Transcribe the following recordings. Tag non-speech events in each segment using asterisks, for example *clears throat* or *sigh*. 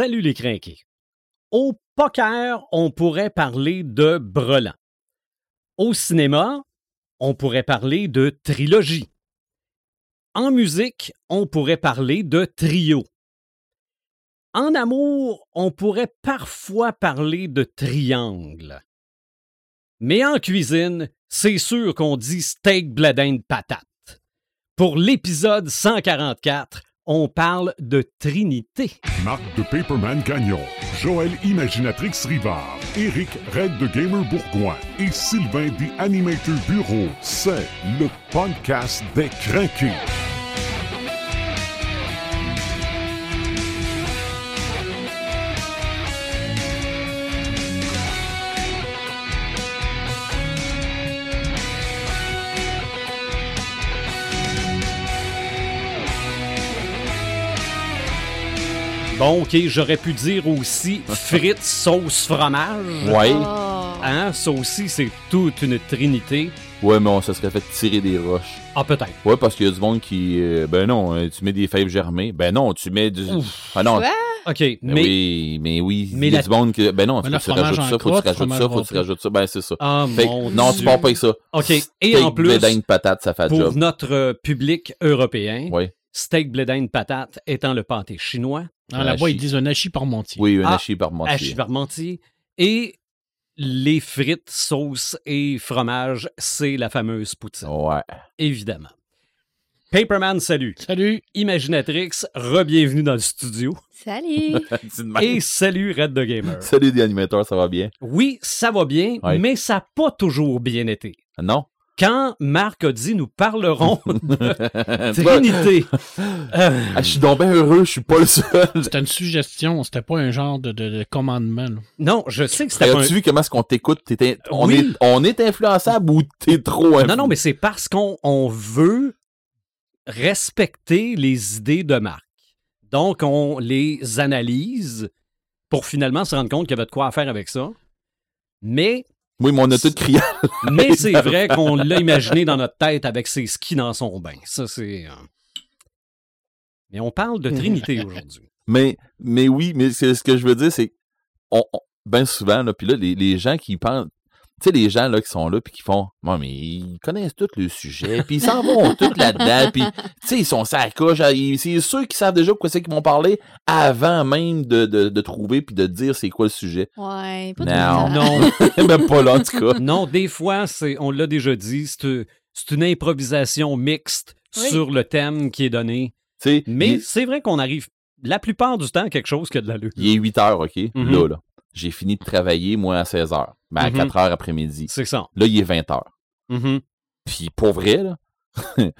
Salut les crinqués. Au poker, on pourrait parler de brelan. Au cinéma, on pourrait parler de trilogie. En musique, on pourrait parler de trio. En amour, on pourrait parfois parler de triangle. Mais en cuisine, c'est sûr qu'on dit steak bledin de patate. Pour l'épisode 144, on parle de Trinité. Marc de Paperman Gagnon, Joël Imaginatrix Rivard, Eric Red de Gamer Bourgoin et Sylvain des Animator Bureau. C'est le podcast des craqués. Bon, OK, j'aurais pu dire aussi frites sauce fromage. Ouais. Oh. Hein, ça aussi, c'est toute une trinité. Ouais, mais on se serait fait tirer des roches. Ah, peut-être. Ouais, parce qu'il y a du monde qui. euh, ben non, euh, tu mets des fèves germées. Ben non, tu mets du. Ah non. Quoi? OK, ben mais... oui, mais oui. mais il y a la- du monde qui. Ben non, Mais tu, le tu fromage rajoutes en ça, faut que crotte, tu rajoutes ça, faut que tu râpé. rajoutes ça. Ben c'est ça. Ah, Fait que- mon non, tu Dieu. pars pas avec ça. OK, et Steak, en plus, bledin de patate, ça fait le pour job. notre euh, public européen, Ouais. steak bledin de patate étant le pâté chinois, Ah, Là-bas, hachis. ils disent un hachis parmentier. Oui, un Ah, hachis parmentier. hachis parmentier, et les frites, sauce et fromage, c'est la fameuse poutine, Ouais. évidemment. Paperman, salut. Salut! Imaginatrix, re-bienvenue dans le studio. Salut! *laughs* Et salut Red the Gamer. Salut des animateurs, ça va bien? Oui, ça va bien, Ouais. mais ça n'a pas toujours bien été. Non? Quand Marc a dit nous parlerons *laughs* de Bah, Trinité, euh, ah, je suis donc bien heureux, je suis pas le seul. C'était une suggestion, c'était pas un genre de, de- de commandement. là. non, je sais que c'était pas As-tu un... vu comment est-ce qu'on t'écoute? T'es- On, Oui. est, on est influençable ou t'es trop Non, non, mais c'est parce qu'on on veut respecter les idées de Marc. Donc, on les analyse pour finalement se rendre compte qu'il y avait de quoi à faire avec ça. Mais, Oui, mais on a tout crié. *laughs* mais c'est vrai qu'on l'a imaginé dans notre tête avec ses skis dans son bain. Ça, c'est... euh, Mais on parle de Trinité *laughs* aujourd'hui. Mais, mais oui, mais ce que je veux dire, c'est on, on- ben souvent, là, puis là, les, les gens qui pensent, tu sais, les gens là, qui sont là, puis qui font, moi, mais ils connaissent tout le sujet, puis ils s'en vont tout là-dedans, puis, tu sais, ils sont couche, ah, ils- c'est sûr qu'ils savent déjà quoi c'est qu'ils vont parler avant même de, de, de trouver, puis de dire c'est quoi le sujet. Ouais, pas Non. Non, *laughs* Même pas là, en tout cas. non, des fois, c'est, on l'a déjà dit, c'est, c'est une improvisation mixte Oui. sur le thème qui est donné. Tu sais, Mais il, c'est vrai qu'on arrive la plupart du temps à quelque chose qui a de l'allure. il est 8 heures, OK? Mhm. Là, là. J'ai fini de travailler, moi, à 16 heures. Mais à Mhm. 4 heures après-midi. C'est ça. Là, il est 20 heures. Mhm. Puis pour vrai, là, *laughs*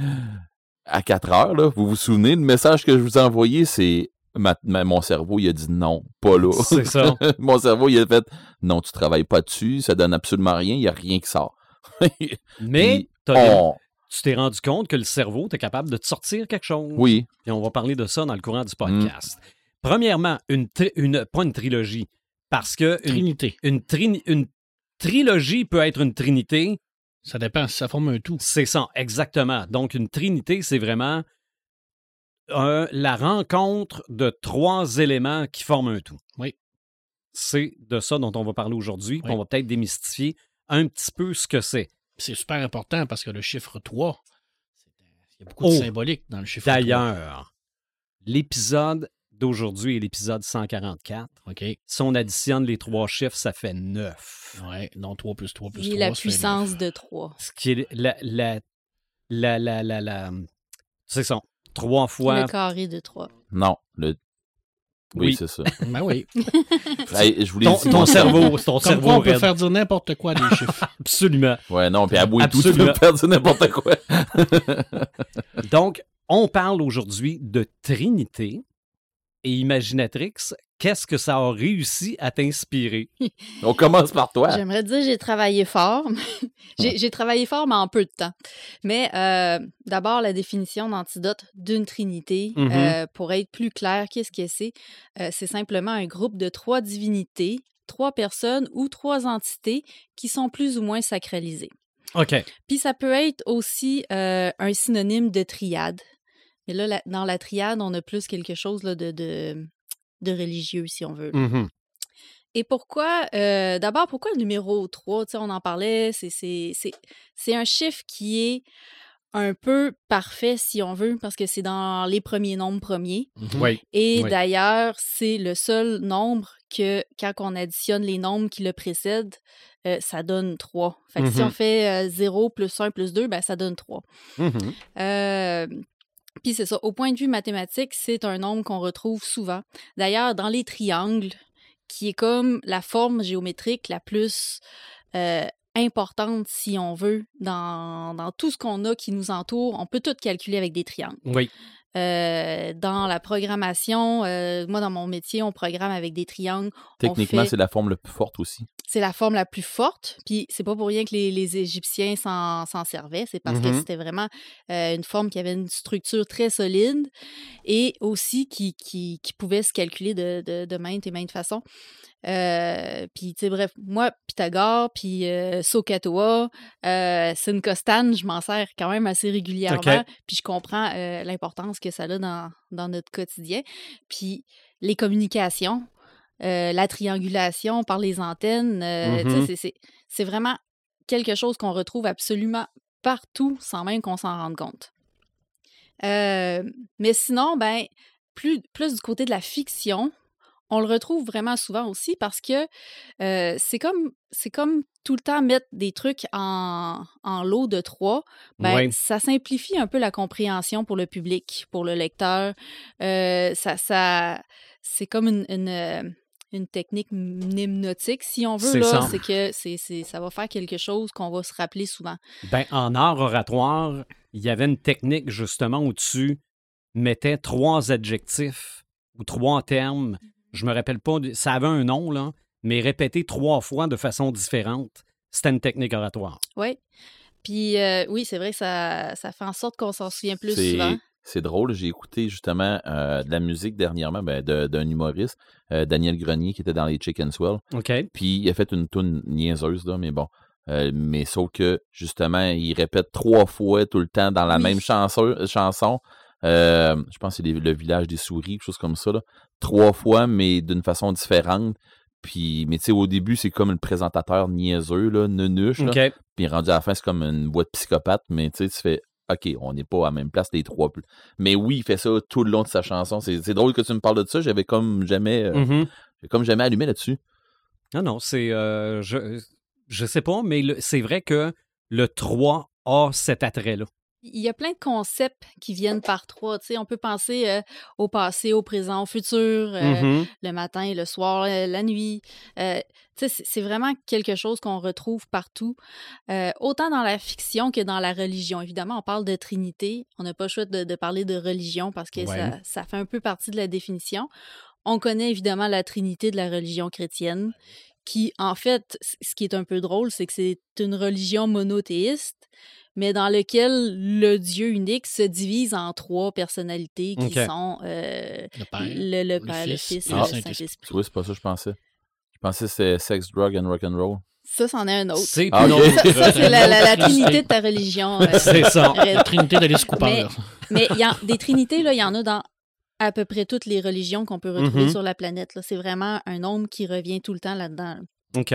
à 4 heures, là, vous vous souvenez, le message que je vous ai envoyé, c'est ma- ma- mon cerveau, il a dit non, pas là. C'est ça. *laughs* mon cerveau, il a fait non, tu travailles pas dessus, ça donne absolument rien, il y a rien qui sort. *laughs* Mais on- tu t'es rendu compte que le cerveau, tu capable de te sortir quelque chose. Oui, Et on va parler de ça dans le courant du podcast. Premièrement, une, une pas une trilogie, parce que une, Trinité. une, trilogie peut être une trinité. Ça dépend si ça forme un tout. C'est ça, exactement. Donc, une trinité, c'est vraiment un- la rencontre de trois éléments qui forment un tout. Oui. C'est de ça dont on va parler aujourd'hui. Oui. On va peut-être démystifier un petit peu ce que c'est. C'est super important parce que le chiffre 3, c'est- il y a beaucoup Oh. de symbolique dans le chiffre 3. D'ailleurs, l'épisode d'aujourd'hui est l'épisode 144. OK? Si on additionne les trois chiffres, ça fait 9. Ouais, non, 3 plus 3 plus J'ai 3. la ça fait puissance de 3. Ce qui est la. la, la, la, la, la- c'est ça. Trois fois. Le carré de 3. non, le... Oui, Oui. c'est ça. *laughs* Ben oui. *laughs* Hey, je voulais Ton, dire, ton cerveau, ton Comme cerveau quoi, on peut raide. faire dire n'importe quoi des chiffres. *laughs* Absolument. Ouais, non, puis à bout et tout, tu peux perdre n'importe quoi. Donc, on parle aujourd'hui de Trinité et Imaginatrix. Qu'est-ce que ça a réussi à t'inspirer? *laughs* On commence par toi. J'aimerais dire j'ai travaillé fort. *laughs* j'ai travaillé fort, mais en peu de temps. Mais euh, d'abord, la définition d'antidote d'une trinité. Mhm. euh, pour être plus clair, qu'est-ce que c'est? Euh, c'est simplement un groupe de trois divinités, trois personnes ou trois entités qui sont plus ou moins sacralisées. OK. Puis ça peut être aussi euh, un synonyme de triade. Mais là, la- dans la triade, on a plus quelque chose là, de, de de religieux, si on veut. Mhm. Et pourquoi, euh, d'abord, pourquoi le numéro 3? Tu sais, on en parlait, c'est, c'est, c'est, c'est un chiffre qui est un peu parfait, si on veut, parce que c'est dans les premiers nombres premiers. Mhm. Oui. Et Oui. d'ailleurs, c'est le seul nombre que, quand on additionne les nombres qui le précèdent, euh, ça donne 3. Fait que si Mhm. on fait euh, 0 plus 1 plus 2, ben, ça donne 3. Mhm. Euh, Puis c'est ça, au point de vue mathématique, c'est un nombre qu'on retrouve souvent. D'ailleurs, dans les triangles, qui est comme la forme géométrique la plus euh, importante, si on veut, dans, dans tout ce qu'on a qui nous entoure, on peut tout calculer avec des triangles. Oui. Euh, dans la programmation, euh, moi, dans mon métier, on programme avec des triangles. Techniquement, fait- c'est la forme la plus forte aussi. C'est la forme la plus forte. Puis c'est pas pour rien que les, les Égyptiens s'en servaient. C'est parce que Mhm. c'était vraiment euh, une forme qui avait une structure très solide et aussi qui, qui, qui pouvait se calculer de, de, de maintes et maintes façons. Euh, puis, tu sais, bref, moi, Pythagore, puis euh, Sohcahtoa, euh, Sincostan, je m'en sers quand même assez régulièrement. Puis je comprends euh, l'importance que ça a dans, dans notre quotidien. Puis les communications, euh, la triangulation par les antennes, euh, Mhm. c'est- vraiment quelque chose qu'on retrouve absolument partout sans même qu'on s'en rende compte. Euh, mais sinon, ben, plus, plus du côté de la fiction, on le retrouve vraiment souvent aussi parce que euh, c'est comme c'est comme tout le temps mettre des trucs en, en lot de trois. Ben, Ouais. ça simplifie un peu la compréhension pour le public, pour le lecteur. Euh, ça, ça, c'est comme une, une, une technique mnémotique, si on veut. C'est là. C'est que c'est, c'est- ça va faire quelque chose qu'on va se rappeler souvent. Ben, en art oratoire, il y avait une technique justement où tu mettais trois adjectifs ou trois termes. Je me rappelle pas, ça avait un nom, là, mais répété trois fois de façon différente. C'était une technique oratoire. Oui. Puis euh, oui, c'est vrai que ça, ça fait en sorte qu'on s'en souvient plus souvent. C'est drôle, j'ai écouté justement euh, de la musique dernièrement ben, de- d'un humoriste, euh, Daniel Grenier, qui était dans les Chicken Swell. OK? Puis il a fait une tune niaiseuse, là, mais bon. Euh, mais sauf que, justement, il répète trois fois tout le temps dans la Oui. même chanson. chanson. Je pense que c'est le village des souris, quelque chose comme ça. Là. Trois fois, mais d'une façon différente. Puis, mais tu sais, au début, c'est comme le présentateur niaiseux, là. OK. Puis rendu à la fin, c'est comme une boîte psychopathe, mais tu sais, tu fais OK, on n'est pas à la même place les trois. Mais oui, il fait ça tout le long de sa chanson. C'est c'est drôle que tu me parles de ça. J'avais comme jamais euh, j'ai comme jamais allumé là-dessus. Non, non, c'est. euh, je, je sais pas, mais c'est vrai que le 3 a cet attrait-là. Il y a plein de concepts qui viennent par trois. On peut penser euh, au passé, au présent, au futur, euh, Mhm. le matin, le soir, euh, la nuit. C'est- vraiment quelque chose qu'on retrouve partout, autant dans la fiction que dans la religion. Évidemment, on parle de Trinité. On n'a pas le choix de, de parler de religion parce que Ouais. ça, ça fait un peu partie de la définition. On connaît évidemment la Trinité de la religion chrétienne, qui, en fait, ce qui est un peu drôle, c'est que c'est une religion monothéiste, mais dans lequel le Dieu unique se divise en trois personnalités qui sont euh, Le père. le, le Père, le Fils Fils et le Saint-Esprit. Vois, c'est pas ça que je pensais. Je pensais que c'était sex, drug and rock and roll. Ça, c'en est un autre. C'est Ah, Ça, ça, c'est la, la- la Trinité. de ta religion. *laughs* euh, C'est ça. Red. La Trinité d'Alice Cooper. Mais il y a des trinités, là, il y en a dans à peu près toutes les religions qu'on peut retrouver Mhm. sur la planète. C'est vraiment un nombre qui revient tout le temps là-dedans. OK.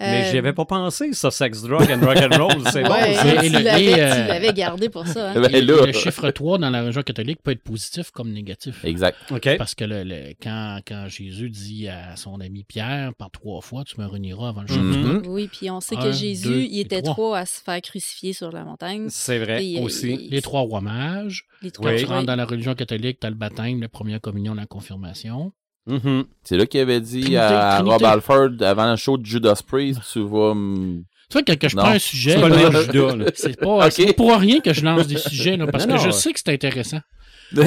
Mais Euh, j'y avais pas pensé, ça, sex, drug and rock and roll. *laughs* C'est bon, ouais, ça. c'est- tu et tu euh, l'avais gardé pour ça. hein. Ben Et- le chiffre 3 dans la religion catholique peut être positif comme négatif. Exact. OK. Parce que le- le- quand, quand Jésus dit à son ami Pierre, par trois fois, tu me réuniras avant le jour du Mhm. bout. Oui, puis on sait Un, que Jésus, deux il était trois. trois à se faire crucifier sur la montagne. C'est vrai, Et, euh, aussi. Les trois rois mages. Les Quand trois Oui. tu rentres dans la religion catholique, tu as le baptême, la première communion, la confirmation. Mhm. C'est là qu'il avait dit Trinité, à Trinité. Rob Alford avant le show de Judas Priest, tu vas me... Tu vois, quand que je Non. prends un sujet, C'est pas le Judas, *laughs* c'est pour rien que je lance des sujets, là, parce Non, que non. je sais que c'est intéressant. *laughs* Peut,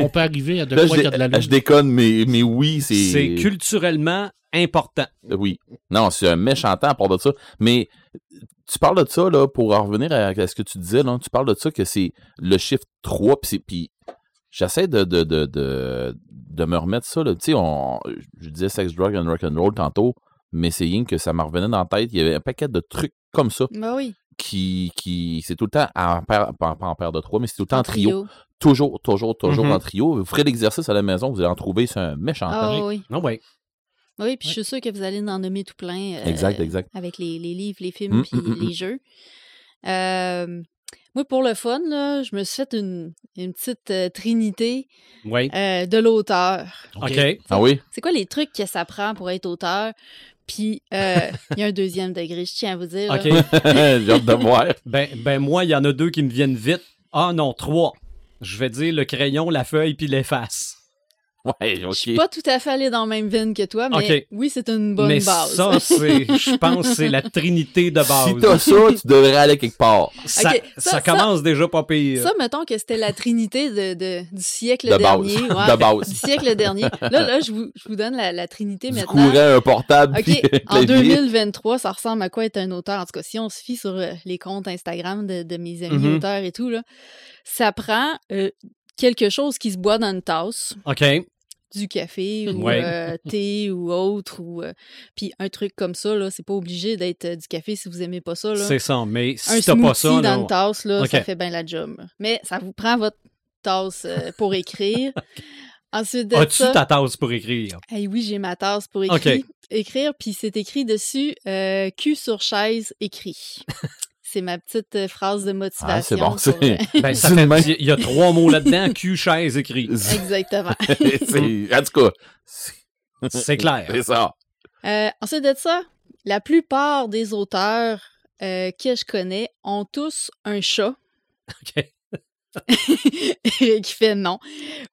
on peut arriver à de Là, quoi je, il y a de la lune. je déconne, mais, mais oui, c'est... C'est culturellement important. Oui. Non, c'est un méchant temps à part de ça. Mais tu parles de ça, là, pour en revenir à, à ce que tu disais, là, tu parles de ça que c'est le chiffre 3, puis j'essaie de, de, de, de, de me remettre ça, là. Tu sais, on, je disais sex, drug and rock and roll tantôt, mais c'est rien que ça me revenait dans la tête. Il y avait un paquet de trucs comme ça Ben oui. qui, qui c'est tout le temps en paire, pas en paire de trois, mais c'est tout le temps en trio. Toujours, toujours, toujours Mhm. en trio. Vous ferez l'exercice à la maison, vous allez en trouver, c'est un méchant temps. Ah oui. Non, ouais. Oui, puis je suis sûre que vous allez en nommer tout plein. euh, Exact, exact. Avec les, les livres, les films, Mm, puis mm, mm, les jeux. Euh, moi, pour le fun, là, je me suis fait une, une petite euh, trinité Ouais. euh, de l'auteur. OK. Ah oui? C'est quoi les trucs que ça prend pour être auteur? Puis, euh, il y a un deuxième degré, je tiens à vous dire. OK. *laughs* J'ai hâte de voir. Ben, ben moi, il y en a deux qui me viennent vite. Ah non, trois. Je vais dire le crayon, la feuille, puis l'efface. Ouais, Je suis ok. pas tout à fait allé dans la même veine que toi, mais OK. oui, c'est une bonne Mais base. ça, c'est, je pense, que c'est la trinité de *laughs* base. Si t'as ça, tu devrais aller quelque part. ça, OK, ça ça- ça- commence déjà pas pire. Ça, mettons que c'était la trinité de, de- du siècle De base. dernier. *laughs* ouais, De base. Du siècle dernier. Là, là je, vous, je vous donne la, la trinité Du maintenant. courant, un portable, OK, puis en clavier. 2023, ça ressemble à quoi être un auteur? En tout cas, si on se fie sur euh, les comptes Instagram de, de mes amis Mhm. auteurs et tout, là, ça prend euh, quelque chose qui se boit dans une tasse, OK. du café ou Ouais. euh, thé *laughs* ou autre, ou euh, puis un truc comme ça, là, c'est pas obligé d'être euh, du café si vous aimez pas ça. Là. C'est ça. Mais si un t'as pas ça, dans là, une tasse, là, ça fait bien la job. Mais ça vous prend votre tasse pour écrire. *laughs* Ensuite de as-tu ça, ta tasse pour écrire? Oui, j'ai ma tasse pour écrire, écrire puis c'est écrit dessus cul sur chaise écrit. *laughs* c'est ma petite euh, phrase de motivation. Ah, c'est bon, pour, euh, *laughs* Ben, ça fait, il y a trois mots là-dedans, cul, chaise, écrit. *laughs* Exactement. *laughs* C'est- en tout cas, c'est clair. c'est ça. Euh, ensuite de ça, la plupart des auteurs euh, que je connais ont tous un chat. OK. Eric fait non.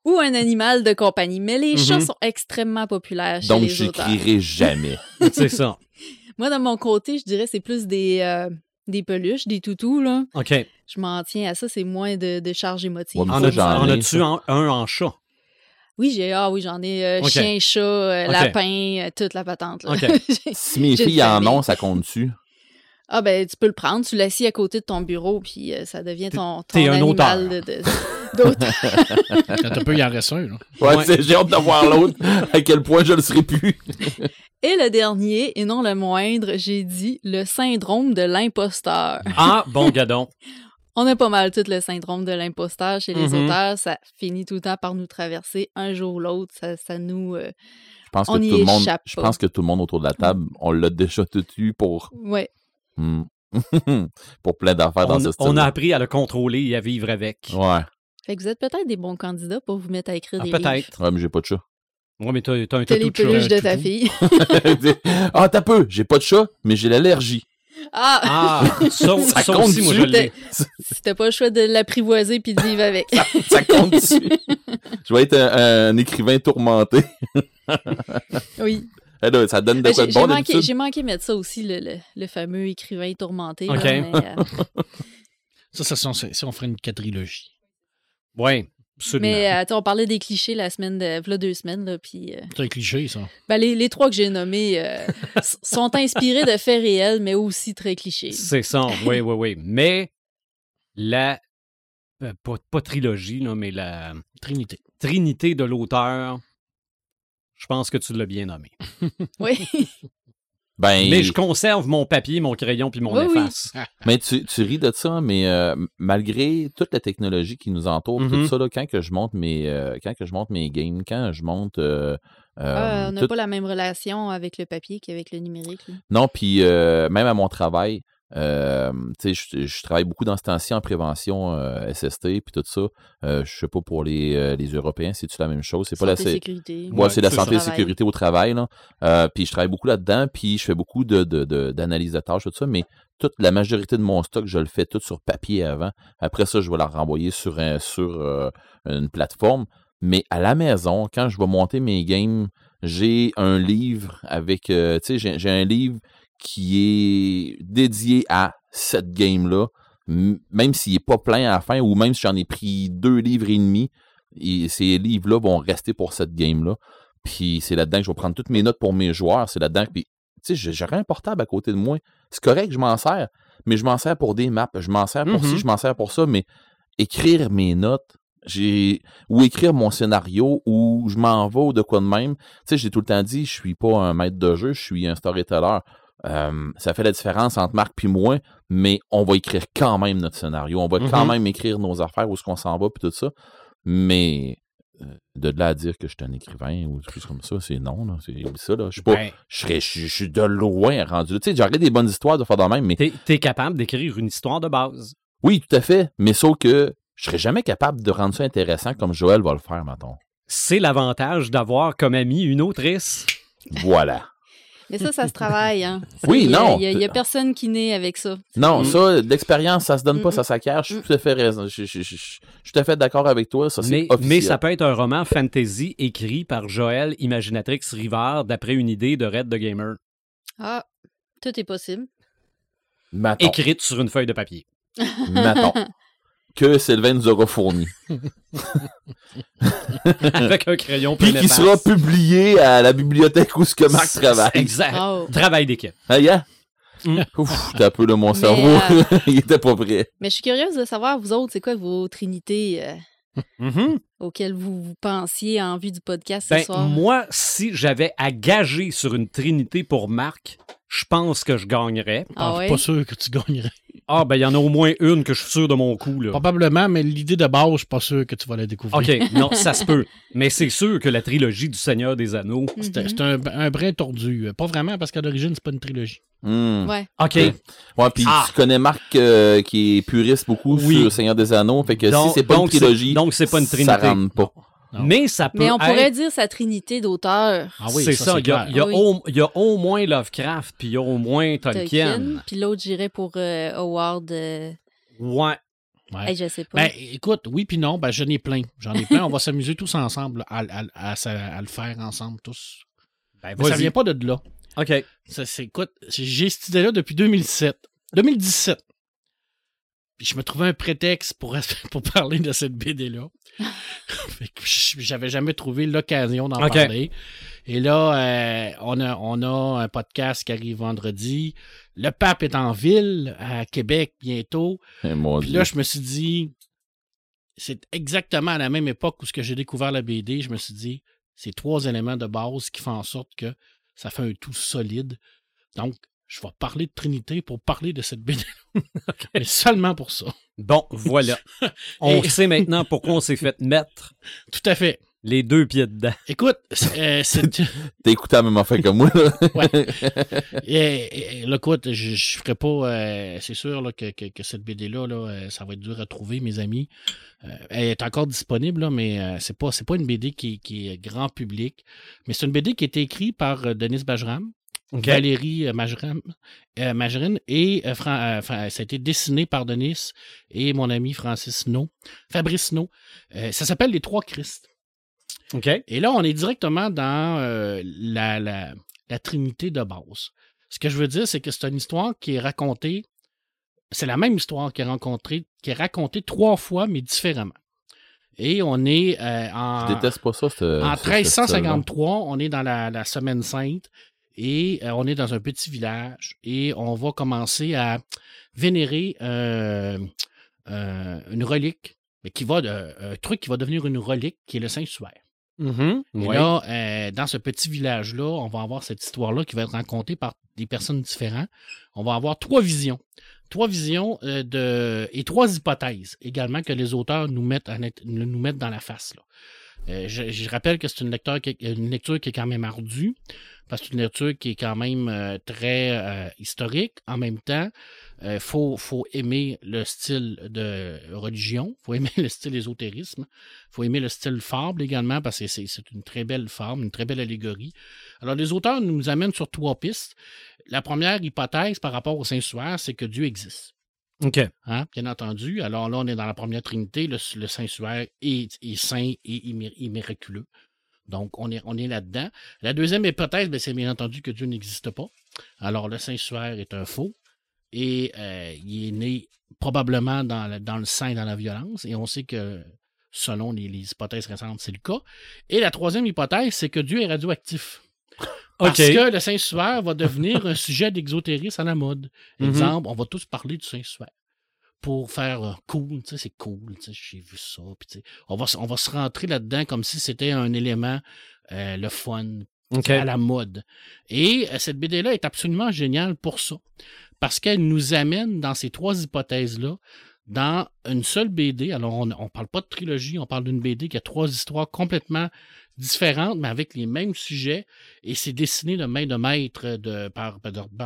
Ou un animal de compagnie. Mais les chats Mhm. sont extrêmement populaires chez Donc, les auteurs. j'écrirai jamais. C'est ça. Moi, de mon côté, je dirais c'est plus des, euh, des peluches, des toutous. Là. OK. Je m'en tiens à ça, c'est moins de, de charge émotive. Ouais, En, as-tu en- un en chat? Oui, j'ai ah oui, j'en ai euh, chien, chat, euh, lapin, euh, toute la patente. Là. *laughs* Si mes filles en ont, ça compte dessus. Ah ben tu peux le prendre, tu l'assis à côté de ton bureau, puis euh, ça devient ton, ton t'es un animal *laughs* d'auteur. Quand un peu, il en reste un. Là. Ouais, Ouais. c'est- j'ai hâte de voir l'autre, *laughs* à quel point je le serai plus. Et le dernier, et non le moindre, j'ai dit le syndrome de l'imposteur. Ah, bon gadon. *laughs* On a pas mal tout le syndrome de l'imposteur chez les Mhm. auteurs. Ça finit tout le temps par nous traverser un jour ou l'autre. Ça, ça nous. euh, Je pense On que y tout le monde, échappe je pense que tout le monde autour de la table, on l'a déjà tout eu pour, Ouais. Hmm, *laughs* pour plein d'affaires dans On, ce style. on a appris à le contrôler et à vivre avec. Ouais. Fait que vous êtes peut-être des bons candidats pour vous mettre à écrire Ah, des livres. peut-être. Ouais, mais j'ai pas de chat. Ouais, mais t'as, t'as un T'as tatou les de chat. peluches de tout ta fille. *laughs* ah, t'as peu, j'ai pas de chat, mais j'ai l'allergie. Ah! Ah, ça, *laughs* Ça ça compte aussi, moi, je dessus. l'ai. C'était pas le choix de l'apprivoiser puis de vivre avec. Ça compte dessus. Je vais être un, un écrivain tourmenté. oui. Eh là, ça donne de Ben, quoi J'ai de j'ai bon manqué, d'habitude. j'ai manqué mettre ça aussi, le, le, le fameux écrivain tourmenté. là, Ok. mais, euh, *laughs* Ça, ça, ça, ça, ça, on ferait une quadrilogie. Oui, absolument. mais euh, sais, on parlait des clichés la semaine de v'là deux semaines, là, puis euh, C'est un cliché, ça. ben, les, les trois que j'ai nommés euh, sont inspirés de faits réels, mais aussi très clichés. C'est ça, oui, oui, oui. Mais la. euh, pas, pas trilogie, là, mais la Trinité. trinité de l'auteur, je pense que tu l'as bien nommé. *laughs* Oui. Ben, Mais je conserve mon papier, mon crayon puis mon Oui, oui. efface. *laughs* mais tu, tu ris de ça, mais euh, malgré toute la technologie qui nous entoure, tout ça, là, quand que je monte mes, euh, quand que je monte mes games, quand je monte, euh, euh, Ah, on n'a tout- pas la même relation avec le papier qu'avec le numérique. là. non, puis euh, même à mon travail, euh, tu sais, je, je travaille beaucoup dans ce temps-ci en prévention euh, SST puis tout ça. Euh, je sais pas pour les, euh, les Européens, c'est-tu la même chose? C'est pas la sécurité. Ouais, c'est la santé et sécurité au travail. Là. Euh, puis je travaille beaucoup là-dedans, puis je fais beaucoup de, de, de- d'analyse de tâches, tout ça, mais toute la majorité de mon stock, je le fais tout sur papier avant. Après ça, je vais la renvoyer sur, un, sur euh, une plateforme. Mais à la maison, quand je vais monter mes games, j'ai un livre avec, euh, tu sais, j'ai un livre qui est dédié à cette game-là, même s'il n'est pas plein à la fin, ou même si j'en ai pris deux livres et demi, et ces livres-là vont rester pour cette game-là. Puis c'est là-dedans que je vais prendre toutes mes notes pour mes joueurs. C'est là-dedans que, puis, tu sais, j'aurais un portable à côté de moi. C'est correct, je m'en sers, mais je m'en sers pour des maps, je m'en sers pour ci, je m'en sers pour ça, mais écrire mes notes, j'ai ou écrire mon scénario ou je m'en vais ou de quoi de même. Tu sais, j'ai tout le temps dit, je suis pas un maître de jeu, je suis un storyteller. Euh, ça fait la différence entre Marc puis moi, mais on va écrire quand même notre scénario. On va quand Mhm. même écrire nos affaires, où est-ce qu'on s'en va, puis tout ça. Mais euh, de là à dire que je suis un écrivain ou des choses comme ça, c'est non. Là. C'est ça. Là. Je suis pas. Ben, Je serais- je je suis de loin rendu. Tu sais, j'aurais des bonnes histoires de faire de même, mais T'es es capable d'écrire une histoire de base. oui, tout à fait. Mais sauf que je serais jamais capable de rendre ça intéressant comme Joël va le faire, mettons. C'est l'avantage d'avoir comme ami une autrice. Voilà. Mais ça, ça se travaille. Hein. *laughs* Oui, Il y a- non. Il n'y a, personne qui naît avec ça. Non, Mm. ça, l'expérience, ça se donne pas, Mm, ça s'acquiert. Je suis mm. tout à fait raison. Je, je- je- je- je suis tout à fait d'accord avec toi. Ça, Mais, mais ça peut être un roman fantasy écrit par Joël Imaginatrix Rivard d'après une idée de Red the Gamer, Ah, tout est possible. Mettons, écrite sur une feuille de papier. mettons. *laughs* que Sylvain nous aura fourni. *laughs* Avec un crayon Puis qui sera publié à la bibliothèque où ce que Marc travaille. Exact. Oh. Travail d'équipe. Ah, yeah? Mm. Ouf, t'as un peu de mon Mais, cerveau. euh, *laughs* Il était pas prêt. Mais je suis curieuse de savoir, vous autres, c'est quoi vos trinités euh, Mhm. auxquelles vous, vous pensiez en vue du podcast Ben, ce soir? moi, si j'avais à gager sur une trinité pour Marc, je pense que je gagnerais. Ah ouais? suis pas sûr que tu gagnerais. Ah, ben, il y en a au moins une que je suis sûr de mon coup, là. Probablement, mais l'idée de base, je suis pas sûr que tu vas la découvrir. OK, non, ça se peut. Mais c'est sûr que la trilogie du Seigneur des Anneaux. C'est Mhm. c'est un, un brin tordu. Pas vraiment, parce qu'à l'origine, c'est pas une trilogie. Hmm. Ouais. OK. Ouais. Puis Ah. tu connais Marc euh, qui est puriste beaucoup Oui. sur Seigneur des Anneaux. Fait que Donc- si c'est pas une trilogie, donc c'est pas une ça trinité. rentre pas. Non. Mais ça peut Mais on être... pourrait dire sa trinité d'auteurs. Ah oui, c'est ça, Il y, a, clair. il y a Oui. au, il y a au moins Lovecraft, puis il y a au moins Tolkien. Tolkien. Puis l'autre, j'irais pour euh, Howard. euh, Ouais. Ouais. hey, je sais pas. Ben, écoute, oui puis non, ben, j'en ai plein. J'en ai plein. On va *laughs* s'amuser tous ensemble à, à- à- à- à le faire ensemble, tous. Ben, Mais ça vient pas de là. OK. Ça, écoute, j'ai cette idée-là depuis 2007. 2017. Puis je me trouvais un prétexte pour, *laughs* pour parler de cette BD-là. *laughs* J'avais jamais trouvé l'occasion d'en parler. Et là, euh, on, a, on a un podcast qui arrive vendredi. Le pape est en ville, à Québec, bientôt. Eh, mon Puis Dieu. là, je me suis dit, c'est exactement à la même époque où ce que j'ai découvert la BD, je me suis dit, c'est trois éléments de base qui font en sorte que ça fait un tout solide. Donc, je vais parler de Trinité pour parler de cette BD. *laughs* Mais seulement pour ça. Bon, voilà. *laughs* On Et- sait maintenant pourquoi on s'est fait mettre *laughs* Tout à fait. les deux pieds dedans. Écoute, c'est, euh, c'est- T'as écouté la même affaire que moi, là. Et, et, là, écoute, je, je ferai pas. euh, c'est sûr là, que, que, que cette BD-là, là, euh, ça va être dur à trouver, mes amis. Euh, elle est encore disponible, là, mais euh, c'est pas, c'est pas une BD qui, qui est grand public. Mais c'est une BD qui a été écrite par euh, Denis Bajram, Valérie euh, Majram, euh, Majrine, et euh, Fran- euh, Fran- ça a été dessiné par Denis et mon ami Francis No, Fabrice No. Euh, ça s'appelle Les Trois Christ. OK. Et là, on est directement dans euh, la, la, la trinité de base. Ce que je veux dire, c'est que c'est une histoire qui est racontée, c'est la même histoire qui est, rencontrée, qui est racontée trois fois, mais différemment. Et on est euh, en, Je déteste pas ça. ce- en ce- ce style-là. 1353, on est dans la, la Semaine Sainte et euh, on est dans un petit village et on va commencer à vénérer euh, euh, une relique, mais qui va de, un truc qui va devenir une relique, qui est le Saint-Suaire. Mhm. Et là, dans ce petit village-là, on va avoir cette histoire-là qui va être racontée par des personnes différentes. On va avoir trois visions. Trois visions euh, de, et trois hypothèses également que les auteurs nous mettent, à nous mettent dans la face. là. Euh, je, rappelle que c'est une, lecture qui est quand même ardue, parce que c'est une lecture qui est quand même euh, très euh, historique. En même temps, il faut, aimer le style de religion, faut aimer le style ésotérisme, faut aimer le style fable également, parce que c'est une très belle fable, une très belle allégorie. Alors, les auteurs nous amènent sur trois pistes. La première hypothèse par rapport au Saint-Suaire, c'est que Dieu existe. OK. Hein, bien entendu. Alors là, on est dans la première trinité. Le, le Saint-Suaire est, saint et miraculeux. Donc, on est, là-dedans. La deuxième hypothèse, c'est bien entendu que Dieu n'existe pas. Alors, le Saint-Suaire est un faux et euh, il est né probablement dans, le- dans et dans la violence. Et on sait que, selon les hypothèses récentes, c'est le cas. Et la troisième hypothèse, c'est que Dieu est radioactif. Parce que le Saint-Suaire va devenir un sujet d'exotérisme à la mode. Mhm. Exemple, on va tous parler du Saint-Suaire pour faire euh, cool, tu sais, c'est cool, tu sais, j'ai vu ça, puis tu sais, on va, on va se rentrer là-dedans comme si c'était un élément, euh, le fun, à la mode. Et euh, cette BD-là est absolument géniale pour ça. Parce qu'elle nous amène dans ces trois hypothèses-là, dans une seule BD. Alors, on ne parle pas de trilogie, on parle d'une BD qui a trois histoires complètement différentes, mais avec les mêmes sujets. Et c'est dessiné de main de maître de, par,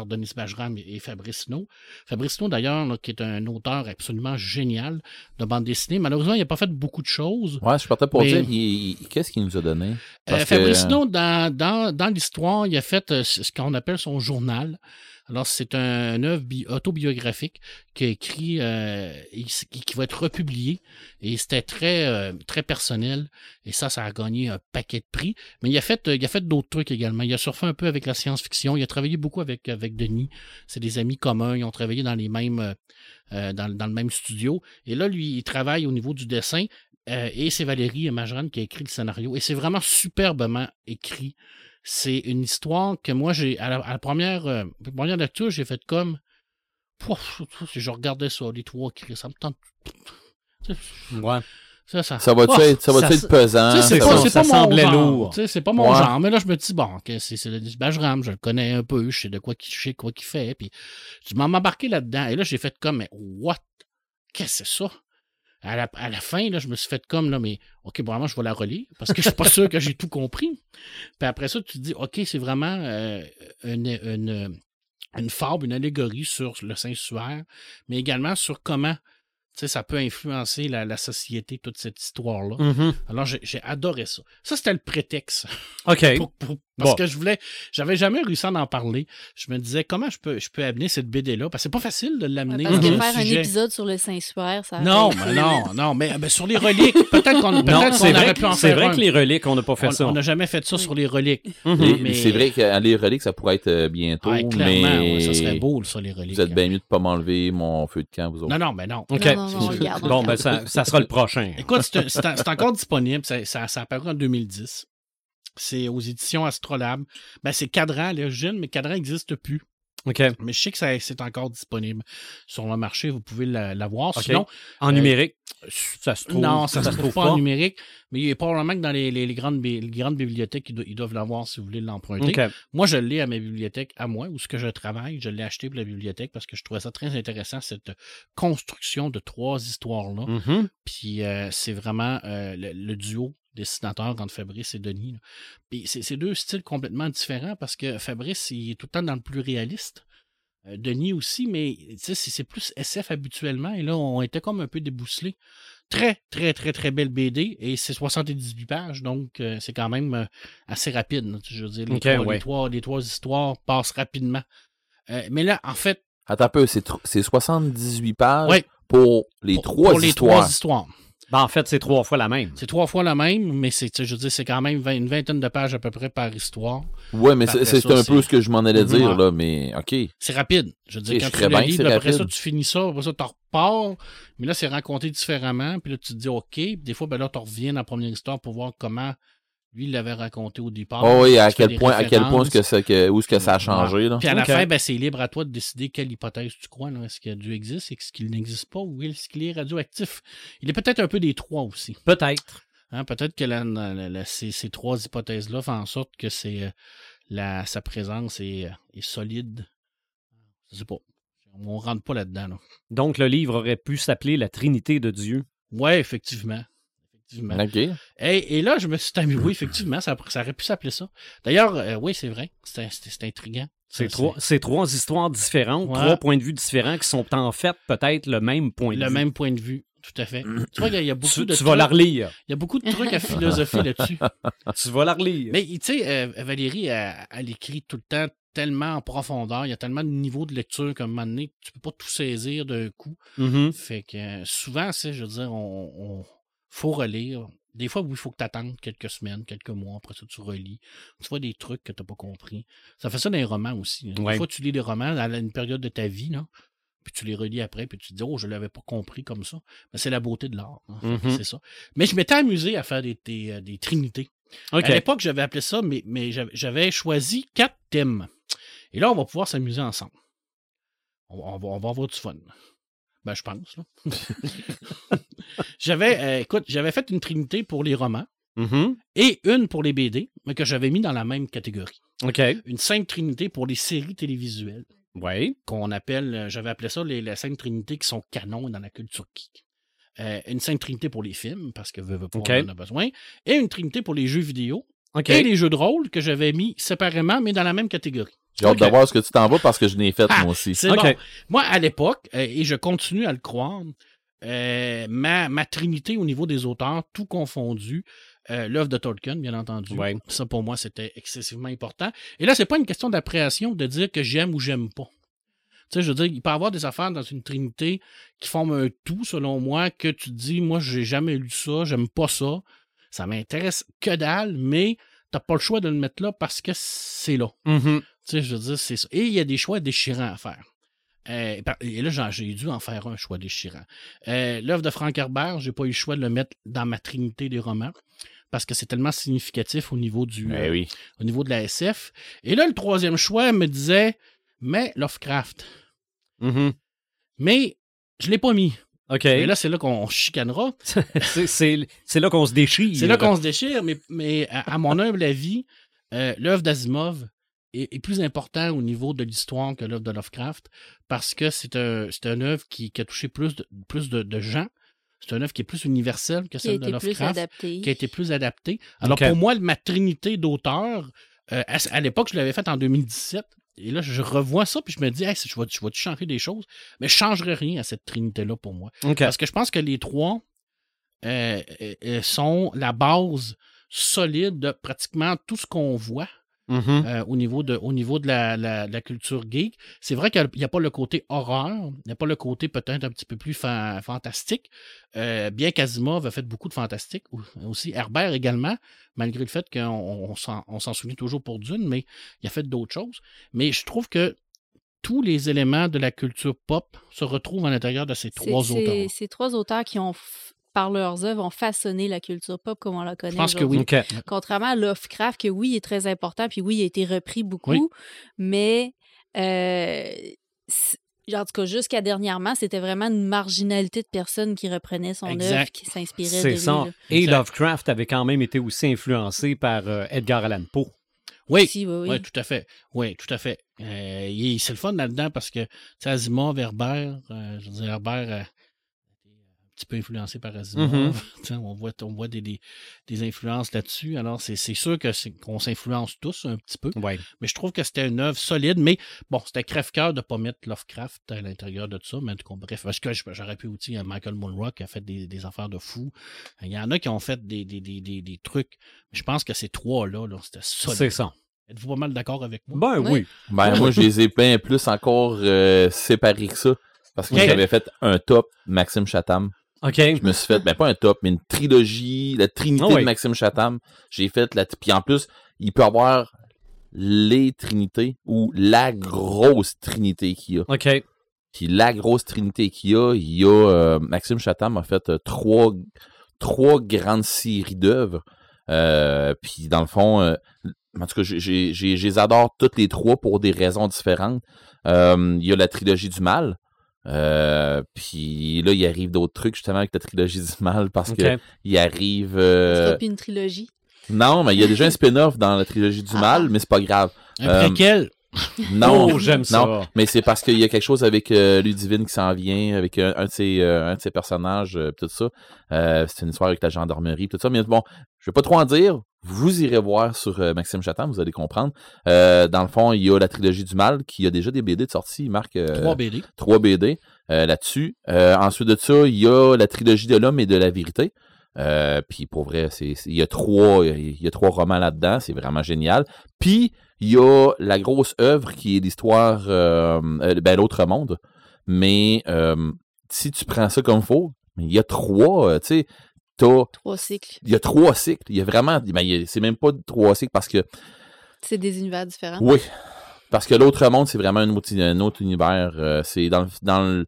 Denis Bajram et Fabrice No. Fabrice No, d'ailleurs, qui est un auteur absolument génial de bande dessinée. Malheureusement, il n'a pas fait beaucoup de choses. Ouais, je partais pour Mais- dire, il- il- qu'est-ce qu'il nous a donné? Euh, que- Fabrice No, dans, dans, dans l'histoire, il a fait euh, ce qu'on appelle son journal. Alors, c'est un, une œuvre bi- autobiographique qui a écrit euh, et qui, qui va être republié. Et c'était très, euh, très personnel. Et ça, ça a gagné un paquet de prix. Mais il a fait, euh, il a fait d'autres trucs également. Il a surfé un peu avec la science-fiction. Il a travaillé beaucoup avec, Denis. C'est des amis communs. Ils ont travaillé dans euh, euh, le même studio. Et là, lui, il travaille au niveau du dessin. Euh, et c'est Valérie Majran qui a écrit le scénario. Et c'est vraiment superbement écrit. C'est une histoire que moi, j'ai à la, à la première, euh, première lecture, j'ai fait comme. Pouf, je regardais ça, les trois qui ça me tente. Ouais. Ça, ça, Ça va-tu être, ça va ça- être pesant? c'est pas, ça, mon semblait genre. lourd. C'est pas mon Ouais. genre. Mais là, je me dis, bon, ok, c'est c'est le Bajram, je le connais un peu, je sais de quoi qu'il je sais quoi qu'il fait. Puis je m'en embarqué là-dedans. Et là, j'ai fait comme, mais what? Qu'est-ce que c'est ça? À la, à la fin, là, je me suis fait comme, là, mais OK, vraiment, je vais la relire parce que je suis pas *laughs* sûr que j'ai tout compris. Puis après ça, tu te dis, OK, c'est vraiment euh, une, une, une fable, une allégorie sur le Saint-Suaire, mais également sur comment tu sais, ça peut influencer la, la société, toute cette histoire-là. Mhm. Alors, j'ai adoré ça. Ça, c'était le prétexte. *laughs* OK. Pour- pour- parce Bon. que je voulais, j'avais jamais réussi à en parler. Je me disais, comment je peux, je peux amener cette BD-là? Parce que c'est pas facile de l'amener Parce dans que faire un épisode sur le Saint-Suaire, ça. Non, mais non, *laughs* non, mais, mais sur les reliques, peut-être qu'on peut vrai, aurait pu en que- c'est faire vrai un. que les reliques, on n'a pas fait On- ça. On n'a jamais fait ça Oui. sur les reliques. Mhm. Les- Mais- C'est vrai que les reliques, ça pourrait être euh, bientôt, Ouais, clairement, mais ouais, ça serait beau, ça, les reliques. vous êtes bien mieux de pas m'enlever mon feu de camp, vous autres. Non, non, mais non. OK. Non, non, bon, ben, ça, ça sera le prochain. Écoute, c'est encore disponible. Ça, ça, ça a apparu en 2010. C'est aux éditions Astrolabe. Ben, c'est Cadran, là, jeune, mais Cadran n'existe plus. OK. Mais je sais que ça- c'est encore disponible sur le marché. Vous pouvez la, la voir. OK. Sinon, En Euh, numérique, ça se trouve. non, ça ne se trouve pas en numérique. Mais il est probablement que dans les, les- les grandes, les grandes bibliothèques, ils, do- ils doivent l'avoir si vous voulez l'emprunter. OK. Moi, je l'ai à ma bibliothèque, à moi, où ce que je travaille. Je l'ai acheté pour la bibliothèque parce que je trouvais ça très intéressant, cette construction de trois histoires-là. Mhm. Puis euh, c'est vraiment euh, le, le duo dessinateur entre Fabrice et Denis. là. Puis c'est c'est deux styles complètement différents parce que Fabrice, il est tout le temps dans le plus réaliste. Euh, Denis aussi, mais tu sais, c'est c'est plus SF habituellement. Et là, on était comme un peu débousselés. Très, très, très, très belle BD. Et c'est 78 pages, donc euh, c'est quand même euh, assez rapide. là. Je veux dire, les, trois, ouais. les, trois, les trois histoires passent rapidement. Euh, mais là, en fait, Attends un peu, c'est tr- c'est 78 pages Ouais. pour les pour, trois pour les trois histoires. Ben, en fait, c'est trois fois la même. C'est trois fois la même, mais c'est, tu sais, je veux dire, c'est quand même une vingtaine de pages à peu près par histoire. Ouais, mais c'est c'est ça, un peu ce que je m'en allais dire, Ouais. là, mais OK. C'est rapide. Je veux dire, quand tu le bien puis après ça, rapide. tu finis ça, après ça, tu repars. Mais là, c'est raconté différemment. Puis là, tu te dis OK. Puis des fois, ben là, tu reviens dans la première histoire pour voir comment lui il l'avait raconté au départ. Oh oui, à quel point, à quel point références. est-ce que ça, que, où est-ce que ça a changé, là? Puis à la fin, ben, c'est libre à toi de décider quelle hypothèse tu crois. Est-ce que Dieu existe? Est-ce qu'il n'existe pas? Ou est-ce qu'il est radioactif? Il est peut-être un peu des trois aussi. Peut-être. Hein, peut-être que la- la- la- ces, ces trois hypothèses-là font en sorte que c'est, euh, la, sa présence est, euh, est solide. Je sais pas. On rentre pas là-dedans. Là. Donc, le livre aurait pu s'appeler La Trinité de Dieu. Ouais, effectivement. Effectivement. Et, et là, je me suis *laughs* amusé. Oui, effectivement, ça, ça aurait pu s'appeler ça. D'ailleurs, euh, oui, c'est vrai. C'est intriguant. C'est trois, trois histoires différentes, Ouais. trois points de vue différents qui sont en fait peut-être le même point de Le vue. même point de vue. Tout à fait. tu vois, il y a- il y, a beaucoup Tu, de tu vas la trucs- relire. il y a beaucoup de *laughs* trucs à philosophie là-dessus. *laughs* Tu vas la relire. Mais tu sais, euh, Valérie, elle, elle écrit tout le temps tellement en profondeur, il y a tellement de niveaux de lecture qu'à un moment donné, tu peux pas tout saisir d'un coup. Mhm. Fait que euh, souvent, c'est, je veux dire, on, on- faut relire. Des fois, oui, il faut que tu attendes quelques semaines, quelques mois, après ça, tu relis. Tu vois des trucs que tu pas compris. Ça fait ça dans les romans aussi. hein. Ouais. Des fois, tu lis des romans à une période de ta vie, là, puis tu les relis après, puis tu te dis, oh, je l'avais pas compris comme ça. Mais c'est la beauté de l'art. hein. Mhm. C'est ça. Mais je m'étais amusé à faire des, des, euh, des trinités. À l'époque, j'avais appelé ça, mais, mais j'avais- choisi quatre thèmes. Et là, on va pouvoir s'amuser ensemble. On va, on va avoir du fun. Ben, je pense. *laughs* j'avais, euh, écoute, j'avais fait une trinité pour les romans. Mhm. et une pour les BD, mais que j'avais mis dans la même catégorie. OK. Une Sainte Trinité pour les séries télévisuelles, Oui. qu'on appelle, euh, j'avais appelé ça les, la Sainte Trinité qui sont canons dans la culture geek. Euh, une Sainte Trinité pour les films, parce que veut, veut pas, OK. on en a besoin, et une Trinité pour les jeux vidéo, et les jeux de rôle que j'avais mis séparément, mais dans la même catégorie. J'ai hâte de voir ce que tu t'en vas parce que je l'ai fait Ah, moi aussi. C'est OK. bon. Moi, à l'époque, euh, et je continue à le croire, euh, ma, ma trinité au niveau des auteurs, tout confondu, euh, l'œuvre de Tolkien, bien entendu. Ouais. Ça, pour moi, c'était excessivement important. Et là, c'est pas une question d'appréhension de dire que j'aime ou j'aime pas. Tu sais, je veux dire, il peut y avoir des affaires dans une trinité qui forment un tout, selon moi, que tu te dis, moi, j'ai jamais lu ça, j'aime pas ça, ça m'intéresse que dalle, mais t'as pas le choix de le mettre là parce que c'est là. Mhm. Tu sais, je veux dire, c'est ça. Et il y a des choix déchirants à faire. Euh, et là, j'ai dû en faire un choix déchirant. Euh, L'œuvre de Frank Herbert, j'ai pas eu le choix de le mettre dans ma trinité des romans parce que c'est tellement significatif au niveau du Ben euh, au niveau de la SF. Et là, le troisième choix me disait mais Lovecraft. Mhm. Mais je l'ai pas mis. OK. Et là, c'est là qu'on chicanera. *laughs* C'est- là qu'on se déchire. C'est là qu'on se déchire, mais, mais à, à mon humble avis, l'œuvre d'Asimov est, est plus important au niveau de l'histoire que l'œuvre de Lovecraft parce que c'est un, c'est une œuvre qui, qui a touché plus de, plus de, de gens. C'est une œuvre qui est plus universelle que Qui a celle de été plus Lovecraft, adapté. qui a été plus adaptée. Alors pour moi, ma trinité d'auteurs, euh, à, à l'époque, je l'avais faite en 2017. Et là, je revois ça, puis je me dis, hey, je vais, je vais changer des choses? Mais je ne changerai rien à cette trinité-là pour moi. Parce que je pense que les trois euh, euh, sont la base solide de pratiquement tout ce qu'on voit Mhm. euh, au niveau de, au niveau de la, la- la culture geek. C'est vrai qu'il n'y a pas le côté horreur, il n'y a pas le côté peut-être un petit peu plus fa- fantastique, euh, bien qu'Asimov a fait beaucoup de fantastique, aussi Herbert également, malgré le fait qu'on on s'en souvient toujours pour Dune, mais il a fait d'autres choses. Mais je trouve que tous les éléments de la culture pop se retrouvent à l'intérieur de ces trois auteurs. Ces trois auteurs qui ont, par leurs œuvres, ont façonné la culture pop comme on la connaît. Je pense que oui. Contrairement à Lovecraft, que oui, il est très important, puis oui, il a été repris beaucoup, Oui. mais euh, en tout cas, jusqu'à dernièrement, c'était vraiment une marginalité de personnes qui reprenaient son œuvre, qui s'inspiraient de C'est lui. ça. là. Et Exact. Lovecraft avait quand même été aussi influencé par euh, Edgar Allan Poe. Oui, Si, oui, oui. Oui, tout à fait. Oui, tout à fait. Euh, c'est le fun là-dedans parce que, tu sais, Asimov, Herbert, euh, je veux dire, Herbert euh, a été un petit peu influencé par Asimov. *laughs* Mhm. Sais, on voit, on voit des, des, des influences là-dessus. Alors, c'est, c'est sûr qu'on s'influence tous un petit peu. Ouais. Mais je trouve que c'était une œuvre solide. Mais bon, c'était crève-cœur de ne pas mettre Lovecraft à l'intérieur de tout ça. Mais en tout cas, bref, parce que j'aurais pu aussi euh, Michael Monroe qui a fait des, des affaires de fou. Il y en a qui ont fait des, des, des, des, des trucs. Mais je pense que ces trois-là, là, c'était solide. C'est ça. Êtes-vous pas mal d'accord avec moi? Ben Oui. Ben, moi, je les ai bien plus encore euh, séparés que ça. Parce que j'avais fait un top Maxime Chatham. OK. Je me suis fait, ben pas un top, mais une trilogie, la trinité Ah oui. de Maxime Chatham. J'ai fait la. Puis en plus, il peut avoir les trinités ou la grosse trinité qu'il y a. OK. Puis la grosse trinité qu'il y a, il y a. euh, Maxime Chatham a fait euh, trois, trois grandes séries d'œuvres. Euh, puis dans le fond, en tout cas, j'ai- j'ai- j'ai- je les adore toutes les trois pour des raisons différentes. Il y a la trilogie du mal. Euh, puis là, il arrive d'autres trucs justement avec la trilogie du mal parce que il arrive. Euh, plus une trilogie. Non, mais il y a déjà un *laughs* spin-off dans la trilogie du Ah. mal, mais c'est pas grave. Un Euh, préquel. *laughs* Non, Oh, j'aime ça. non, mais c'est parce qu'il y a quelque chose avec euh, Ludivine qui s'en vient, avec un, un de ses, euh, un de ses personnages, euh, tout ça. Euh, c'est une histoire avec la gendarmerie, tout ça. Mais bon, je vais pas trop en dire. Vous irez voir sur euh, Maxime Chatham, vous allez comprendre. Euh, dans le fond, il y a la trilogie du mal qui a déjà des BD de sortie. Il marque euh, 3 BD. trois BD euh, là-dessus. Euh, ensuite de ça, il y a la trilogie de l'homme et de la vérité. Euh, puis pour vrai, il y a trois, il y a trois romans là-dedans, c'est vraiment génial. Puis il y a la grosse œuvre qui est l'histoire, euh, euh, ben l'autre monde. Mais euh, si tu prends ça comme faux, il y a trois, tu sais, t'as, Trois cycles. il y a trois cycles. Il y a vraiment, ben, il y a- c'est même pas trois cycles parce que C'est des univers différents. oui. Parce que l'autre monde, c'est vraiment un autre, un autre univers. euh, c'est dans le. Dans le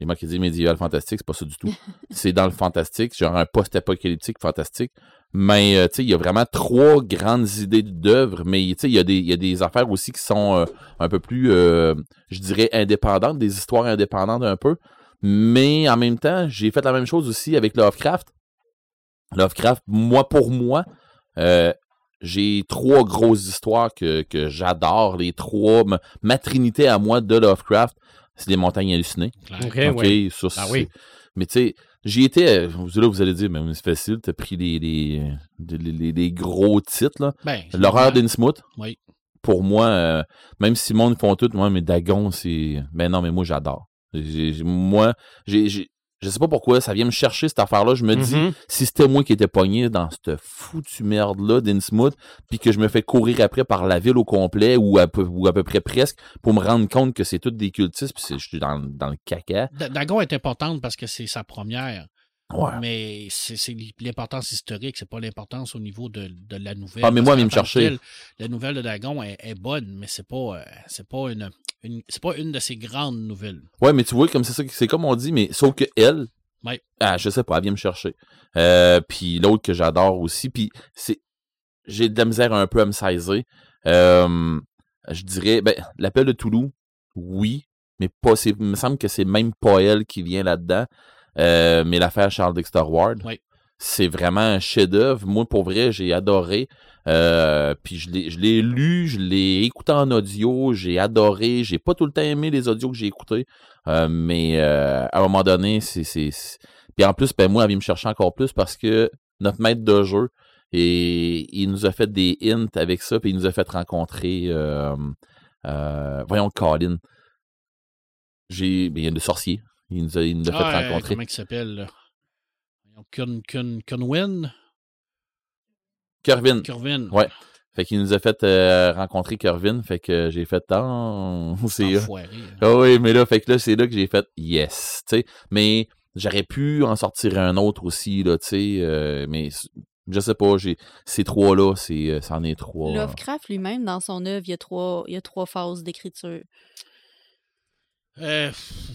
les moi qui dis médiéval fantastique, c'est pas ça du tout. *laughs* c'est dans le fantastique, genre un post-apocalyptique fantastique. Mais euh, il y a vraiment trois grandes idées d'œuvre, mais il y, a des- il y a des affaires aussi qui sont euh, un peu plus, euh, je dirais, indépendantes, des histoires indépendantes un peu. Mais en même temps, j'ai fait la même chose aussi avec Lovecraft. Lovecraft, moi, pour moi, j'ai trois grosses histoires que, que j'adore. Les trois, ma, ma trinité à moi de Lovecraft, c'est les montagnes hallucinées. Ça, Ah oui. Mais tu sais, j'y étais, euh, vous, là, vous allez dire, mais c'est facile, t'as pris les gros titres, là. Ben, L'horreur d'Innsmouth. Oui. Pour moi, euh, même si le monde font tout, moi, mais Dagon, c'est. Ben non, mais moi, j'adore. Moi, j'ai. Je sais pas pourquoi, ça vient me chercher cette affaire-là. Je me dis, Mhm. si c'était moi qui étais pogné dans cette foutue merde-là d'Innsmouth, puis que je me fais courir après par la ville au complet, ou à peu, ou à peu près presque, pour me rendre compte que c'est tous des cultistes, puis je suis dans, dans le caca. Da- Dagon est importante parce que c'est sa première, Ouais. mais c'est l'importance historique, c'est pas l'importance au niveau de, de la nouvelle. Ah, mais moi, me chercher. telle, La nouvelle de Dagon est, est bonne, mais c'est pas, euh, c'est pas une, une- c'est pas une de ses grandes nouvelles. Ouais, mais tu vois, comme c'est ça, c'est comme on dit, mais sauf que elle, Ouais. ah, je sais pas, elle vient me chercher. Euh, puis l'autre que j'adore aussi, puis c'est, j'ai de la misère un peu à me saisir. Euh, je dirais, ben, l'appel de Toulouse, oui, mais pas, c'est, il me semble que c'est même pas elle qui vient là-dedans. Euh, mais l'affaire Charles Dexter Ward, c'est vraiment un chef-d'œuvre. Moi, pour vrai, j'ai adoré. Euh, puis je l'ai, lu, je l'ai écouté en audio, j'ai adoré. J'ai pas tout le temps aimé les audios que j'ai écoutés. Euh, mais à un moment donné, c'est. Puis en plus, ben moi, elle vient me chercher encore plus parce que notre maître de jeu, et il nous a fait des hints avec ça, puis il nous a fait rencontrer. voyons, Colin. J'ai. Ben, il y a le sorcier. Il nous a, il nous a fait Ah, euh, rencontrer. comment il s'appelle? Kunwin? Kervin. Curvin. Ouais. Fait qu'il nous a fait euh, rencontrer Kervin. Fait que j'ai fait. Ah, c'est. Enfoiré, hein. Ah oui, mais là, fait que là, c'est là que j'ai fait yes. tu sais. Mais j'aurais pu en sortir un autre aussi, là, tu sais. euh, mais je sais pas, j'ai ces trois-là, c'est c'en est trois. Lovecraft lui-même, dans son œuvre, il y a trois, il y a trois phases d'écriture, Euh,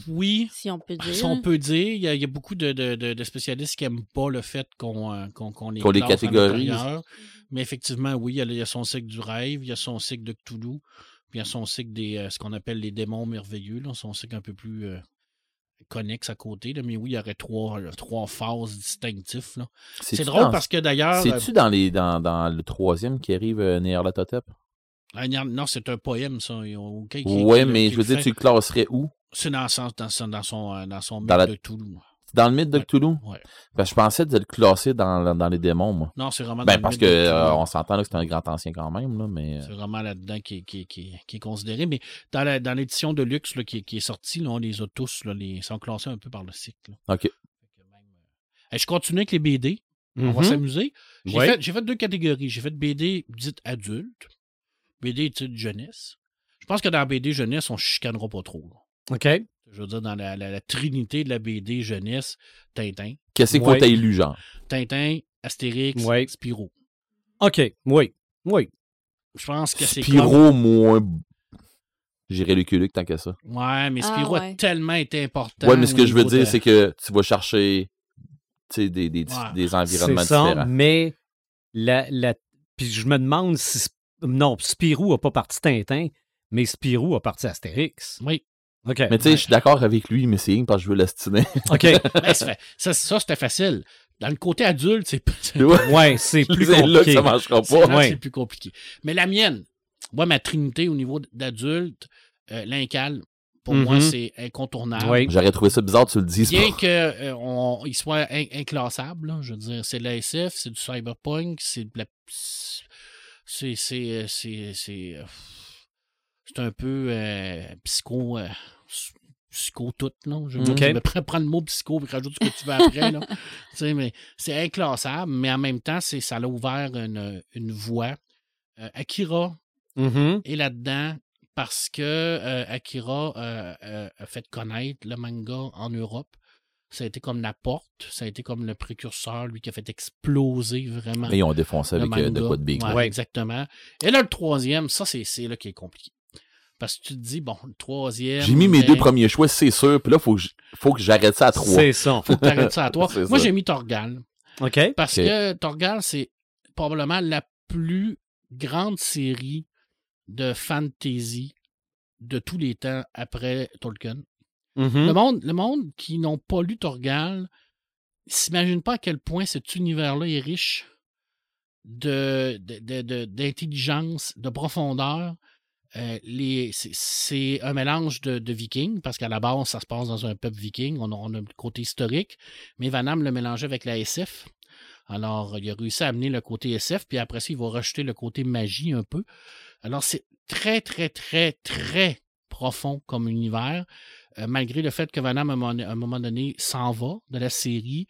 oui, si on peut dire. si on peut dire, il y a, il y a beaucoup de, de- spécialistes qui n'aiment pas le fait qu'on euh, qu'on les, Qu'on les catégorise. l'intérieur. Mais effectivement, oui, il y, a, le- il y a son cycle du rêve, il y a son cycle de Cthulhu, puis il y a son cycle des euh, ce qu'on appelle les démons merveilleux, là, son cycle un peu plus euh, connexe à côté. Là. Mais oui, il y aurait trois, trois phases distinctives. là. C'est drôle dans- parce que d'ailleurs. euh, C'est-tu dans, les, dans, dans le troisième qui arrive, euh, Néerlatotep? Non, c'est un poème, ça. qui- mais qui je veux le dire, fait. tu le classerais où? C'est dans, son- dans, son- dans son, euh, dans son mythe Dans la- de Toulouse. Dans le mythe de. Cthulhu? Ouais. Que je pensais de le classer dans, dans les démons, moi. Non, c'est vraiment Ben, dans le parce mythe que Cthulhu. euh, on s'entend là que c'est un grand ancien quand même, là, mais. euh, C'est vraiment là-dedans qui, est- qui, qui, qui est considéré. Mais dans, la- dans l'édition de luxe là, qui, est- qui est sortie, là, on les a tous, là, les, ils sont classés un peu par le cycle. là. OK. Euh, je continue avec les BD. On va Mhm. s'amuser. J'ai Ouais. fait, j'ai fait deux catégories. J'ai fait BD dite adulte, BD dite jeunesse. Je pense que dans la BD jeunesse, on ne chicanera pas trop. là. OK. Je veux dire, dans la, la- la trinité de la BD jeunesse, Tintin. Qu'est-ce qu'il Ouais. faut t'aille lu, genre? Tintin, Astérix, Ouais. Spirou. OK. Oui. Oui. Je pense que c'est comme... Spiro, moins. J'irais le culuc tant que ça. Ouais, mais Ah, Spirou a ouais. tellement été important. Ouais, mais ce que je veux dire, de- c'est que tu vas chercher tu sais, des, des, Ouais. des C'est environnements ça, différents. mais la, la... Puis je me demande si... Non, Spirou a pas parti Tintin, mais Spirou a parti Astérix. Oui. OK. Mais tu sais, je suis d'accord avec lui, mais c'est parce que je veux l'astiner. *laughs* OK. Ben, ça, ça, ça, c'était facile. Dans le côté adulte, c'est c'est- *laughs* Ouais. C'est plus *laughs* C'est là que compliqué. ça marchera c'est pas. Ouais. c'est plus compliqué. Mais la mienne, moi, ma trinité au niveau d'adulte, euh, l'incal, pour moi, Mhm. c'est incontournable. Oui. J'aurais trouvé ça bizarre que tu le dises Bien qu'il euh, soit in- inclassable, là, je veux dire, c'est de la SF, c'est du cyberpunk, c'est de la. C'est. C'est. euh, C'est. C'est euh, c'est un peu euh, psycho. euh, psycho tout, là. Je veux dire, Ok. je me prends, le mot psycho et rajoute ce que tu veux après, là. *laughs* Tu sais, mais c'est inclassable, mais en même temps, c'est, ça a ouvert une, une voie. Euh, Akira Mhm. est là-dedans parce que Akira a fait connaître le manga en Europe. Ça a été comme la porte, ça a été comme le précurseur, lui qui a fait exploser vraiment. Mais ils ont défoncé avec euh, de manga. quoi de big. Ouais, Ouais. Exactement. Et là, le troisième, ça, c'est, c'est là qui est compliqué. Parce que tu te dis, bon, le troisième. J'ai mis mes ben, deux premiers choix, c'est sûr. Puis là, faut que, faut que j'arrête ça à trois. C'est ça. Faut que t'arrêtes ça à. *laughs* C'est Moi, j'ai mis Torgal. OK. Parce que Torgal, c'est probablement la plus grande série de fantasy de tous les temps après Tolkien. Mhm. Le monde, le monde qui n'ont pas lu Torgal s'imagine pas à quel point cet univers-là est riche de, de- de- de- d'intelligence, de, profondeur. Euh, les, c'est, un mélange de, de vikings, parce qu'à la base, ça se passe dans un peuple viking. On a, on a le côté historique, mais Van Damme le mélangeait avec la SF. Alors, il a réussi à amener le côté SF, puis après ça, il va rejeter le côté magie un peu. Alors, c'est très, très, très, très profond comme univers, euh, malgré le fait que Van Damme, à un moment, donné, s'en va de la série.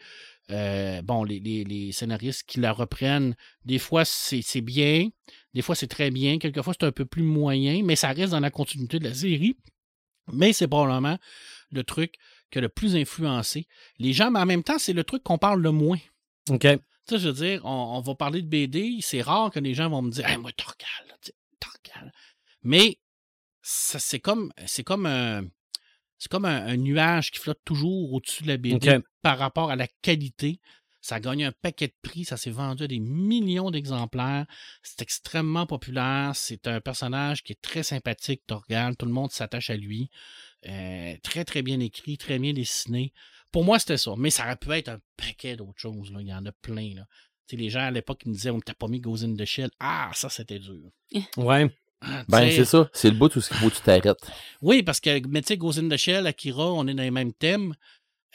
Euh, bon, les, les- les scénaristes qui la reprennent, des fois, c'est bien, des fois, c'est très bien, quelquefois, c'est un peu plus moyen, mais ça reste dans la continuité de la série. Mais c'est probablement le truc que le plus influencé les gens, mais en même temps, c'est le truc qu'on parle le moins. OK. Tu sais, je veux dire, on, on va parler de BD, c'est rare que les gens vont me dire Hey, moi, Torgal. Mais c'est comme c'est comme un c'est comme un, un nuage qui flotte toujours au-dessus de la BD par rapport à la qualité. Ça a gagné un paquet de prix, ça s'est vendu à des millions d'exemplaires. C'est extrêmement populaire. C'est un personnage qui est très sympathique, Torgal. Tout le monde s'attache à lui. Euh, très, très bien écrit, très bien dessiné. Pour moi, c'était ça. Mais ça aurait pu être un paquet d'autres choses. Là. Il y en a plein. Là. Les gens à l'époque me disaient On t'a pas mis in the Shell. Ah, ça, c'était dur. Ouais. Ben, sais, c'est ça. C'est le bout où il faut que tu t'arrêtes. Oui, parce que, mais tu sais, Ghost in the Shell, Akira, on est dans les mêmes thèmes.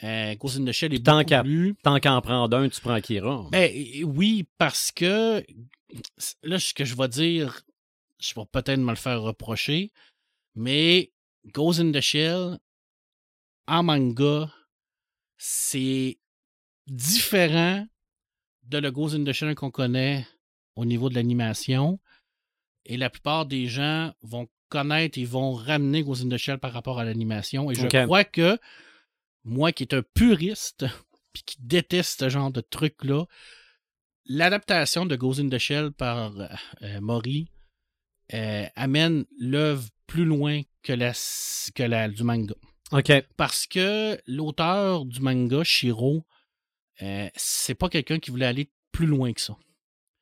Euh, Ghost in the Shell est Tant qu'à- plus... Tant qu'en prendre un, tu prends Kira. Ben, oui, parce que là, ce que je vais dire, je vais peut-être me le faire reprocher, mais Ghost in the Shell, en manga, c'est différent de le Ghost in the Shell qu'on connaît au niveau de l'animation. Et la plupart des gens vont connaître et vont ramener Ghost in the Shell par rapport à l'animation. Et je crois que moi qui est un puriste, *laughs* puis qui déteste ce genre de truc-là, l'adaptation de Ghost in the Shell par euh, euh, Mori euh, amène l'œuvre plus loin que la, que la du manga. OK. Parce que l'auteur du manga, Shiro, euh, c'est pas quelqu'un qui voulait aller plus loin que ça.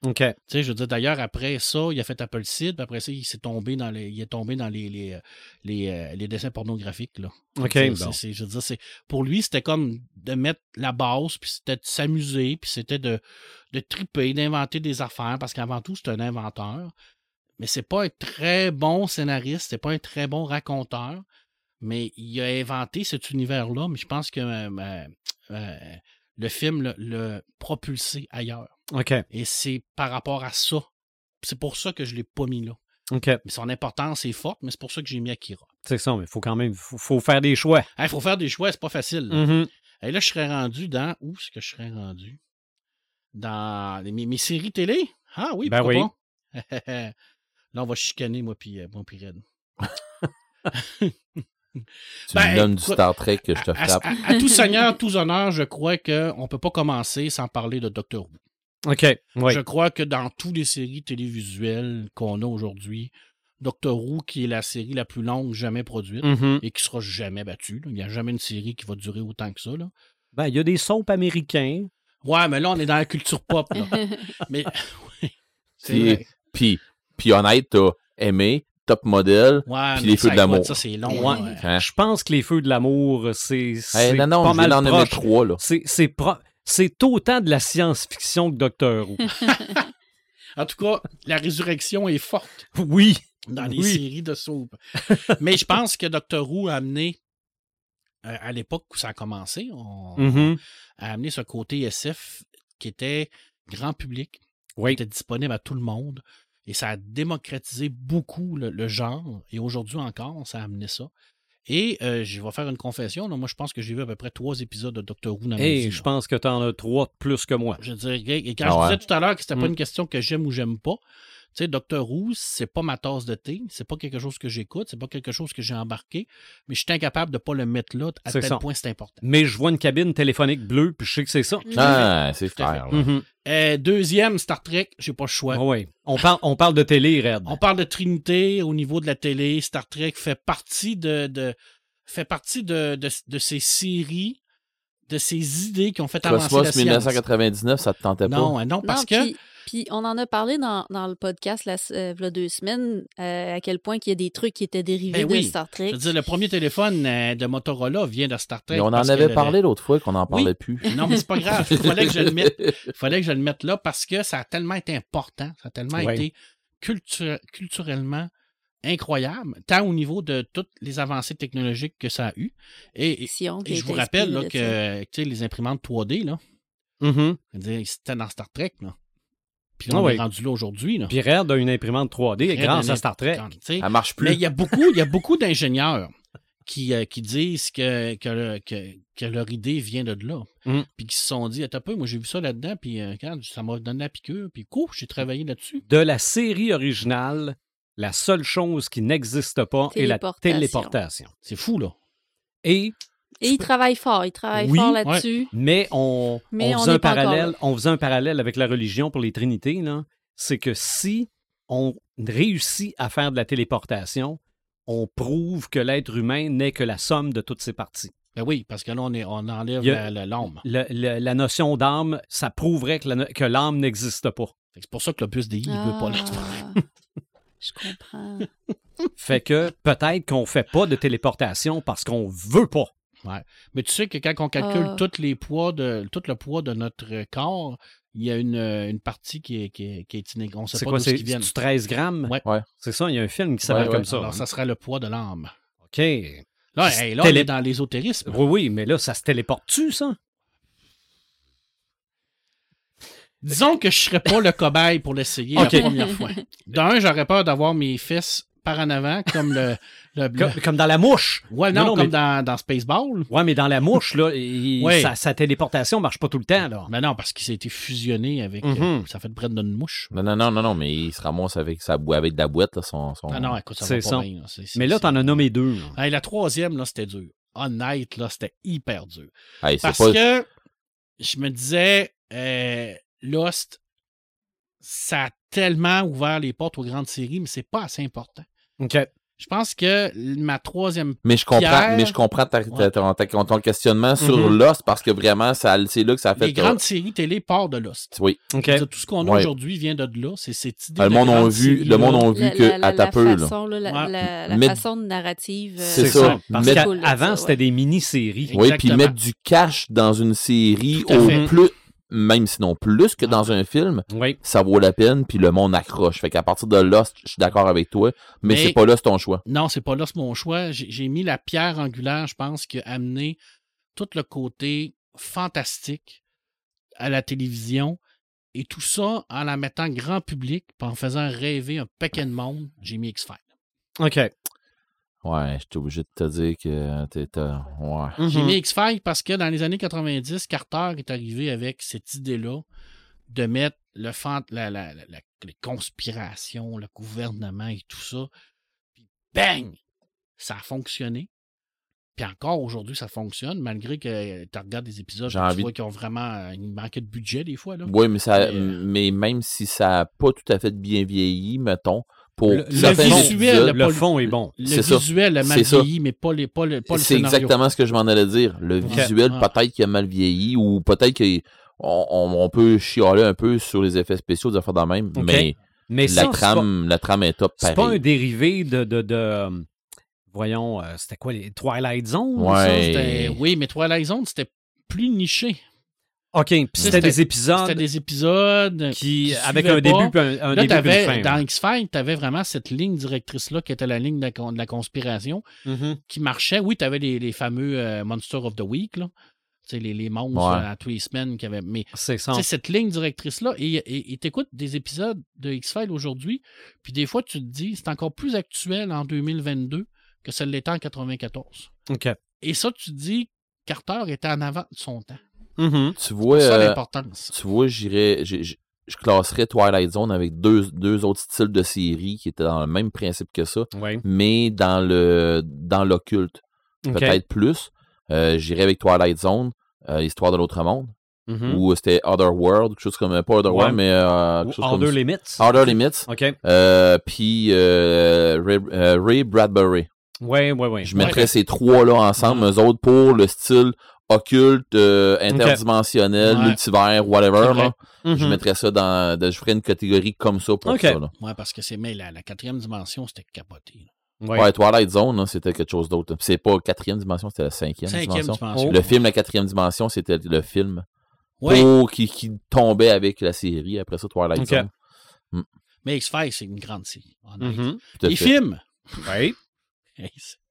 OK. Tu sais, je veux dire, d'ailleurs, après ça, il a fait Apple Seed, puis après ça, il s'est tombé dans les, il est tombé dans les, les, euh, les, euh, les dessins pornographiques, là. OK. C'est- bon. c'est- je veux dire, c'est, pour lui, c'était comme de mettre la base, puis c'était de s'amuser, puis c'était de, de triper, d'inventer des affaires, parce qu'avant tout, c'est un inventeur. Mais c'est pas un très bon scénariste, c'est pas un très bon raconteur, mais il a inventé cet univers-là, mais je pense que euh, le film l'a- l'a propulsé ailleurs. OK. Et c'est par rapport à ça. C'est pour ça que je l'ai pas mis là. OK. Mais son importance est forte, mais c'est pour ça que j'ai mis Akira. C'est ça, mais il faut quand même faut, faut faire des choix. Il faut faire des choix, c'est pas facile. là. Mhm. Et là, je serais rendu dans. Où est-ce que je serais rendu? Dans les- mes, mes séries télé? Ah oui, Ben pourquoi pas? *laughs* là, on va chicaner, moi, puis euh, moi, puis Red. *laughs* *laughs* Tu Ben, me donnes du Star Trek que je te À, frappe. à- à tout seigneur, tous honneurs, je crois qu'on ne peut pas commencer sans parler de Doctor Who. OK. Oui. Je crois que dans toutes les séries télévisuelles qu'on a aujourd'hui, Doctor Who, qui est la série la plus longue jamais produite Mhm. et qui sera jamais battue, là. il n'y a jamais une série qui va durer autant que ça. Là. Ben, il y a des soaps américains. Ouais, mais là, on est dans la culture pop. là. *laughs* mais *laughs* puis, puis honnête, t'as aimé, top modèle. Ouais, puis les feux de l'amour. Ça, c'est long. Hein? Je pense que les feux de l'amour, c'est non, non, pas mal nommer proche. trois, là. C'est c'est pro- c'est autant de la science-fiction que Docteur Who. *laughs* En tout cas, la résurrection est forte oui. dans les Oui. séries de soap. mais je pense que Doctor Who a amené, euh, à l'époque où ça a commencé, on, Mhm. a amené ce côté SF qui était grand public, Oui. qui était disponible à tout le monde. Et ça a démocratisé beaucoup le, le genre. Et aujourd'hui encore, ça a amené ça. Et euh, je vais faire une confession. là. Moi, je pense que j'ai vu à peu près trois épisodes de Doctor Who dans ma Et vie. je pense que tu en as trois plus que moi. Je dirais, et quand Ah je ouais. disais tout à l'heure que c'était pas Mm. une question que j'aime ou j'aime pas, tu sais, Doctor Who, c'est pas ma tasse de thé, c'est pas quelque chose que j'écoute, c'est pas quelque chose que j'ai embarqué, mais je suis incapable de pas le mettre là à tel ça. point c'est important. Mais je vois une cabine téléphonique bleue, puis je sais que c'est ça. Ah, c'est là. Mhm. Euh, deuxième, Star Trek, j'ai pas le choix. Ah ouais. On, parle, on parle de télé, Red. On parle de Trinité au niveau de la télé. Star Trek fait partie de, de fait partie de, de, de ces séries, de ces idées qui ont fait avancer la science. 1999, ça te tentait pas? Non, hein, non, parce non, que puis Puis on en a parlé dans, dans le podcast la, euh, deux semaines, euh, à quel point qu'il y a des trucs qui étaient dérivés Ben de oui. Star Je Trek. veux dire, le premier téléphone euh, de Motorola vient de Star Trek. Mais on en avait parlé l'autre fois qu'on n'en Oui. parlait plus. Non, mais c'est pas grave. Il fallait que je le mette. *laughs* fallait que je le mette là parce que ça a tellement été important, ça a tellement été cultu- culturellement incroyable, tant au niveau de toutes les avancées technologiques que ça a eu. Et, qui et je vous rappelle là, de que tu sais, les imprimantes 3D, là, Mhm. dire, c'était dans Star Trek. Là. Puis là, on est rendu là aujourd'hui. là. Puis Red a une imprimante 3D Red grâce a à Star Trek. Elle marche plus. Mais il y a beaucoup, il y a beaucoup d'ingénieurs qui, euh, qui disent que, que, le- que, que leur idée vient de là. Mm. Puis qui se sont dit, attends un peu, moi j'ai vu ça là-dedans, puis euh, regarde, ça m'a donné la piqûre, puis cool, j'ai travaillé là-dessus. De la série originale, la seule chose qui n'existe pas est la téléportation. C'est fou, là. Et Et il travaille fort, il travaille Oui, fort là-dessus. Mais on, Mais on on faisait un n'est pas encore parallèle, là. on faisait un parallèle avec la religion pour les trinités, là. C'est que si on réussit à faire de la téléportation, on prouve que l'être humain n'est que la somme de toutes ses parties. Ben oui, parce que là, on, est, on enlève a- la- la- l'âme. Notion d'âme, ça prouverait que l'âme n'existe pas. Fait que C'est pour ça que l'Opus DI, il veut pas là. Ah, *laughs* Je comprends. Fait que peut-être qu'on fait pas de téléportation parce qu'on veut pas. Mais tu sais que quand on calcule Ah. tous les poids de, tout le poids de notre corps, il y a une, une partie qui est, qui est, qui est inég- On ne sait C'est pas d'où c'est ils viennent. c'est 13 grammes? Ouais. Ouais. C'est ça, il y a un film qui s'appelle Ouais, comme ça. Alors, hein. ça serait le poids de l'âme. OK. Oui, Là, hey, là télé- on est dans l'ésotérisme. oui, mais là, ça se téléporte-tu, ça? Disons que je serais pas le cobaye pour l'essayer la première fois. D'un, j'aurais peur d'avoir mes fesses par en avant, comme le. *laughs* le- Comme, le- comme dans la mouche. Ouais, non, Non, non, comme mais- dans, dans Spaceball. Ouais, mais dans la mouche, là, il- *laughs* Ouais. sa, sa téléportation marche pas tout le temps, là. Mais non, parce qu'il s'est été fusionné avec. Mhm. euh, ça fait de Brendan Mouche. Non, non, non, non, non, mais il se ramasse avec, sa, bou- avec de la boîte, là, son, son- Ah non, écoute, ça C'est va pas bien. là. C'est- c'est- Mais là, t'en as nommé deux. là. Hey, la troisième, là, c'était dur. Honnête, là, c'était hyper dur. Hey, Parce pas... que je me disais, euh, Lost, ça a tellement ouvert les portes aux grandes séries, mais c'est pas assez important. OK. Je pense que ma troisième. Mais je comprends, Pierre. mais je comprends ta- ton, ta- ton questionnement sur Mhm. Lost parce que vraiment, ça, c'est là que ça a fait. Les grandes séries télé partent de Lost. Oui. Tout ce qu'on a Ouais. aujourd'hui vient de là. C'est cette idée Le de monde a vu, le monde a vu La- que la, à ta la peu, façon, là, la, Ouais. la- la Mais- façon de narrative. euh, C'est ça. Parce cool, ça, c'était ouais. des mini-séries. Oui, puis mettre du cash dans une série au plus, même sinon plus que dans un film, Oui. ça vaut la peine, puis le monde accroche. Fait qu'à partir de Lost, je suis d'accord avec toi, mais, Mais- c'est pas là c'est ton choix. Non, c'est pas là, c'est mon choix. J'ai j'ai mis la pierre angulaire, je pense, qui a amené tout le côté fantastique à la télévision. Et tout ça en la mettant grand public, puis en faisant rêver un paquet de monde, j'ai mis X-Files. OK. Ouais, je suis obligé de te dire que t'es, t'as- ouais. J'ai Mhm. mis X-Files parce que dans les années 90, Carter est arrivé avec cette idée-là de mettre le fant la, la- la- la- les conspirations, le gouvernement et tout ça. Puis bang! Ça a fonctionné. Puis encore aujourd'hui, ça fonctionne, malgré que tu regardes des épisodes, J'ai tu envie vois qu'ils ont vraiment euh, il manquait de budget des fois. Là. Oui, mais, ça, Mais, euh, mais même si ça n'a pas tout à fait bien vieilli, mettons, pour Le, visuel, le fond est bon. Le visuel a mal vieilli, mais pas, les, pas le, pas le c'est exactement ce que je m'en allais dire. Le visuel, Ah. peut-être qu'il a mal vieilli, ou peut-être qu'on on, on peut chialer un peu sur les effets spéciaux, des affaires de même, mais Mais ça, la, pas- trame, la trame est top c'est pas un dérivé de... de, de, euh, voyons, euh, c'était quoi, les Twilight Zone? Ouais. ça? C'était- Oui, mais Twilight Zone, c'était plus niché. OK, puis c'était des épisodes C'était des épisodes qui, qui avec un début puis un, un Là, début puis une fin. dans ouais. X-Files, tu avais vraiment cette ligne directrice-là qui était la ligne de la, con- de la conspiration Mhm. qui marchait. Oui, tu avais les, les fameux euh, Monster of the Week, là. Les, les monstres Ouais. euh, à tous les semaines qui avaient. Mais cette ligne directrice-là, et t'écoutes des épisodes de X-Files aujourd'hui, puis des fois, tu te dis, c'est encore plus actuel en 2022 que ça l'était en 94. OK. Et ça, tu te dis, Carter était en avant de son temps. Mhm. Tu vois, C'est ça euh, l'importance. tu vois, j'irais, je classerais Twilight Zone avec deux, deux autres styles de séries qui étaient dans le même principe que ça, mais dans le dans l'occulte. Peut-être plus. Euh, j'irais avec Twilight Zone, euh, Histoire de l'autre monde, Mhm. ou c'était Other World, quelque chose comme, pas Other Ouais. World, mais euh, quelque chose comme Limits. Outer Limits. OK. Puis Ray, Ray Bradbury. Oui, oui, oui. Je mettrais ces trois-là ensemble, eux autres, pour le style occulte, euh, interdimensionnel, Ouais. multivers, whatever, là, je Mhm. mettrais ça dans. de- je ferais une catégorie comme ça pour ça. Là. Ouais, parce que c'est. Mais la, la quatrième dimension, c'était capoté. là. Ouais. Ouais, Twilight Zone, c'était quelque chose d'autre. Puis C'est pas quatrième dimension, c'était la cinquième, Cinquième dimension. dimension. Le film La quatrième dimension, c'était le film Oui, pour- qui, qui tombait avec la série. Après ça, Twilight. Zone. mais X-Files, c'est une grande série. Tout à Les fait. films? Ouais. *laughs*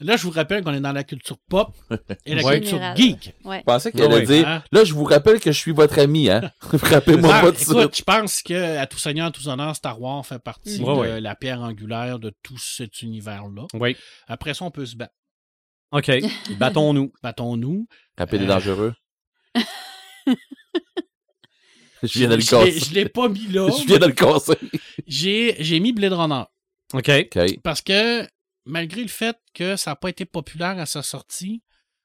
Là, je vous rappelle qu'on est dans la culture pop et la Ouais. culture geek. Ouais. Je pensais qu'elle Ouais, allait dire Hein? Là, je vous rappelle que je suis votre ami, hein. *laughs* Rappelez-moi Ah, pas de écoute, je pense que à tout seigneur, à tout honneur, Star Wars fait partie Ouais, de ouais. la pierre angulaire de tout cet univers-là. Oui. Après ça, on peut se battre. OK. *laughs* Battons-nous. Battons-nous. Rappelez les Euh. dangereux. *laughs* je viens de le casser. Je l'ai pas mis là. Je viens de le casser. J'ai j'ai mis Blade Runner. OK. OK. Parce que, malgré le fait que ça n'a pas été populaire à sa sortie,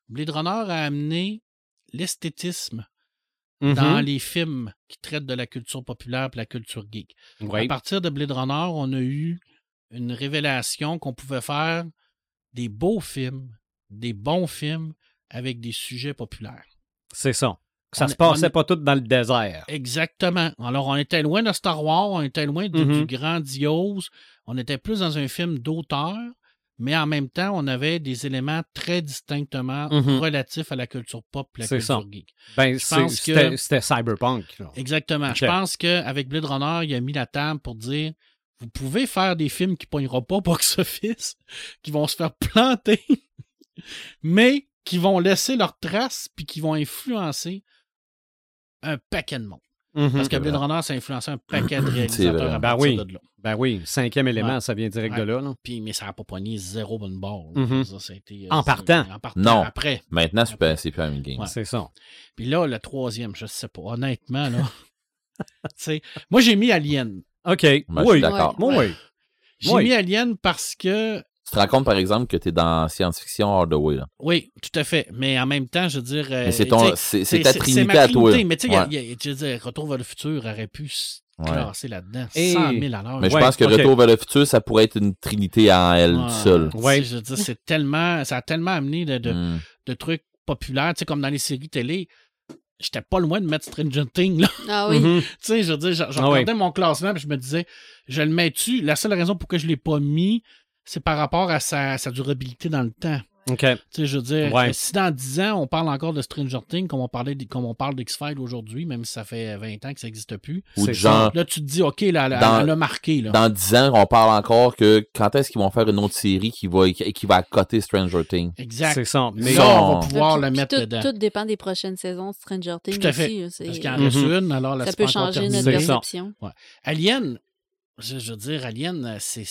Blade Runner a amené l'esthétisme dans les films qui traitent de la culture populaire et la culture geek. Ouais. À partir de Blade Runner, on a eu une révélation qu'on pouvait faire des beaux films, des bons films avec des sujets populaires. C'est ça. Ça On se passait on pas tout dans le désert. Exactement. Alors, on était loin de Star Wars, on était loin Mhm. du grandiose, on était plus dans un film d'auteur, mais en même temps, on avait des éléments très distinctement Mhm. relatifs à la culture pop et la culture ça. geek. Ben, c'était que- cyberpunk. là. Exactement. Je pense qu'avec Blade Runner, il a mis la table pour dire vous pouvez faire des films qui ne pogneront pas box-office, *laughs* qui vont se faire planter, *laughs* mais qui vont laisser leurs traces puis qui vont influencer un paquet de monde. Mhm. Parce que Blade. Runner, ça a influencé un paquet de réalisateurs à Ben oui. de là. Ben oui, cinquième élément, Ouais. ça vient direct Ouais. de là. là. Puis, mais ça n'a pas poigné zéro bonne barre. Mhm. Ça, ça a été, euh, En partant. En partant. Non. Après. Maintenant, c'est pas- c'est plus un game. Ouais. C'est ça. Puis là, le troisième, je sais pas. Honnêtement, là. *laughs* tu sais, moi, j'ai mis Alien. OK. Je suis oui. d'accord. Moi, oui. J'ai Oui. mis Alien parce que te rends compte, par exemple, que tu es dans science-fiction all the way. Là. Oui, tout à fait. Mais en même temps, je veux dire. euh, Mais c'est ta trinité ma à toi. Mais tu sais, Ouais. je veux dire, Retour vers le futur aurait pu se Ouais. classer là-dedans. Et- 100 000 à l'heure. Mais je Ouais, pense que. Retour vers le futur, ça pourrait être une trinité en elle Ouais. seule. Sais, Je veux dire, c'est tellement. Ça a tellement amené de, de, Mm. de trucs populaires. Tu sais, comme dans les séries télé. J'étais pas loin de mettre Stranger Things, là. Ah oui. Mhm. *laughs* Tu sais, je veux dire, je, je Ah regardais mon classement et je me disais, je le mets-tu? La seule raison pour que je l'ai pas mis, c'est par rapport à sa, sa durabilité dans le temps. OK. Tu sais, je veux dire, Ouais. euh, si dans 10 ans, on parle encore de Stranger Things, comme on, parlait, de- comme on parle d'X-Files aujourd'hui, même si ça fait 20 ans que ça n'existe plus, Ou genre, là, tu te dis, OK, là, elle, Dans- elle a marqué. Là. dans 10 ans, on parle encore que quand est-ce qu'ils vont faire une autre série qui va, qui va accoter Stranger Things? Exact. C'est ça. Mais là, on va pouvoir le mettre tout, dedans. tout dépend des prochaines saisons de Stranger Things Tout à fait. aussi. Parce qu'il y en reste Mhm. une, alors là, ça c'est peut changer notre perception. Alien, je, je veux dire, Alien, euh, c'est,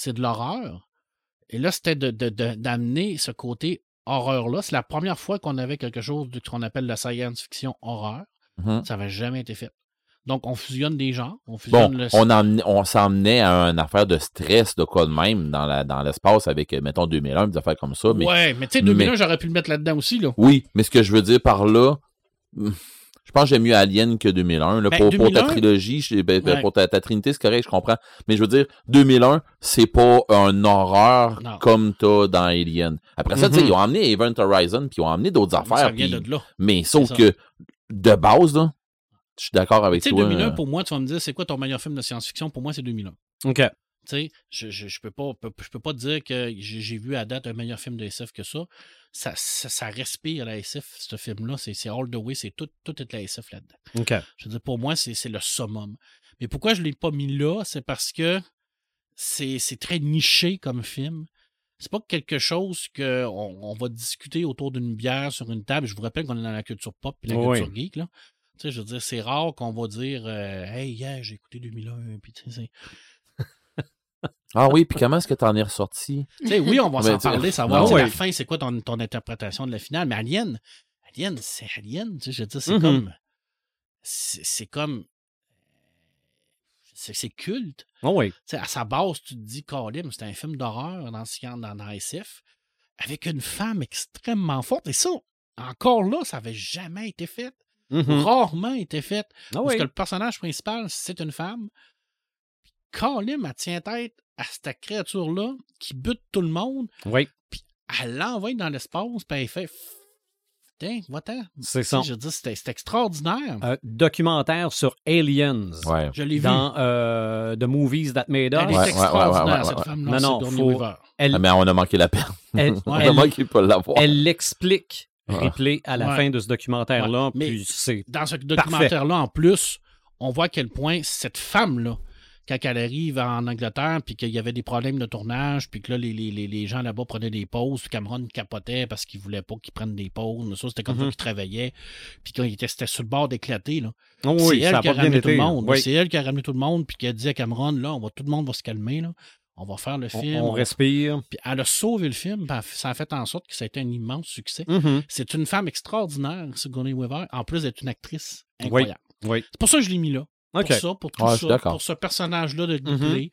c'est, de l'horreur. Et là, c'était de, de- de- d'amener ce côté horreur-là. C'est la première fois qu'on avait quelque chose de ce qu'on appelle la science-fiction horreur. Mhm. Ça n'avait jamais été fait. Donc, on fusionne des genres. On Bon, fusionne le... on, emmenait- on s'emmenait à une affaire de stress de quoi de même dans, la, dans l'espace avec, euh, mettons, 2001, des affaires comme ça. Mais, Ouais, mais tu sais, 2001, mais- j'aurais pu le mettre là-dedans aussi. Là. Oui, mais ce que je veux dire par là, je pense que j'aime mieux Alien que 2001. Là, Ben, pour, pour ta 2001, trilogie, je- ben, ben, Ouais. pour ta, ta trinité, c'est correct, je comprends. Mais je veux dire, 2001, c'est pas un horreur Non. comme t'as dans Alien. Après ça, tu sais, Mhm. ils ont emmené Event Horizon, puis ils ont emmené d'autres ça affaires. vient puis- de là. Mais sauf ça. que, de base, là, je suis d'accord avec Tu sais, toi. 2001, euh, pour moi, tu vas me dire, c'est quoi ton meilleur film de science-fiction? Pour moi, c'est 2001. OK. Sais, je, je, je peux pas je peux pas dire que j'ai vu à date un meilleur film de SF que ça. Ça, ça, ça respire la SF, ce film-là. C'est all the way, c'est tout, tout est la SF là-dedans. Je veux dire, pour moi, c'est le summum. Mais pourquoi je ne l'ai pas mis là? C'est parce que c'est très niché comme film. C'est pas quelque chose qu'on on va discuter autour d'une bière sur une table. Je vous rappelle qu'on est dans la culture pop et la Oui. culture geek. Là. Tu sais, je veux dire, c'est rare qu'on va dire euh, Hey, yeah, j'ai écouté 2001. Puis, tu sais, c'est- Ah oui, puis comment est-ce que t'en es ressorti? Oui, on va Mais s'en parler, savoir Non, la fin, c'est quoi ton, ton interprétation de la finale. Mais Alien, Alien, c'est Alien. Tu sais, je veux dire, c'est Mhm. comme. C'est comme. C'est culte. Oh oui. À sa base, tu te dis, Kalim, c'est un film d'horreur dans, dans, dans SF, avec une femme extrêmement forte. Et ça, encore là, ça n'avait jamais été fait. Mhm. Rarement été fait. Ah Parce oui. que le personnage principal, c'est une femme. Kalim, elle tient tête à cette créature-là qui bute tout le monde. Oui. Elle l'envoie dans l'espace, puis elle fait. Tiens, va-t'en. C'est ça. Je dis, c'était extraordinaire. Euh, documentaire sur Aliens. Ouais. Je l'ai vu. Dans euh, The Movies That Made Us. Elle est Ouais, ouais, extraordinaire, ouais, ouais, cette femme-là. Non, non, faut-. Elle, Ah, mais on a manqué la peine. elle, *laughs* on a manqué de pas l'avoir. elle l'explique. Ripley, à la Ouais. fin de ce documentaire-là. Ouais, mais- Puis c'est Dans ce documentaire-là, en plus, on voit à quel point cette femme-là, quand elle arrive en Angleterre, puis qu'il y avait des problèmes de tournage, puis que là, les, les- les- gens là-bas prenaient des pauses, puis Cameron capotait parce qu'il voulait pas qu'ils prennent des pauses. Ça, c'était comme ça Mhm. qu'il travaillait. Puis quand il était, sur le bord d'éclater, là. Oh c'est oui, elle ça a qui a ramené tout le monde. C'est elle qui a ramené tout le monde, puis qui a dit à Cameron, là, on va, tout le monde va se calmer, là. On va faire le film. on on- respire. Puis elle a sauvé le film, puis elle- ça a fait en sorte que ça a été un immense succès. Mhm. C'est une femme extraordinaire, Sigourney Weaver, en plus d'être une actrice incroyable. Oui. C'est pour ça que je l'ai mis là. Pour ça, pour tout Ouais, suis ça, pour ce personnage-là de Mhm. Ripley.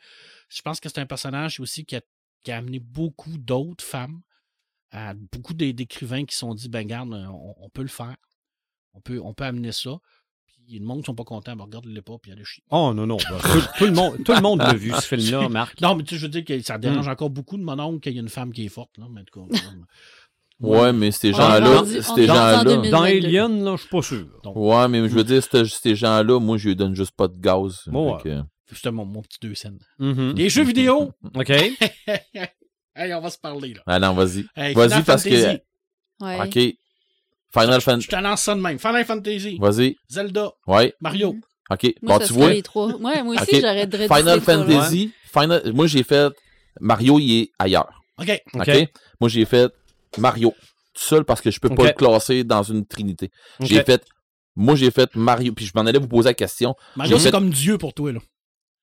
Je pense que c'est un personnage aussi qui a, qui a amené beaucoup d'autres femmes, à beaucoup d'é- d'écrivains qui se sont dit, ben garde, on, on peut le faire. On peut, on peut amener ça. Puis le monde ne sont pas contents, ben regarde-les pas, puis allez chier. Oh non, non. ben, tout, tout le monde, tout le monde l'a vu, ce film-là, *laughs* Marc. Non, mais tu sais, je veux dire que ça dérange encore beaucoup de mon oncle qu'il y ait une femme qui est forte. Là, mais en tout cas, *laughs* Ouais, mais ces gens-là, ces gens-là. 2000. Dans 2022. Alien, là, je suis pas sûr. donc, Ouais, mais je veux dire, ces- ces gens-là, moi, je lui donne juste pas de gaz. Bon, que- c'était mon, petit deux scènes. Mhm. Les jeux vidéo! *laughs* OK. *laughs* hey, on va se parler, là. Ah non, vas-y. Hey, Vas-y, Final parce que- Fantasy. Ouais. OK. Final Je Fantasy. te lance ça de même. Final Fantasy, Vas-y. Zelda, Ouais. Mario. OK. Moi, bon, ça tu vois, les trois. Ouais, moi aussi, Ok. j'aurais de Final Fantasy, Final... moi, j'ai fait Mario, il est ailleurs. OK. OK? OK. Moi, j'ai fait Mario. Tout seul parce que je peux pas le classer dans une trinité. J'ai fait. Moi, j'ai fait Mario. Puis je m'en allais vous poser la question. Mario, c'est fait- comme Dieu pour toi, là.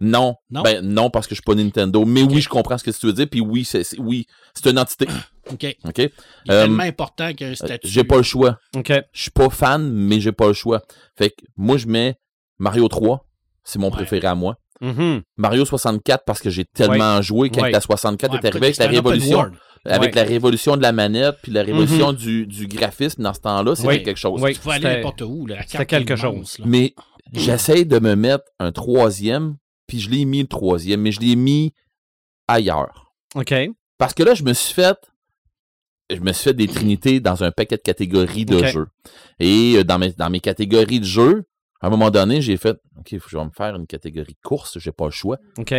Non. Non? Ben, non, parce que je suis pas Nintendo. Mais oui, je comprends ce que tu veux dire. Puis oui, c'est oui, c'est une entité. *clears throat* OK. Il OK? est Euh, tellement important qu'un Euh, statut. J'ai pas le choix. OK. Je suis pas fan, mais j'ai pas le choix. Fait que moi, je mets Mario 3. C'est mon Ouais. préféré à moi. Mhm. Mario 64 parce que j'ai tellement joué quand Ouais. la 64 Ouais, est arrivé avec la révolution. Avec Ouais. la révolution de la manette puis la révolution du, du graphisme dans ce temps-là, c'était quelque chose. Oui, Tu peux aller n'importe où, c'était carte quelque chose. là. Mais j'essaye de me mettre un troisième, puis je l'ai mis le troisième, mais je l'ai mis ailleurs. OK. Parce que là, je me suis fait. Je me suis fait des trinités dans un paquet de catégories de jeux. Et euh, dans mes, dans mes catégories de jeux, à un moment donné, j'ai fait OK, faut que je vais me faire une catégorie course, j'ai pas le choix. OK.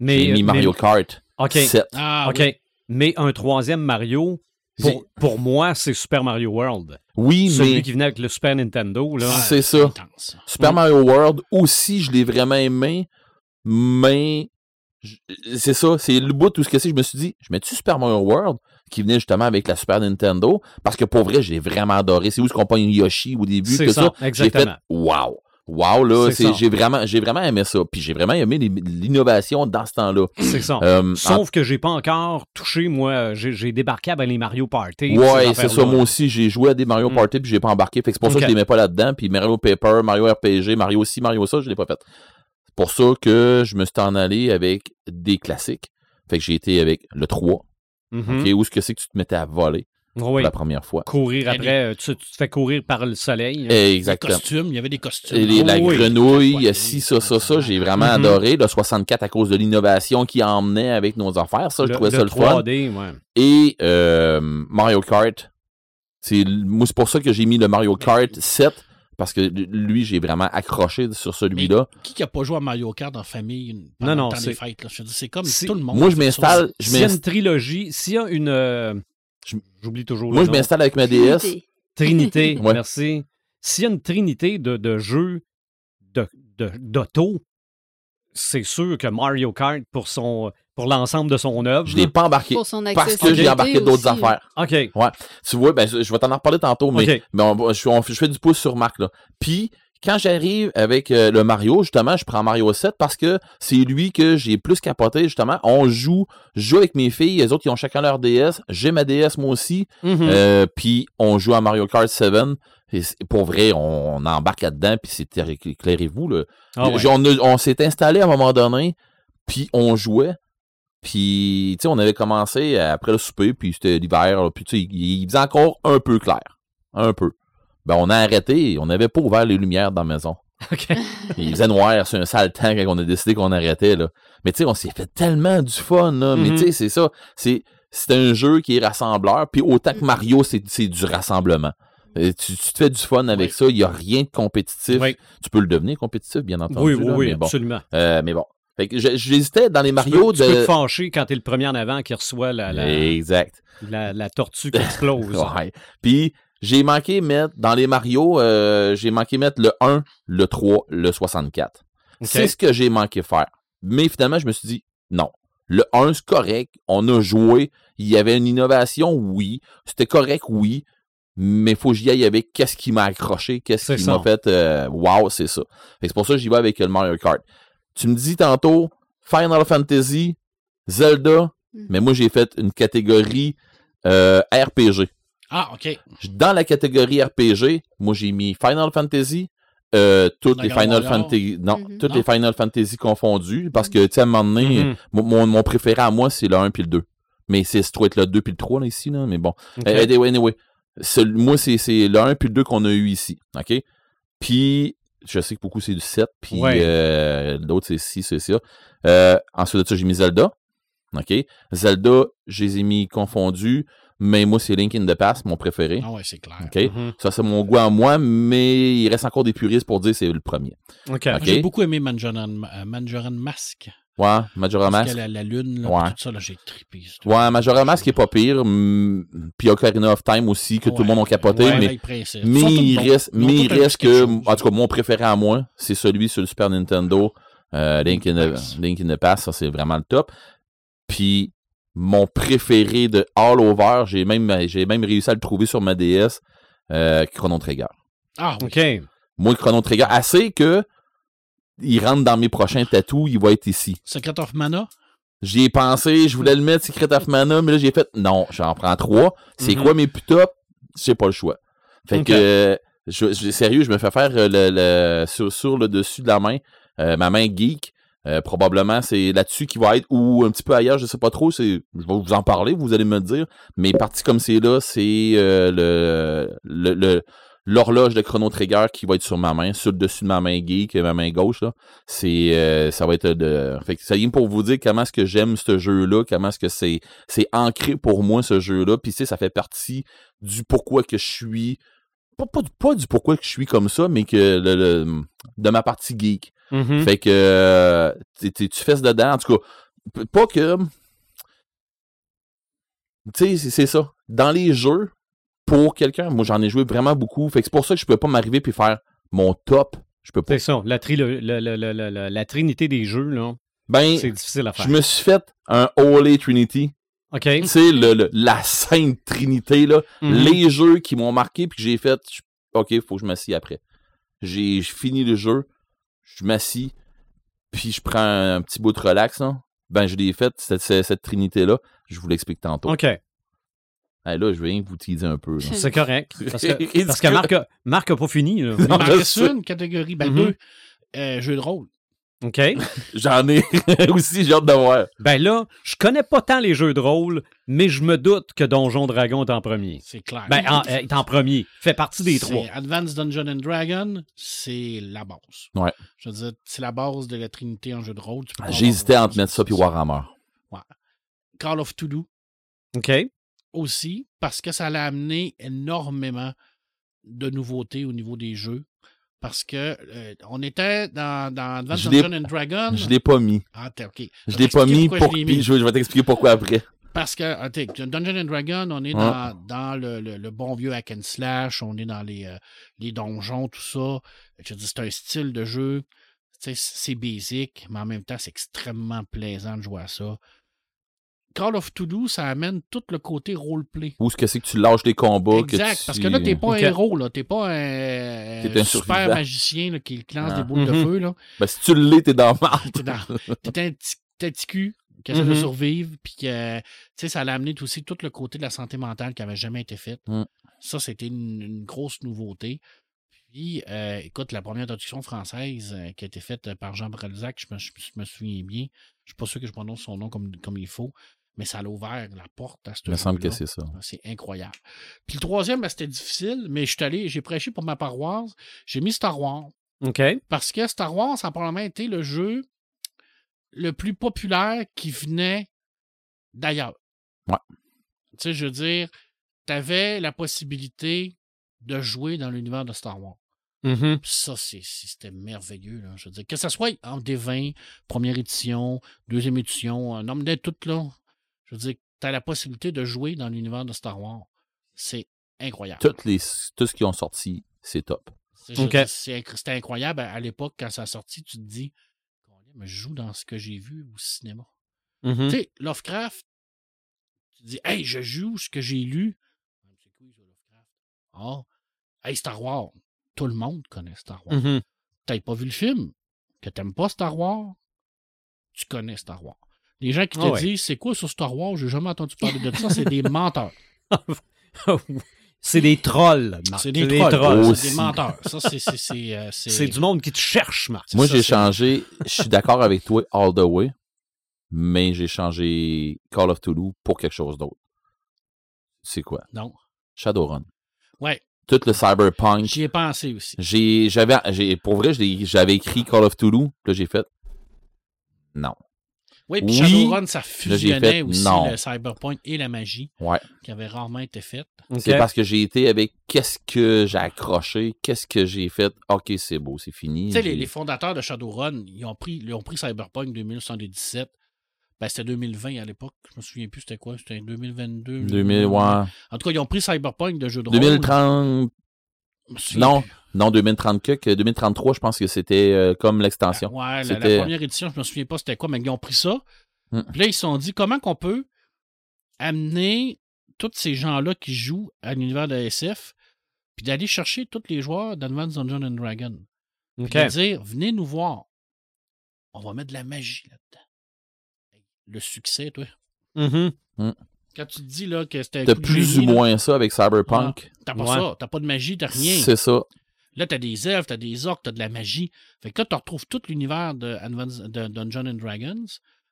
Mais, J'ai mis mais- Mario Kart OK. 7. Ah, OK. oui. Mais un troisième Mario, pour, pour moi, c'est Super Mario World. Oui, Celui mais qui venait avec le Super Nintendo, là. Ah, c'est ça. intense. Super Mm. Mario World aussi, je l'ai vraiment aimé, mais c'est ça, c'est le bout de tout ce que c'est. Je me suis dit, je mets-tu Super Mario World qui venait justement avec la Super Nintendo? Parce que pour vrai, j'ai vraiment adoré. C'est où ce qu'on pogne Yoshi au début, C'est que ça, ça? J'ai fait exactement. wow. Wow, là, j'ai vraiment, j'ai vraiment aimé ça. Puis j'ai vraiment aimé l'innovation dans ce temps-là. C'est ça. Euh, Sauf que j'ai pas encore touché, moi, j'ai débarqué avec les Mario Party. ouais, c'est ça. Moi aussi, j'ai joué à des Mario Mm. Party puis j'ai pas embarqué. Fait que c'est pour ça que je les mets pas là-dedans. Puis Mario Paper, Mario RPG, Mario ci, Mario ça, je l'ai pas fait. C'est pour ça que je me suis en allé avec des classiques. Fait que j'ai été avec le 3. Mhm. OK, où est-ce que c'est que tu te mettais à voler Oui. la première fois? Courir après, euh, tu, tu te fais courir par le soleil. hein. Les Exactement. costumes, il y avait des costumes. Et les- la Oh oui. grenouille, si, ça, ça, ça, j'ai vraiment Mhm. adoré. Le 64 à cause de l'innovation qui emmenait avec nos affaires. Ça, je le, trouvais ça le le fun. 3D, ouais. Et euh, Mario Kart. C'est moi, c'est pour ça que j'ai mis le Mario Kart 7. Parce que lui, j'ai vraiment accroché sur celui-là. Qui qui a pas joué à Mario Kart en famille Non, pendant non, le temps c'est- des fêtes? là? Je veux dire, C'est comme Si- tout le monde. Moi, je m'installe. Je S'il y a une trilogie, s'il y a une. euh, J'oublie toujours Moi, le je nom. m'installe avec ma DS. Trinité, *laughs* Ouais. merci. S'il y a une trinité de, de jeux de- de- d'auto, c'est sûr que Mario Kart, pour, son, pour l'ensemble de son œuvre. Je l'ai pas embarqué. Pour son Parce que j'ai embarqué d'autres affaires. OK. Tu vois, ben, je je vais t'en en reparler tantôt, mais, mais on va- je, on- je fais du pouce sur Marc. Là. Puis, quand j'arrive avec euh, le Mario, justement, je prends Mario 7 parce que c'est lui que j'ai plus capoté, justement. On joue, je joue avec mes filles, les autres, ils ont chacun leur DS. J'ai ma DS, moi aussi. Mhm. Euh, puis, on joue à Mario Kart 7. Et c'est- pour vrai, on, on embarque là-dedans, puis c'était, éclairez-vous, là. Ah ouais. On, on s'est installé à un moment donné, puis on jouait. Puis, tu sais, on avait commencé après le souper, puis c'était l'hiver, puis tu sais, il, il faisait encore un peu clair. Un peu. Ben, on a arrêté, on n'avait pas ouvert les lumières dans la maison. *laughs* OK. Il faisait noir sur un sale temps quand on a décidé qu'on arrêtait, là. Mais tu sais, on s'est fait tellement du fun, là. Mais Mhm. tu sais, c'est ça. C'est, c'est un jeu qui est rassembleur, puis autant que Mario, c'est du rassemblement. Euh, Tu, tu te fais du fun avec Oui. ça, il n'y a rien de compétitif. Oui. Tu peux le devenir compétitif, bien entendu. Oui, oui, là, oui, mais bon. absolument. Euh, mais bon. Fait que j'hésitais dans les Tu Mario peux, tu peux te de. fâcher quand t'es le premier en avant qui reçoit la, la, Exact. la, la tortue qui explose. *laughs* Ouais. Puis j'ai manqué mettre dans les Mario, euh, j'ai manqué mettre le 1, le 3, le 64. OK. C'est ce que j'ai manqué faire. Mais finalement, je me suis dit non. Le 1, c'est correct. On a joué. Il y avait une innovation, oui. C'était correct, oui. Mais faut que j'y aille avec qu'est-ce qui m'a accroché, qu'est-ce qui m'a fait euh, wow, c'est ça. Fait que C'est pour ça que j'y vais avec le Mario Kart. Tu me dis tantôt Final Fantasy, Zelda, Mm. mais moi j'ai fait une catégorie euh, RPG. Ah, OK. Dans la catégorie RPG, moi j'ai mis Final Fantasy, euh, toutes les Dragon Final. Fantasy, non, Mhm. toutes Non. les Final Fantasy confondues, parce que tu sais à un moment donné, Mhm. mon, mon- mon préféré à moi c'est le 1 puis le 2. Mais c'est ça doit être le 2 puis le 3 là ici là, mais bon. Euh, anyway, anyway. C'est- moi c'est c'est le 1 puis le 2 qu'on a eu ici, OK? Puis je sais que beaucoup c'est du 7 puis Ouais. euh, l'autre c'est 6 c'est ça. Euh, ensuite de ça, j'ai mis Zelda. OK? Zelda, je les ai mis confondus, mais moi c'est Link in the Past mon préféré. Ah ouais, c'est clair. OK? Mhm. Ça, c'est mon goût à moi, mais il reste encore des puristes pour dire c'est le premier. OK. J'ai beaucoup aimé Majoran, euh, Majoran Mask. Ouais, Majora Parce Mask. que la, la lune, là, Ouais. tout ça, là, j'ai trippé. Ouais, Majora Mask qui est pas pire. hum, Puis Ocarina of Time aussi, que tout le monde a capoté. Ouais, mais mais il reste, mais il que, en tout cas, mon préféré à moi, c'est celui sur le Super Nintendo. euh, Link, in the, Pass. Link in the Past, ça c'est vraiment le top. Puis mon préféré de All Over, j'ai même, j'ai même réussi à le trouver sur ma DS, euh, Chrono Trigger. Ah, oui. OK. Moi, Chrono Trigger, assez que il rentre dans mes prochains tatous, il va être ici. Secret of Mana? J'y ai pensé, je voulais le mettre Secret of Mana, mais là, j'ai fait, non, j'en prends trois. C'est Mhm. quoi mes plus? J'ai pas le choix. Fait que, euh, je, je- sérieux, je me fais faire euh, le, le- sur, sur le dessus de la main, euh, ma main geek. Euh, probablement, c'est là-dessus qui va être, ou un petit peu ailleurs, je sais pas trop, c'est, je vais vous en parler, vous allez me le dire. Mais parti comme c'est là, c'est euh, le, le, le- l'horloge de Chrono Trigger qui va être sur ma main, sur le dessus de ma main geek, ma main gauche, là. C'est, euh, ça va être de, fait que ça y est pour vous dire comment est-ce que j'aime ce jeu-là, comment est-ce que c'est, c'est ancré pour moi, ce jeu-là. Puis, tu sais, ça fait partie du pourquoi que je suis, pas, pas, du- pas du pourquoi que je suis comme ça, mais que le, le- de ma partie geek. Mhm. Fait que euh, tu fesses dedans? En tout cas, pas que. Tu sais, c'est- c'est ça. Dans les jeux, pour quelqu'un, moi j'en ai joué vraiment beaucoup. Fait que c'est pour ça que je peux pas m'arriver puis faire mon top. Je peux pas. C'est ça. La, tri- le- la trinité des jeux, là, Ben, c'est difficile à faire. je me suis fait un Holy Trinity. OK. Tu sais, la Sainte Trinité, là. Mhm. Les jeux qui m'ont marqué puis que j'ai fait, je- OK, faut que je m'assieds après. J'ai fini le jeu, je m'assis, puis je prends un, petit bout de relax, là. Ben, je l'ai fait, cette, cette, cette Trinité-là. Je vous l'explique tantôt. OK. Là, je viens vous teaser un peu. là. C'est correct. Parce que, *laughs* parce que Marc, a, Marc a pas fini. Là. Il m'en je reste sais. une catégorie, ben Mhm. deux. Euh, jeux de rôle. OK. *laughs* J'en ai *laughs* aussi, j'ai hâte de voir. Ben là, je connais pas tant les jeux de rôle, mais je me doute que Donjon Dragon est en premier. C'est clair. Ben, en- euh, est en premier. Fait partie des C'est trois. Advanced Dungeon and Dragon, c'est la base. Ouais. Je veux dire, c'est la base de la Trinité en jeu de rôle. Tu peux pas J'ai hésité avoir- entre mettre ça puis Warhammer. Call of Toulouse OK. Aussi, parce que ça l'a amené énormément de nouveautés au niveau des jeux. Parce que euh, on était dans, dans Advanced Je l'ai- Dungeon and Dragon. Je l'ai pas mis. Ah, ok. Je l'ai pas mis pour. je mis. Vais t'expliquer pourquoi après. Parce que, ah, t'sais, Dungeon and Dragon, on est Ouais. dans, dans le, le- le bon vieux hack and slash, on est dans les, euh, les donjons, tout ça. Je dis, c'est un style de jeu, c'est basic, mais en même temps, c'est extrêmement plaisant de jouer à ça. Call of Toulouse, ça amène tout le côté roleplay. Où est-ce que c'est que tu lâches les combats? que Exact, tu- parce que là, t'es pas un héros, là. T'es pas un, T'es un super survivant. magicien là, qui lance Ah. des boules de Mhm. feu, là. Ben, si tu l'es, t'es dans le. T'es dans- *laughs* t'es un petit, t'es un petit cul qui essaie de Mhm. survivre, puis que, tu sais, ça l'a amené aussi tout le côté de la santé mentale qui avait jamais été fait. Mm. Ça, c'était une, une grosse nouveauté. Puis, euh, écoute, la première traduction française euh, qui a été faite par Jean Brelzac, je me, je me souviens bien. Je suis pas sûr que je prononce son nom comme, comme il faut, mais ça l'a ouvert la porte à ce Il me semble que c'est ça. C'est incroyable. Puis le troisième, ben, c'était difficile, mais je suis allé, j'ai prêché pour ma paroisse. J'ai mis Star Wars. OK. Parce que Star Wars, ça a probablement été le jeu le plus populaire qui venait d'ailleurs. Ouais. Tu sais, je veux dire, tu avais la possibilité de jouer dans l'univers de Star Wars. Mhm. Ça, c'est- c'était merveilleux. Là. Je veux dire, que ce soit en D20, première édition, deuxième édition, un homme tout là. Je veux dire, tu as la possibilité de jouer dans l'univers de Star Wars. C'est incroyable. Toutes les, tout ce qui ont sorti, c'est top. C'était incroyable à, l'époque quand ça a sorti. Tu te dis, mais je joue dans ce que j'ai vu au cinéma. Mhm. Tu sais, Lovecraft, tu te dis, hey, je joue ce que j'ai lu. C'est Lovecraft? Ah, hey, Star Wars. Tout le monde connaît Star Wars. Mhm. T'as pas vu le film, que t'aimes pas Star Wars, tu connais Star Wars. Les gens qui te Ah ouais. disent, c'est quoi sur Star Wars? J'ai jamais entendu parler de ça. C'est des *laughs* menteurs. c'est des trolls, Marc. C'est des trolls. trolls. C'est des menteurs. Ça, c'est. c'est- c'est, euh, *laughs* c'est- du monde qui te cherche, Marc. Moi, j'ai changé. *laughs* Je suis d'accord avec toi all the way, mais j'ai changé Call of Toulouse pour quelque chose d'autre. C'est quoi? Non. Shadowrun. Ouais, Tout le cyberpunk. j'y ai pensé aussi. J'ai, j'avais, j'ai, pour vrai, j'avais écrit Call of Toulouse, puis là, j'ai fait. Non. Oui, puis Oui. Shadowrun, ça fusionnait fait aussi non. le cyberpunk et la magie Ouais. qui avait rarement été faite. C'est parce que j'ai été avec qu'est-ce que j'ai accroché, qu'est-ce que j'ai fait. Ok, c'est beau, c'est fini. Tu sais, les, fondateurs de Shadowrun, ils ont pris, ils ont pris Cyberpunk 2077. Ben, c'était 2020 à l'époque. Je me souviens plus c'était quoi. C'était 2022. 2000, ouais. En tout cas, ils ont pris Cyberpunk de jeu de rôle. 2030, Je me souviens non, non, 2030 que, que 2033, je pense que c'était euh, comme l'extension. Ouais, la, la C'était- première édition, je me souviens pas c'était quoi, mais ils ont pris ça. Hmm. Puis là, ils se sont dit comment qu'on peut amener tous ces gens-là qui jouent à l'univers de SF, puis d'aller chercher tous les joueurs d'Advanced Dungeons and Dragons. Puis Ok. de dire, venez nous voir. On va mettre de la magie là-dedans. Le succès, toi. Mhm. Quand tu te dis là, que c'était un T'as plus génie, ou là, moins ça avec Cyberpunk. T'as pas Ouais. ça. T'as pas de magie, t'as rien. C'est ça. Là, t'as des elfes, t'as des orques, t'as de la magie. Fait que là, tu retrouves tout l'univers de, Dungeons and Dragons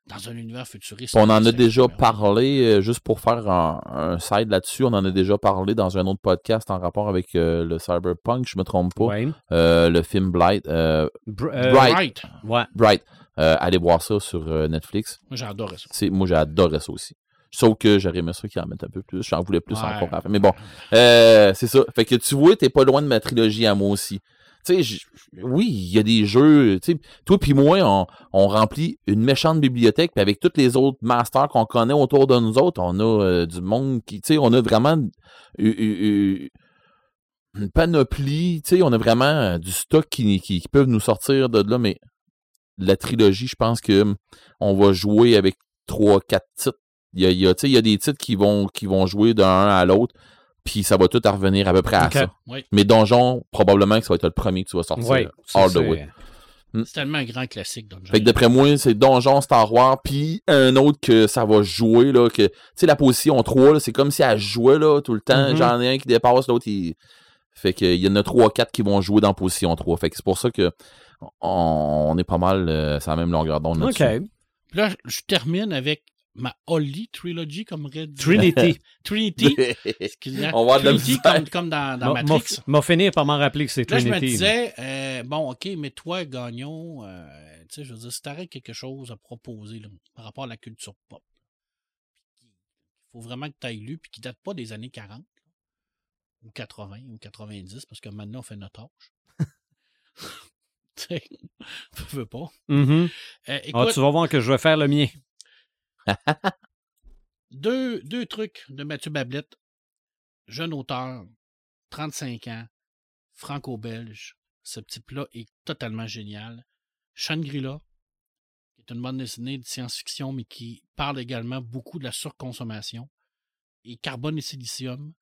dans un univers futuriste. On en a déjà parlé, euh, juste pour faire un, un side là-dessus, on en a déjà parlé dans un autre podcast en rapport avec euh, le Cyberpunk, je me trompe pas. Ouais. Euh, le film Blight. euh, Br- euh, Bright. Right. Ouais. Bright. Euh, allez voir ça sur Netflix. Moi, j'adorais ça. Moi, j'ai adoré ça aussi. Sauf que j'aurais aimé ça qu'ils en mettent un peu plus. J'en voulais plus Ouais. encore. fin. Mais bon, euh, c'est ça. Fait que tu vois, t'es pas loin de ma trilogie à moi aussi. Tu sais, oui, il y a des jeux. Toi puis moi, on, on remplit une méchante bibliothèque. Puis avec tous les autres masters qu'on connaît autour de nous autres, on a euh, du monde qui, tu sais, on a vraiment une panoplie. Tu sais, on a vraiment euh, du stock qui, qui, qui peuvent nous sortir de là. Mais la trilogie, je pense que hum, on va jouer avec trois, quatre titres. Il y a, y a, tu sais, il y a des titres qui vont, qui vont jouer d'un à l'autre, puis ça va tout à revenir à peu près à ça. Oui. Mais Donjon, probablement que ça va être le premier que tu vas sortir. All the c'est- way. C'est tellement un grand classique. Dungeons Fait que d'après moi, c'est Donjon, Star Wars, puis un autre que ça va jouer, là, que, tu sais, la position 3, là, c'est comme si elle jouait, là, tout le temps. Mhm. J'en ai un qui dépasse, l'autre, il... Fait qu'il y en a 3-4 qui vont jouer dans position 3. Fait que c'est pour ça que on, on est pas mal euh, sur la même longueur d'onde OK. là, je termine avec ma Holy Trilogy, comme Red. Trinity. *laughs* Trinity. *laughs* Excusez-moi. On va Trinity, comme, comme dans, dans M'a- Matrix. M'a m'a fini par m'en rappeler que c'est Là, je Trinity. me disais, euh, bon, OK, mais toi, Gagnon, euh, tu sais, je veux dire, si t'aurais quelque chose à proposer là, par rapport à la culture pop, il faut vraiment que tu ailles lu, puis qui date pas des années 40, là, ou 80, ou 90, parce que maintenant, on fait notre âge. *laughs* tu sais, je veux pas. Mhm. Euh, Ah, écoute, tu vas voir que je vais faire le mien. Deux, trucs de Mathieu Bablette, jeune auteur, 35 ans, franco-belge. Ce type-là est totalement génial. Shangri-La, qui est une bande dessinée de science-fiction, mais qui parle également beaucoup de la surconsommation. Et Carbone et Silicium,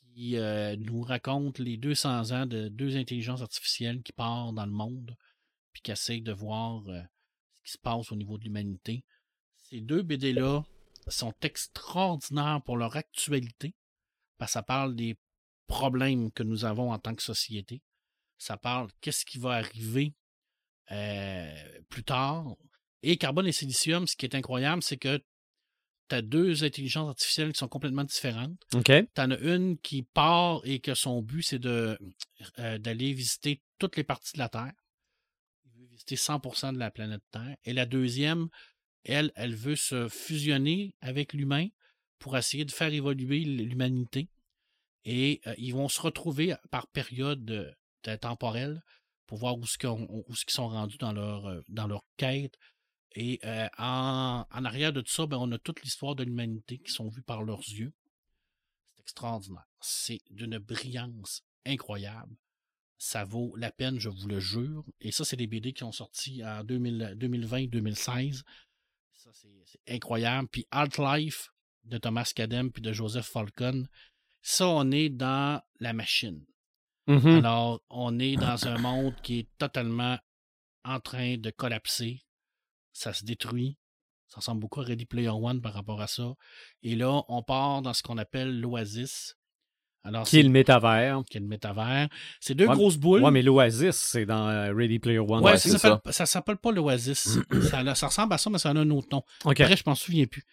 qui euh, nous raconte les 200 ans de deux intelligences artificielles qui partent dans le monde, puis qui essayent de voir euh, ce qui se passe au niveau de l'humanité. Ces deux BD-là sont extraordinaires pour leur actualité, parce que ça parle des problèmes que nous avons en tant que société. Ça parle qu'est-ce qui va arriver euh, plus tard. Et Carbone et Silicium, ce qui est incroyable, c'est que tu as deux intelligences artificielles qui sont complètement différentes. Tu en as une qui part et que son but, c'est de euh, d'aller visiter toutes les parties de la Terre. Il veut visiter 100% de la planète Terre. Et la deuxième, elle, elle veut se fusionner avec l'humain pour essayer de faire évoluer l'humanité. Et euh, ils vont se retrouver par période euh, temporelle pour voir où ce sont rendus dans leur, euh, dans leur quête. Et en, en, arrière de tout ça, ben, on a toute l'histoire de l'humanité qui sont vues par leurs yeux. C'est extraordinaire. C'est d'une brillance incroyable. Ça vaut la peine, je vous le jure. Et ça, c'est des BD qui ont sorti en 2020-2016. Ça, c'est incroyable. Puis Alt Life de Thomas Cadem puis de Joseph Falcon, ça, on est dans la machine. Mm-hmm. Alors, on est dans un monde qui est totalement en train de collapser. Ça se détruit. Ça ressemble beaucoup à Ready Player One par rapport à ça. Et là, on part dans ce qu'on appelle l'oasis. Alors, qui est le métavers. Qui est le métavers. C'est deux grosses boules. Ouais, mais l'Oasis, c'est dans euh, Ready Player One. Ouais, ça, s'appelle, ça. s'appelle pas l'Oasis. *clears throat* ça, ça, ressemble à ça, mais ça a un autre nom. Après, je m'en souviens plus.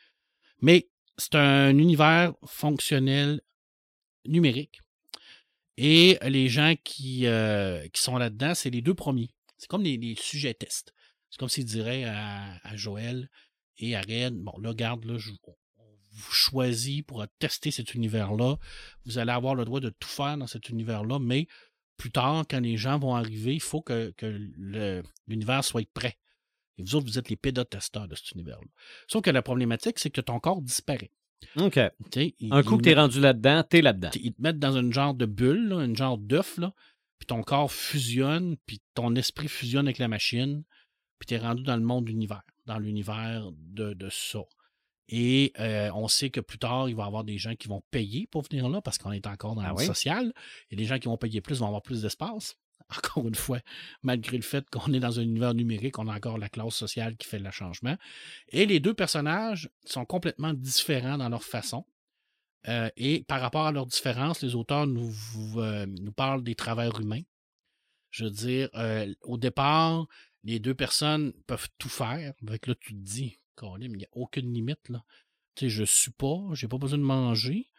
Mais c'est un univers fonctionnel numérique. Et les gens qui, euh, qui sont là-dedans, c'est les deux premiers. C'est comme les, sujets tests. C'est comme s'ils diraient à, Joël et à Red, bon, là, garde, là, je, vous choisit pour tester cet univers-là. Vous allez avoir le droit de tout faire dans cet univers-là, mais plus tard, quand les gens vont arriver, il faut que, l'univers soit prêt. Et vous autres, vous êtes les pédotesteurs de cet univers-là. Sauf que la problématique, c'est que ton corps disparaît. OK. un coup que tu es rendu là-dedans, tu es là-dedans. Ils te mettent dans une genre de bulle, là, une genre d'œuf, puis ton corps fusionne, puis ton esprit fusionne avec la machine, puis tu es rendu dans le monde d'univers, dans l'univers de, de ça. Et euh, on sait que plus tard, il va y avoir des gens qui vont payer pour venir là parce qu'on est encore dans ah le social. Et les gens qui vont payer plus vont avoir plus d'espace. *laughs* Encore une fois, malgré le fait qu'on est dans un univers numérique, on a encore la classe sociale qui fait le changement. Et les deux personnages sont complètement différents dans leur façon. Euh, et par rapport à leurs différences, les auteurs nous, euh, nous parlent des travers humains. Je veux dire, au départ, les deux personnes peuvent tout faire. Avec là, tu te dis, il n'y a aucune limite. Là. Tu sais, je suis pas, j'ai pas besoin de manger.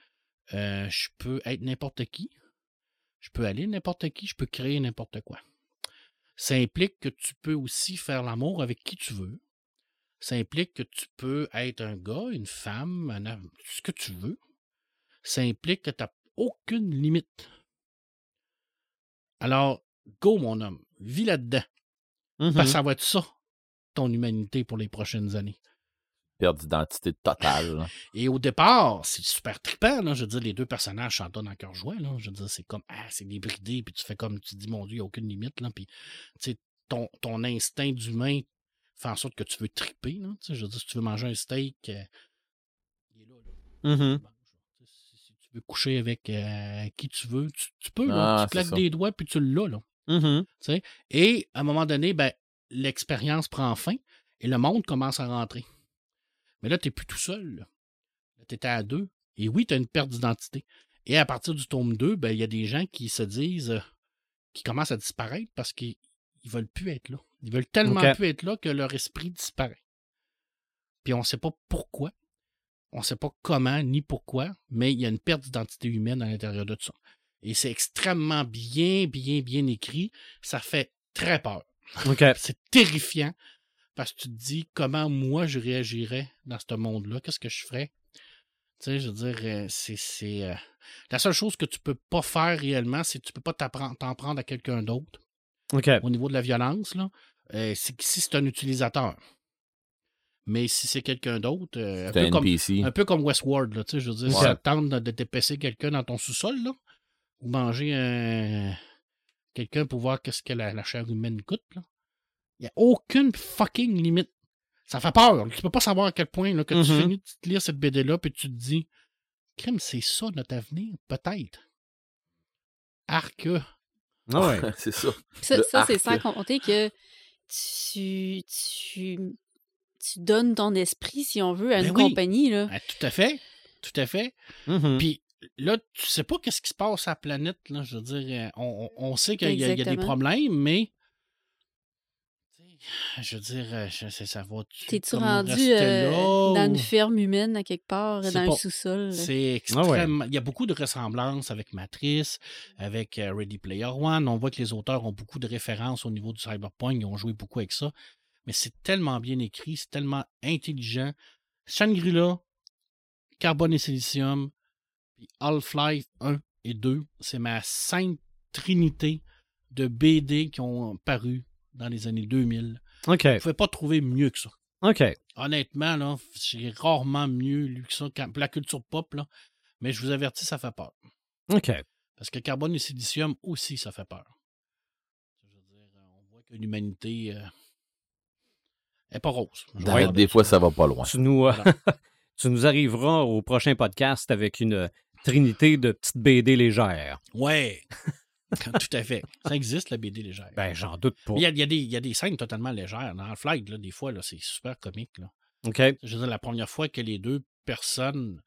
Euh, je peux être n'importe qui. Je peux aller n'importe qui, je peux créer n'importe quoi. Ça implique que tu peux aussi faire l'amour avec qui tu veux. Ça implique que tu peux être un gars, une femme, un, ce que tu veux. Ça implique que tu n'as aucune limite. Alors, go, mon homme, vis là-dedans. Mm-hmm. ça va être ça, ton humanité pour les prochaines années perte d'identité totale. *laughs* Et au départ, c'est super trippant. Là. Je veux dire, les deux personnages dans cœur joie. Là. Je veux dire, c'est comme, ah, c'est débridé, puis tu fais comme, tu dis, mon Dieu, il n'y a aucune limite. Là. Puis, ton, ton instinct d'humain fait en sorte que tu veux tripper. Là. Je veux dire, si tu veux manger un steak, euh, il est là. là. Mm-hmm. Si, tu veux coucher avec euh, qui tu veux, tu, peux. Là. Ah, tu claques des doigts, puis tu l'as. Là. Mm-hmm. Et à un moment donné, ben, l'expérience prend fin et le monde commence à rentrer. Mais là, tu n'es plus tout seul. Là, tu étais à deux. Et oui, tu as une perte d'identité. Et à partir du tome 2, ben, il y a des gens qui se disent, euh, qui commencent à disparaître parce qu'ils ne veulent plus être là. Ils veulent tellement plus être là que leur esprit disparaît. Puis on ne sait pas pourquoi. On ne sait pas comment ni pourquoi, mais il y a une perte d'identité humaine à l'intérieur de tout ça. Et c'est extrêmement bien, bien, bien écrit. Ça fait très peur. C'est terrifiant. Parce que tu te dis comment moi je réagirais dans ce monde-là, qu'est-ce que je ferais? Tu sais, je veux dire, euh, c'est. Euh, la seule chose que tu peux pas faire réellement, c'est que tu peux pas t'en prendre à quelqu'un d'autre. Au niveau de la violence, là, euh, c'est si c'est un utilisateur. Mais si c'est quelqu'un d'autre, un, peu comme, un peu comme Westworld, là, je veux dire, si ça tente de dépecer quelqu'un dans ton sous-sol, là, ou manger un... quelqu'un pour voir qu'est-ce que la, la, chair humaine coûte, là, il n'y a aucune fucking limite. Ça fait peur. Tu peux pas savoir à quel point là, que tu mm-hmm. finis de lire cette BD-là puis tu te dis Crime, c'est ça notre avenir? Peut-être. Arc. Ah ouais. *laughs* c'est ça. Ça, c'est sans compter que tu, tu, tu donnes ton esprit, si on veut, à une ben compagnie. Là. Ah, tout à fait. Tout à fait. Mm-hmm. Puis là, tu sais pas qu'est-ce qui se passe à la planète. Là. Je veux dire, on, on sait qu'il y, a des problèmes, mais je veux dire, euh, ça va. T'es-tu rendu euh, dans une ferme humaine à quelque part, dans un sous-sol? C'est ah extrêmement. Il y a beaucoup de ressemblances avec Matrice, avec euh, Ready Player One. On voit que les auteurs ont beaucoup de références au niveau du cyberpunk. Ils ont joué beaucoup avec ça. Mais c'est tellement bien écrit, c'est tellement intelligent. Shangri-La, Carbone et Silicium, puis Half-Life 1 et 2. C'est ma sainte trinité de BD qui ont paru dans les années 2000. OK. Vous ne pouvez pas trouver mieux que ça. OK. Honnêtement, là, j'ai rarement mieux lu que ça. Quand, la culture pop, là, mais je vous avertis, ça fait peur. OK. Parce que carbone et silicium aussi, ça fait peur. Je veux dire, on voit que l'humanité euh, est pas rose. Je Ouais, des de fois, ça va pas loin. Tu nous, euh, Voilà. *laughs* tu nous arriveras au prochain podcast avec une trinité de petites BD légères. Ouais. *laughs* Tout à fait. Ça existe, la BD légère. Ben, j'en doute pas. Il y a, il y a des, il y a des scènes totalement légères. Dans là, des fois, là, c'est super comique. Là. OK. Je veux dire, la première fois que les deux personnes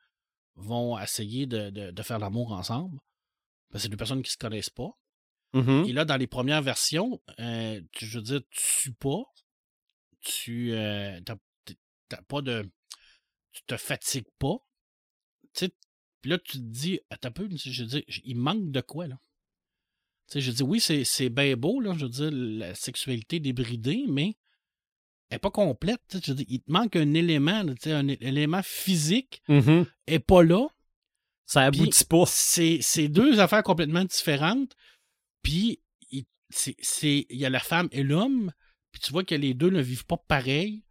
vont essayer de, de- de faire l'amour ensemble, ben, c'est deux personnes qui se connaissent pas. Mhm. Et là, dans les premières versions, euh, tu- je veux dire, tu sues pas, tu euh, pas de. Tu te fatigues pas. Tu sais, puis là, tu te dis, attends un peu, je il manque de quoi, là? Tu sais, je dis, oui, c'est, bien beau, là, je veux dire, la sexualité débridée, mais elle n'est pas complète. tu sais, Je dire, il te manque un élément, tu sais, un élément physique, Mhm. est pas là. Ça aboutit pas. C'est, deux affaires complètement différentes. Puis, il, il y a la femme et l'homme. Puis tu vois que les deux ne vivent pas pareil.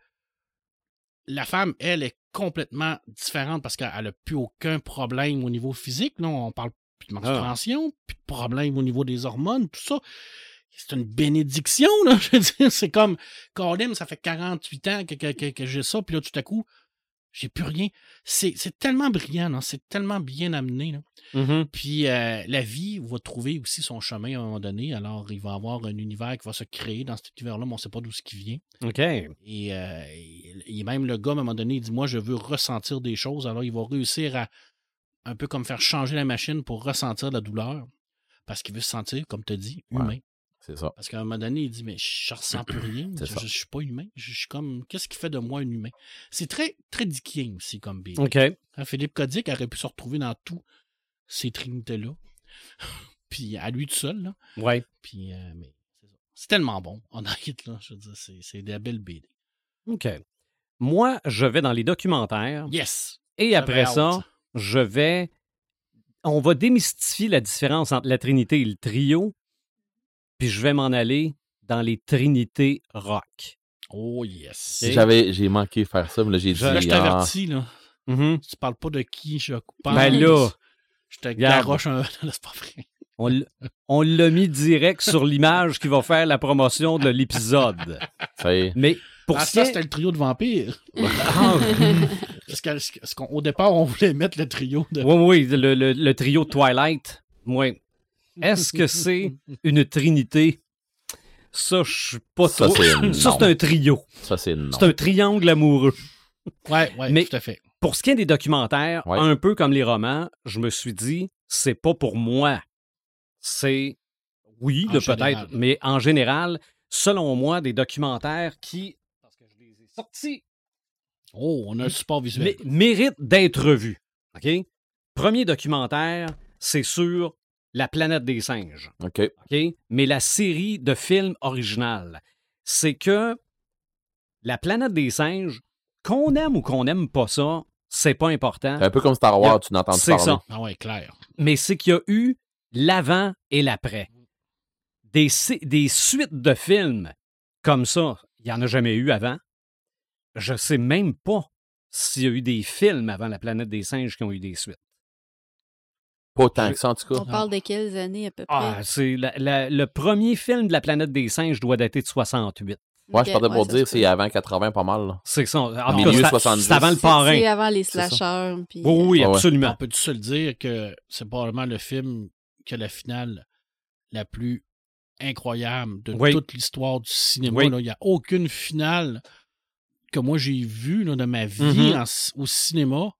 La femme, elle, est complètement différente parce qu'elle n'a plus aucun problème au niveau physique. Là, on parle plus de menstruation, plus de problème au niveau des hormones, tout ça. C'est une bénédiction, là. *laughs* Je veux dire, c'est comme, Colin, ça fait 48 ans que, que- que- que j'ai ça, puis là, tout à coup, j'ai plus rien. C'est, tellement brillant. C'est tellement bien amené, là. Mhm. Puis euh, la vie va trouver aussi son chemin à un moment donné. Alors, il va y avoir un univers qui va se créer dans cet univers-là, mais on ne sait pas d'où ce qui vient. OK. Et, euh, et- et même le gars, à un moment donné, il dit Moi, je veux ressentir des choses. Alors, il va réussir à un peu comme faire changer la machine pour ressentir la douleur. Parce qu'il veut se sentir, comme tu as dit, Ouais. Humain. C'est ça. Parce qu'à un moment donné, il dit Mais je ressens plus rien. *clears throat* Je, je suis pas humain. Je, je suis comme Qu'est-ce qui fait de moi un humain? C'est très, très Dickien aussi comme BD. OK. Hein, Philippe Codic aurait pu se retrouver dans tous ces trinités-là. *laughs* Puis à lui tout seul, là. Ouais. Puis, euh, mais c'est ça. C'est tellement bon, *laughs* honnête, là. Je veux dire, c'est, c'est des belles BD. OK. Moi, je vais dans les documentaires Yes! et après ça, je vais. On va démystifier la différence entre la Trinité et le trio, puis je vais m'en aller dans les Trinités rock. Oh yes! J'avais, j'ai manqué faire ça, mais là, j'ai dit. Je- Là, je ah, t'avertis, là. Mhm. Tu parles pas de qui je pense. Ben là, Je te garoche un. Là, *laughs* c'est pas vrai. on l- on l'a mis direct sur l'image qui va faire la promotion de l'épisode. ça y est. Mais pour ah, ça, c'était le trio de vampires. *laughs* Parce que- parce qu'au au départ, on voulait mettre le trio de. Oui, oui, le, le- le trio Twilight. Oui. Est-ce que c'est une trinité? Ça, je suis pas Ça, trop. c'est *laughs* Ça, non. c'est un trio. Ça, c'est non. C'est un triangle amoureux. Ouais, ouais, Mais- tout à fait. Pour ce qui est des documentaires, Ouais. un peu comme les romans, je me suis dit, c'est pas pour moi. C'est. Oui, En de général. peut-être, mais en général, selon moi, des documentaires qui. Parce que je les ai sortis Oh, on a un support visuel. mé- mérite d'être vu. OK? Premier documentaire, c'est sur la planète des singes. OK. OK? Mais la série de films originale, c'est que la planète des singes, qu'on aime ou qu'on n'aime pas ça, c'est pas important. C'est un peu comme Star Wars, tu n'entends C'est parler. ça. Ah ouais, clair. Mais c'est qu'il y a eu l'avant et l'après. Des, suites de films comme ça, il n'y en a jamais eu avant. Je sais même pas s'il y a eu des films avant la planète des singes qui ont eu des suites. Pas autant que ça, en tout On parle de quelles années à peu près? Ah, c'est la- la- le premier film de la planète des singes doit dater de 68. Moi, Ok, je partais ouais, pour ça dire, c'est peut. avant 80, pas mal. là. C'est ça. En cas, milieu c'est- 70. c'est avant le parrain. C'est avant les slashers. puis, Oui, oui, Ouais, ouais. absolument. On peut-tu se le dire que c'est probablement le film qui a la finale la plus incroyable de Oui. toute l'histoire du cinéma. Oui. là. Il n'y a aucune finale que moi j'ai vue là, de ma vie Mhm. en c- au cinéma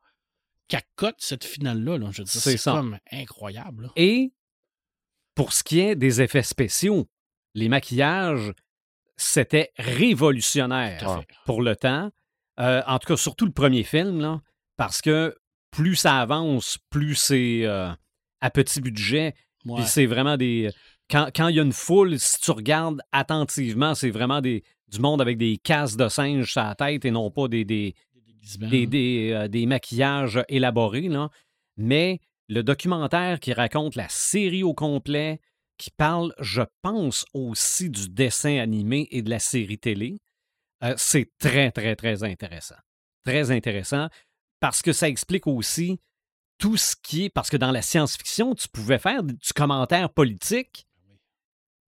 accote cette finale-là. là. Je veux dire, C'est comme incroyable. là. Et pour ce qui est des effets spéciaux, les maquillages, c'était révolutionnaire pour le temps. Euh, en tout cas, surtout le premier film, là, parce que plus ça avance, plus c'est euh, à petit budget. Ouais. Puis c'est vraiment des. Quand, quand il y a une foule, si tu regardes attentivement, c'est vraiment des, du monde avec des casques de singes sur la tête et non pas des. Des, des, euh, des maquillages élaborés, là. mais le documentaire qui raconte la série au complet, qui parle, je pense, aussi du dessin animé et de la série télé, euh, c'est très, très, très intéressant. Très intéressant parce que ça explique aussi tout ce qui est. Parce que dans la science-fiction, tu pouvais faire du commentaire politique,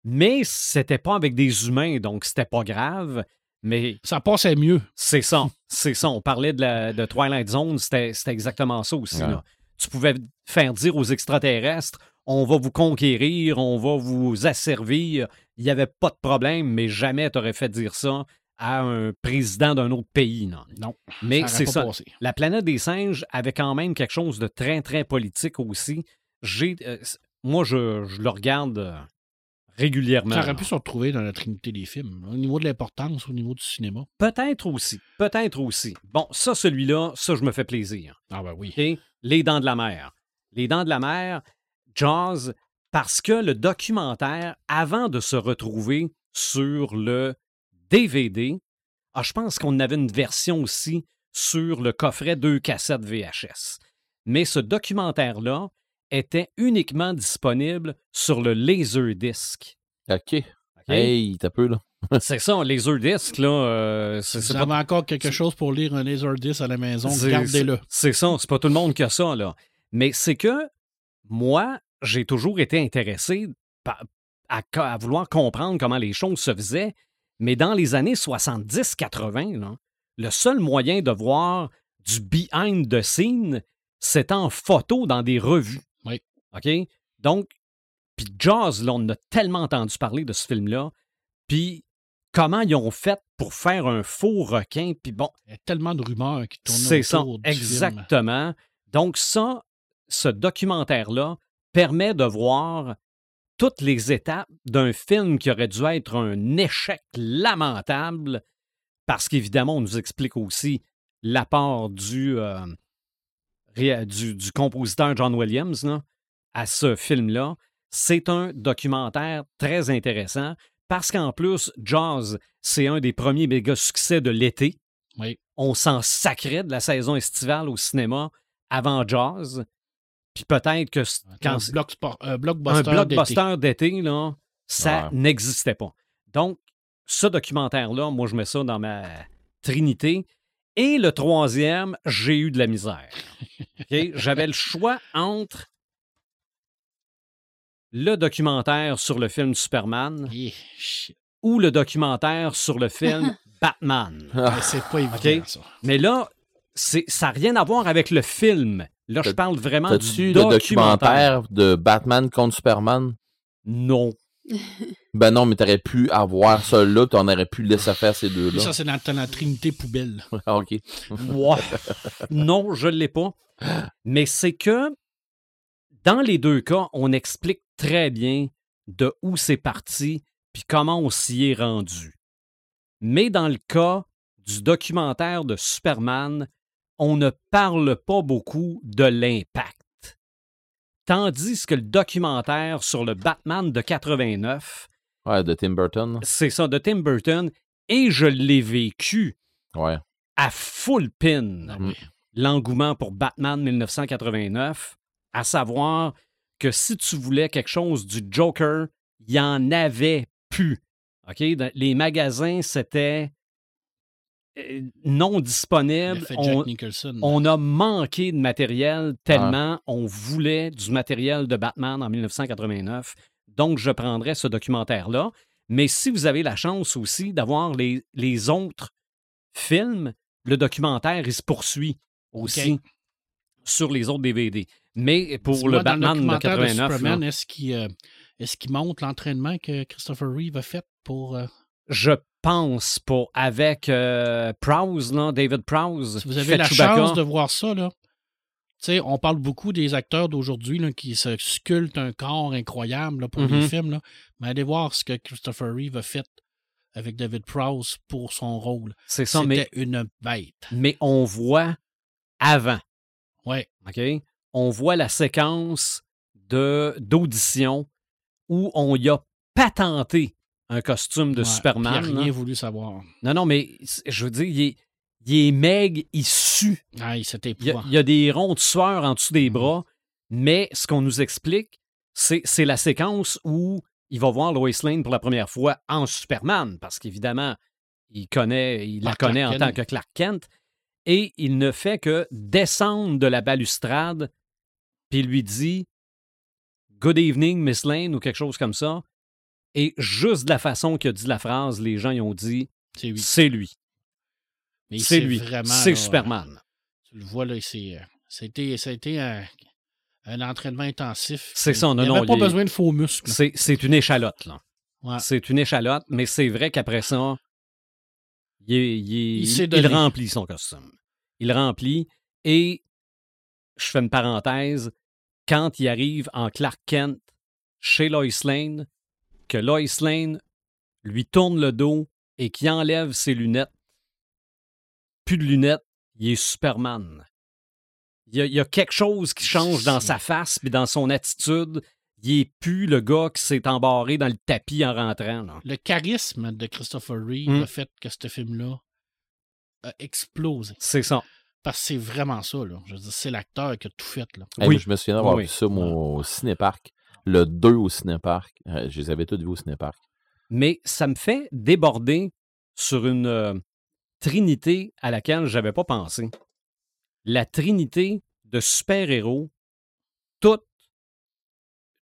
mais c'était pas avec des humains, donc c'était pas grave. Mais Ça passait mieux. c'est ça, c'est ça. On parlait de, la, de Twilight Zone, c'était exactement ça aussi. Ouais. là. Tu pouvais faire dire aux extraterrestres on va vous conquérir, on va vous asservir. Il n'y avait pas de problème, mais jamais tu aurais fait dire ça à un président d'un autre pays. Non. Non. Mais c'est pas ça. passé. La planète des singes avait quand même quelque chose de très, très politique aussi. J'ai, euh, moi, je, je le regarde euh, régulièrement. Ça aurait pu se retrouver dans la trinité des films. Au niveau de l'importance, au niveau du cinéma. Peut-être aussi. Peut-être aussi. Bon, ça, celui-là, ça, je me fais plaisir. Ah ben oui. Les Dents de la Mer. Les Dents de la Mer, Jaws, parce que le documentaire, avant de se retrouver sur le DVD, ah, je pense qu'on avait une version aussi sur le coffret deux cassettes VHS. Mais ce documentaire-là était uniquement disponible sur le Laserdisc. OK. OK? Hey, t'as peu, là. *laughs* C'est ça, un Laserdisc, là. euh, c'est vous pas avez encore quelque chose pour lire un Laserdisc à la maison, C'est- gardez-le. C'est ça, c'est pas tout le monde qui a ça, là. Mais c'est que moi, j'ai toujours été intéressé par- à, vouloir comprendre comment les choses se faisaient. Mais dans les années 70-80, là, le seul moyen de voir du behind the scene, c'est en photo dans des revues. OK? Donc, puis Jaws, là, on a tellement entendu parler de ce film-là. Puis comment ils ont fait pour faire un faux requin. Puis bon, Il y a tellement de rumeurs qui tournent c'est ça, du film. exactement. Donc ça, ce documentaire-là permet de voir toutes les étapes d'un film qui aurait dû être un échec lamentable, parce qu'évidemment, on nous explique aussi l'apport du, euh, du, du compositeur John Williams là, à ce film-là. C'est un documentaire très intéressant parce qu'en plus, Jaws, c'est un des premiers méga succès de l'été Oui. on s'en sacrait de la saison estivale au cinéma avant Jaws. Puis peut-être que quand Un, sport- un blockbuster, d'été. blockbuster d'été, là, ça Ouais. n'existait pas. Donc, ce documentaire-là, moi, je mets ça dans ma trinité. Et le troisième, j'ai eu de la misère. *laughs* OK? J'avais le choix entre le documentaire sur le film Superman ou le documentaire sur le film *laughs* Batman. Mais c'est pas évident, ça. Mais là, ça n'a rien à voir avec le film. Là, je parle vraiment du le documentaire. documentaire de Batman contre Superman? Non. *laughs* Ben non, mais t'aurais pu avoir ça là, puis on aurait pu laisser faire ces Mais deux-là. ça, c'est dans, dans la trinité poubelle. *laughs* Ah, OK. Ouais. non, je ne l'ai pas. Mais c'est que dans les deux cas, on explique très bien de où c'est parti puis comment on s'y est rendu. Mais dans le cas du documentaire de Superman, on ne parle pas beaucoup de l'impact. Tandis que le documentaire sur le Batman de 89, Ouais, de Tim Burton. c'est ça de Tim Burton, et je l'ai vécu Ouais. à full pin Mm. l'engouement pour Batman 1989, à savoir que si tu voulais quelque chose du Joker, il y en avait plus. OK? Les magasins, c'était euh, non disponible. On, a manqué de matériel tellement on voulait du matériel de Batman en 1989. Donc, je prendrais ce documentaire-là. Mais si vous avez la chance aussi d'avoir les, les autres films, le documentaire, il se poursuit aussi sur les autres DVD. Mais pour le Batman de documentaire 89, Superman, là, est-ce qu'il euh, est-ce qu'il montre l'entraînement que Christopher Reeve a fait pour. euh, je pense pas. Avec euh, Prowse, là, David Prowse. si vous avez la Chewbacca. chance de voir ça, là. Tu sais, on parle beaucoup des acteurs d'aujourd'hui qui se sculptent un corps incroyable là, pour les films. Là. Mais allez voir ce que Christopher Reeve a fait avec David Prowse pour son rôle. C'est ça, C'était mais, une bête. mais on voit avant. Ouais. OK? On voit la séquence de, d'audition où on y a patenté un costume de Ouais, Superman. il a là. rien voulu savoir. Non, non, mais je veux dire, il est, il est maigre, il sue. Ah, Il y, a, épouvant. il y a des ronds de sueur en dessous des Mhm. bras, mais ce qu'on nous explique, c'est la séquence où il va voir Lois Lane pour la première fois en Superman, parce qu'évidemment, il connaît, il la Par connaît Clark en tant que Clark Kent, et il ne fait que descendre de la balustrade, puis il lui dit Good evening, Miss Lane, ou quelque chose comme ça. Et juste de la façon qu'il a dit la phrase, les gens y ont dit C'est lui. C'est lui. Mais C'est lui. Superman. Tu le vois, là, c'est, euh, ça a été, ça a été un, un entraînement intensif. C'est ça, non, Il n'y non, pas besoin de faux muscles. C'est une échalote, là. Ouais. C'est une échalote, mais c'est vrai qu'après ça, il, il Il il remplit son costume. Il remplit et je fais une parenthèse, quand il arrive en Clark Kent chez Lois Lane, que Lois Lane lui tourne le dos et qu'il enlève ses lunettes, plus de lunettes, il est Superman. Il y a, il y a quelque chose qui change dans sa face puis dans son attitude. Il est plus le gars qui s'est embarré dans le tapis en rentrant. là. Le charisme de Christopher Reeve Mm. a fait que ce film-là a explosé. C'est ça. Parce que c'est vraiment ça, là. Je veux dire, c'est l'acteur qui a tout fait, là. Hey, Oui. je me souviens d'avoir Oui, vu ça moi, au cinéparc. Le 2 au cinéparc. Euh, je les avais tous vus au cinéparc. Mais ça me fait déborder sur une euh, trinité à laquelle je n'avais pas pensé. La trinité de super-héros, tout,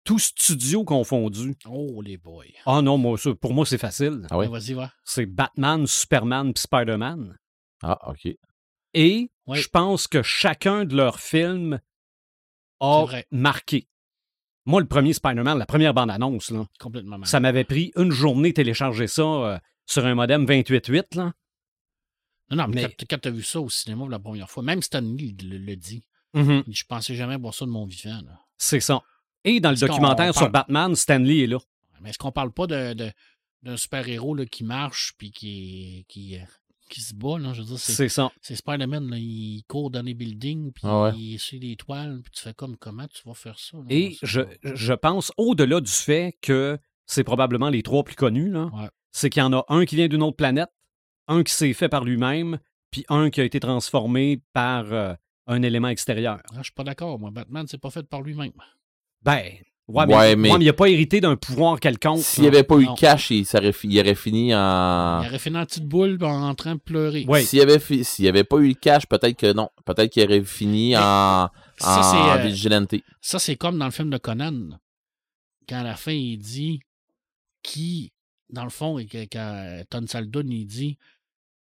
tout studio confondu. Oh, les boys. Ah non, moi, ça, pour moi, c'est facile. Ah oui? Ouais, Vas-y, va. C'est Batman, Superman puis Spider-Man. Ah, OK. Et Oui. je pense que chacun de leurs films a marqué. Moi, le premier Spider-Man, la première bande-annonce, là, Complètement mal. ça m'avait pris une journée de télécharger ça euh, sur un modem 28.8. Là. Non, non, mais, Mais- quand, quand tu as vu ça au cinéma pour la première fois, même Stanley le, le dit. Mhm. Dit, Je pensais jamais voir ça de mon vivant. Là. C'est ça. Et dans le Est-ce documentaire sur Batman, Stanley est là. Mais est-ce qu'on parle pas de, de- d'un super-héros là, qui marche puis qui, qui, euh, qui se bat? Là? Je veux dire, c'est, ça. c'est Spider-Man, il court dans les buildings puis Ah ouais. il essuie les toiles, puis tu fais comme comment tu vas faire ça? là? Et je, je pense, au-delà du fait que c'est probablement les trois plus connus, là, Ouais. c'est qu'il y en a un qui vient d'une autre planète, un qui s'est fait par lui-même, puis un qui a été transformé par euh, un élément extérieur. Ah, je suis pas d'accord. Moi, Batman, c'est pas fait par lui-même. Ben, ouais, mais, Ouais, mais- ouais, mais il n'a pas hérité d'un pouvoir quelconque. S'il n'y avait pas eu Non. de cash, il, ça aurait fi- il aurait fini en. Il aurait fait une petite boule en, en train de pleurer. Ouais. S'il n'y avait, fi- pas eu le cash, peut-être que non. Peut-être qu'il aurait fini Mais en, Ça, en c'est, euh, vigilante. Ça, c'est comme dans le film de Conan. Quand à la fin, il dit qui, dans le fond, et quand Ton Saldun, il dit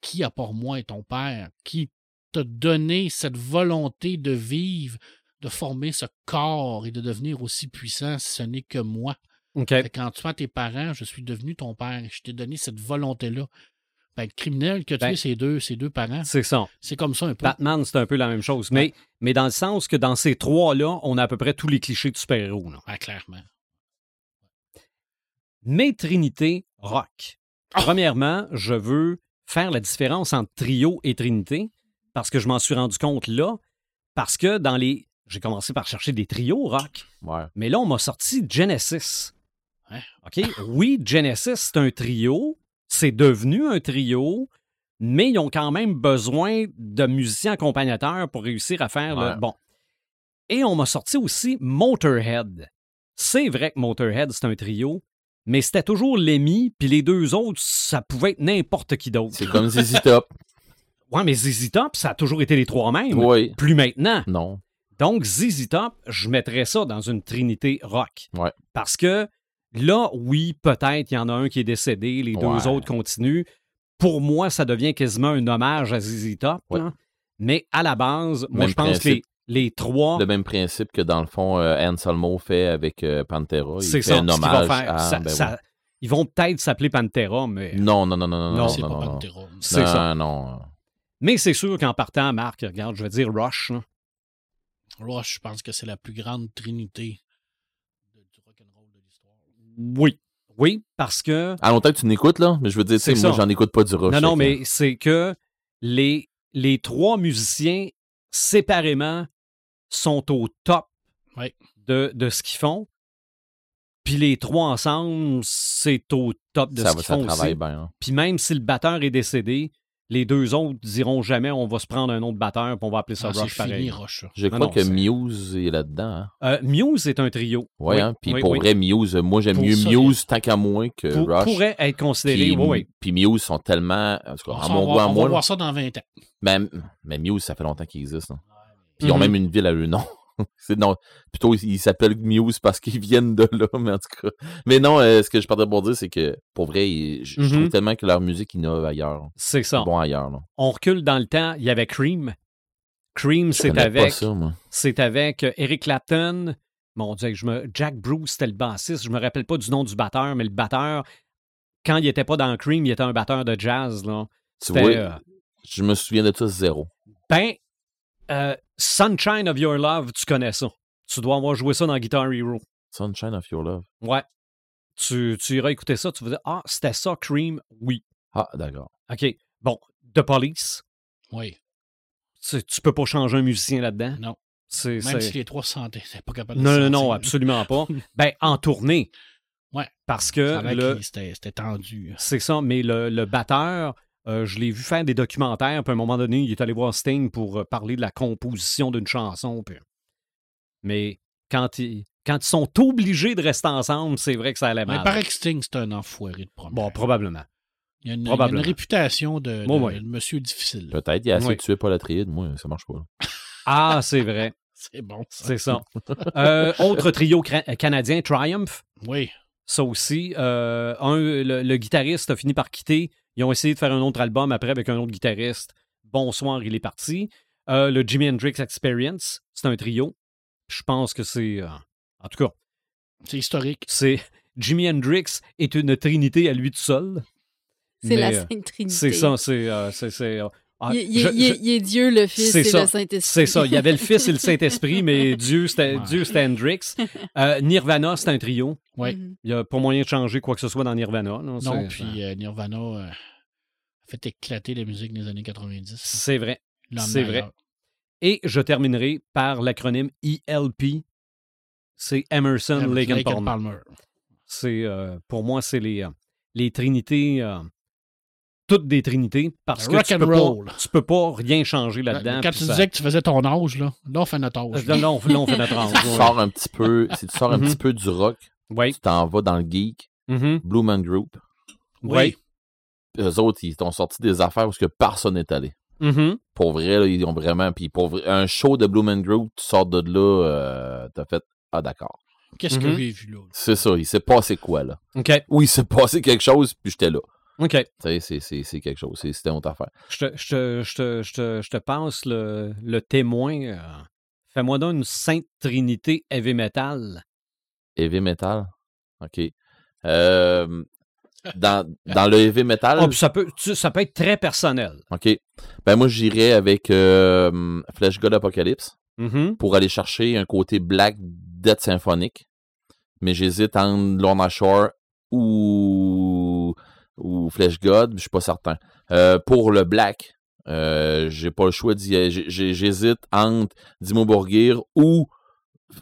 qui, à part moi et ton père, qui t'a donné cette volonté de vivre, de former ce corps et de devenir aussi puissant, si ce n'est que moi. Que quand tu as tes parents, je suis devenu ton père. Je t'ai donné cette volonté-là. Ben, le criminel qui a tué Ben, ses, deux, ses deux parents, C'est ça. c'est comme ça un peu. Batman, c'est un peu la même chose. Mais, mais dans le sens que dans ces trois-là, on a à peu près tous les clichés du super-héros. Ben, clairement. Mes trinités rock. Premièrement, je veux faire la différence entre trio et trinité parce que je m'en suis rendu compte là. Parce que dans les. J'ai commencé par chercher des trios rock, Ouais. mais là, on m'a sorti Genesis. Hein? OK? Oui, Genesis, c'est un trio. C'est devenu un trio, mais ils ont quand même besoin de musiciens accompagnateurs pour réussir à faire le. Bon. Et on m'a sorti aussi Motorhead. C'est vrai que Motorhead, c'est un trio, mais c'était toujours Lemmy, puis les deux autres, ça pouvait être n'importe qui d'autre. C'est comme ZZ Top. *laughs* Ouais, mais ZZ Top, ça a toujours été les trois mêmes. Oui. Plus maintenant. Non. Donc, ZZ Top, je mettrais ça dans une trinité rock. Ouais. Parce que là, oui, peut-être il y en a un qui est décédé, les deux autres continuent. Pour moi, ça devient quasiment un hommage à ZZ Top. Ouais. là. Mais à la base, moi, je pense que les, trois, Le même principe que dans le fond, euh, Anselmo fait avec euh, Pantera. Il c'est fait ça un hommage va faire. à. Ça- ben ça- ouais. Ils vont peut-être s'appeler Pantera, mais Non, non, non, non, non, Non, non, c'est non, pas non, non. Pantera. c'est non, ça. non. Mais c'est sûr qu'en partant, Marc, regarde, je vais dire Rush. là. Rush, je pense que c'est la plus grande trinité de- du rock'n'roll de l'histoire. Oui. Oui, parce que À longtemps que tu n'écoutes, là, mais je veux dire, tu sais, C'est moi, ça. j'en écoute pas du rush. Non, non, mais c'est que les, les trois musiciens séparément sont au top Oui. de, de ce qu'ils font. Puis les trois ensemble, c'est au top de ça, ce qu'ils ça font travaille aussi. bien. hein. Puis même si le batteur est décédé, Les deux autres diront jamais on va se prendre un autre batteur puis on va appeler ça Ah, c'est Rush fini, pareil. Rush. ça. Je Non, crois non, que c'est- Muse est là-dedans. Hein? Euh, Muse est un trio. Ouais, Oui, hein? Puis oui, pour oui. vrai, Muse, moi j'aime Pour mieux ça, Muse tant qu'à moins que Pour- Rush. pourrait être considéré. Puis, oui, oui. puis Muse sont tellement. En tout cas, On, mon va- goût, à on va moi. là, voir ça dans 20 ans. Ben, mais Muse, ça fait longtemps qu'ils existent. là. Puis ils ont Mhm. même une ville à leur nom. *laughs* C'est non, plutôt ils s'appellent Muse parce qu'ils viennent de là, mais en tout cas. Mais non, euh, ce que je partais pour dire, c'est que pour vrai, ils- je je trouve tellement que leur musique innove ailleurs. C'est ça. Bon ailleurs. Là. On recule dans le temps. Il y avait Cream. Cream, c'est avec, ça, moi. c'est avec euh, Eric Clapton. Mon Dieu, je me, Jack Bruce, c'était le bassiste. Je me rappelle pas du nom du batteur, mais le batteur, quand il était pas dans Cream, il était un batteur de jazz. Là. Tu vois, euh, je me souviens de ça zéro. Ben, euh, Sunshine of Your Love, tu connais ça. Tu dois avoir joué ça dans Guitar Hero. Sunshine of Your Love. Ouais. Tu, tu iras écouter ça, tu vas dire Ah, c'était ça, Cream? Oui. Ah, d'accord. OK. Bon, The Police, Oui. tu, tu peux pas changer un musicien là-dedans. Non. C'est, Même c'est- si les trois se sentaient, c'est pas capable de Non, non, non, absolument pas. *laughs* ben, en tournée. Ouais. Parce que C'était c'était tendu. c'est ça, mais le, le batteur, euh, je l'ai vu faire des documentaires, puis à un moment donné, il est allé voir Sting pour euh, parler de la composition d'une chanson. puis- Mais quand ils, quand ils sont obligés de rester ensemble, c'est vrai que ça allait Mais mal. il paraît que Sting, c'est un enfoiré de premier. Bon, probablement. il, y a une, il y a une probablement. réputation de, monsieur difficile. Peut-être. Il a assez Oui. de tuer Paul Atreides. Moi, ça marche pas. là. *laughs* Ah, c'est vrai. *laughs* C'est bon, ça. C'est ça. Euh, autre trio cra- canadien, Triumph. Oui. Ça aussi. euh, un, le, le guitariste a fini par quitter. Ils ont essayé de faire un autre album après avec un autre guitariste. Bonsoir, il est parti. Euh, le Jimi Hendrix Experience, c'est un trio. Je pense que c'est. euh, en tout cas, C'est historique. c'est. Jimi Hendrix est une trinité à lui tout seul. C'est la euh, Sainte Trinité. C'est ça, c'est. Ah, Il, il- je- il- je- il est Dieu, le Fils C'est et ça. le Saint-Esprit. C'est ça. Il y avait le Fils et le *laughs* Saint-Esprit, mais Dieu, c'était Ouais. Dieu, c'était Hendrix. Euh, Nirvana, c'est un trio. Oui. Il n'y a pas moyen de changer quoi que ce soit dans Nirvana. Non, puis euh, Nirvana euh, a fait éclater la musique des années 90. C'est vrai. C'est vrai. Et je terminerai par l'acronyme ELP. C'est Emerson, Avec Lake and Lake and Palmer. Palmer. C'est, euh, pour moi, c'est les, les trinités, euh, toutes des trinités, parce que Rock tu and peux, roll. pas, tu peux pas rien changer là-dedans. Quand tu ça- disais que tu faisais ton âge, là, là, on fait notre âge. Là, là, on, là, on fait notre *laughs* âge. Si tu ouais. sors un petit peu, si tu sors un Mhm. petit peu du rock, Oui. tu t'en vas dans le geek, Mhm. Blue Man Group. Oui. Eux autres, ils t'ont sorti des affaires où que personne n'est allé. Mhm. Pour vrai, là, ils ont vraiment. Puis pour vrai, un show de Blue Man Group, tu sors de là, euh, t'as fait Ah, d'accord. Qu'est-ce que j'ai vu là? C'est ça, il s'est passé quoi, là? OK. Oui, il s'est passé quelque chose, puis j'étais là. OK. Tu sais, c'est- quelque chose. c'est- C'était une autre affaire. Je te, je te, je je passe le, le témoin. euh, Fais-moi donc une sainte trinité heavy metal. Heavy metal? OK. Euh, dans, dans le heavy metal? Oh, ça, peut, tu- ça peut être très personnel. OK. Ben, moi, j'irais avec euh, Flash God Apocalypse Mhm. pour aller chercher un côté black death symphonique. Mais j'hésite entre Lorna Shore ou, ou Flash God, je suis pas certain. Euh, pour le black, euh, j'ai pas le choix d'y J'hésite entre Dimo Borgir ou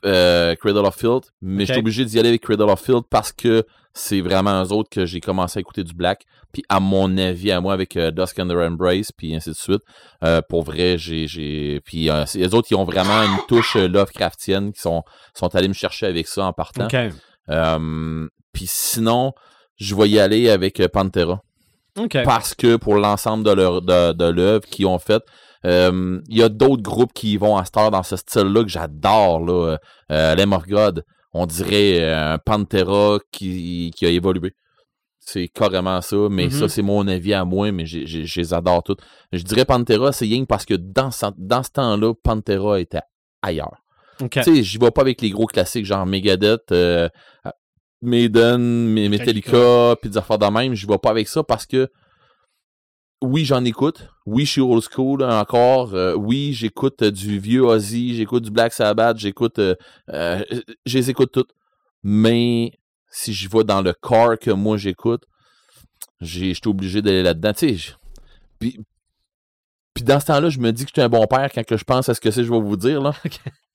euh, Cradle of Filth, mais je suis obligé d'y aller avec Cradle of Filth parce que c'est vraiment eux autres que j'ai commencé à écouter du black. Puis à mon avis, à moi, avec euh, Dusk Under Embrace, puis ainsi de suite, euh, pour vrai, j'ai... puis les autres, ils ont vraiment une touche Lovecraftienne qui sont, sont allés me chercher avec ça en partant. Puis sinon, je vais y aller avec euh, Pantera parce que pour l'ensemble de leur de, de l'œuvre qu'ils ont faite, euh, il y a d'autres groupes qui vont à heure dans ce style-là que j'adore. Là, euh, of God, on dirait euh, un Pantera qui, qui a évolué. C'est carrément ça, mais Mhm. ça, c'est mon avis à moi, mais je les adore toutes. Je dirais Pantera, c'est que parce que dans ce, dans ce temps-là, Pantera était ailleurs. Tu sais, j'y vais pas avec les gros classiques genre Megadeth, euh, Maiden, Me- Metallica, puis des affaires de même. J'y vais pas avec ça parce que oui, j'en écoute. Oui, je suis old school encore. Euh, oui, j'écoute euh, du vieux Ozzy, j'écoute du Black Sabbath, j'écoute. euh, euh, je les écoute toutes. Mais si je vais dans le corps que moi j'écoute, j'ai- je suis obligé d'aller là-dedans. Je- puis, puis dans ce temps-là, je me dis que je suis un bon père quand que je pense à ce que c'est que je vais vous dire. Là. *laughs*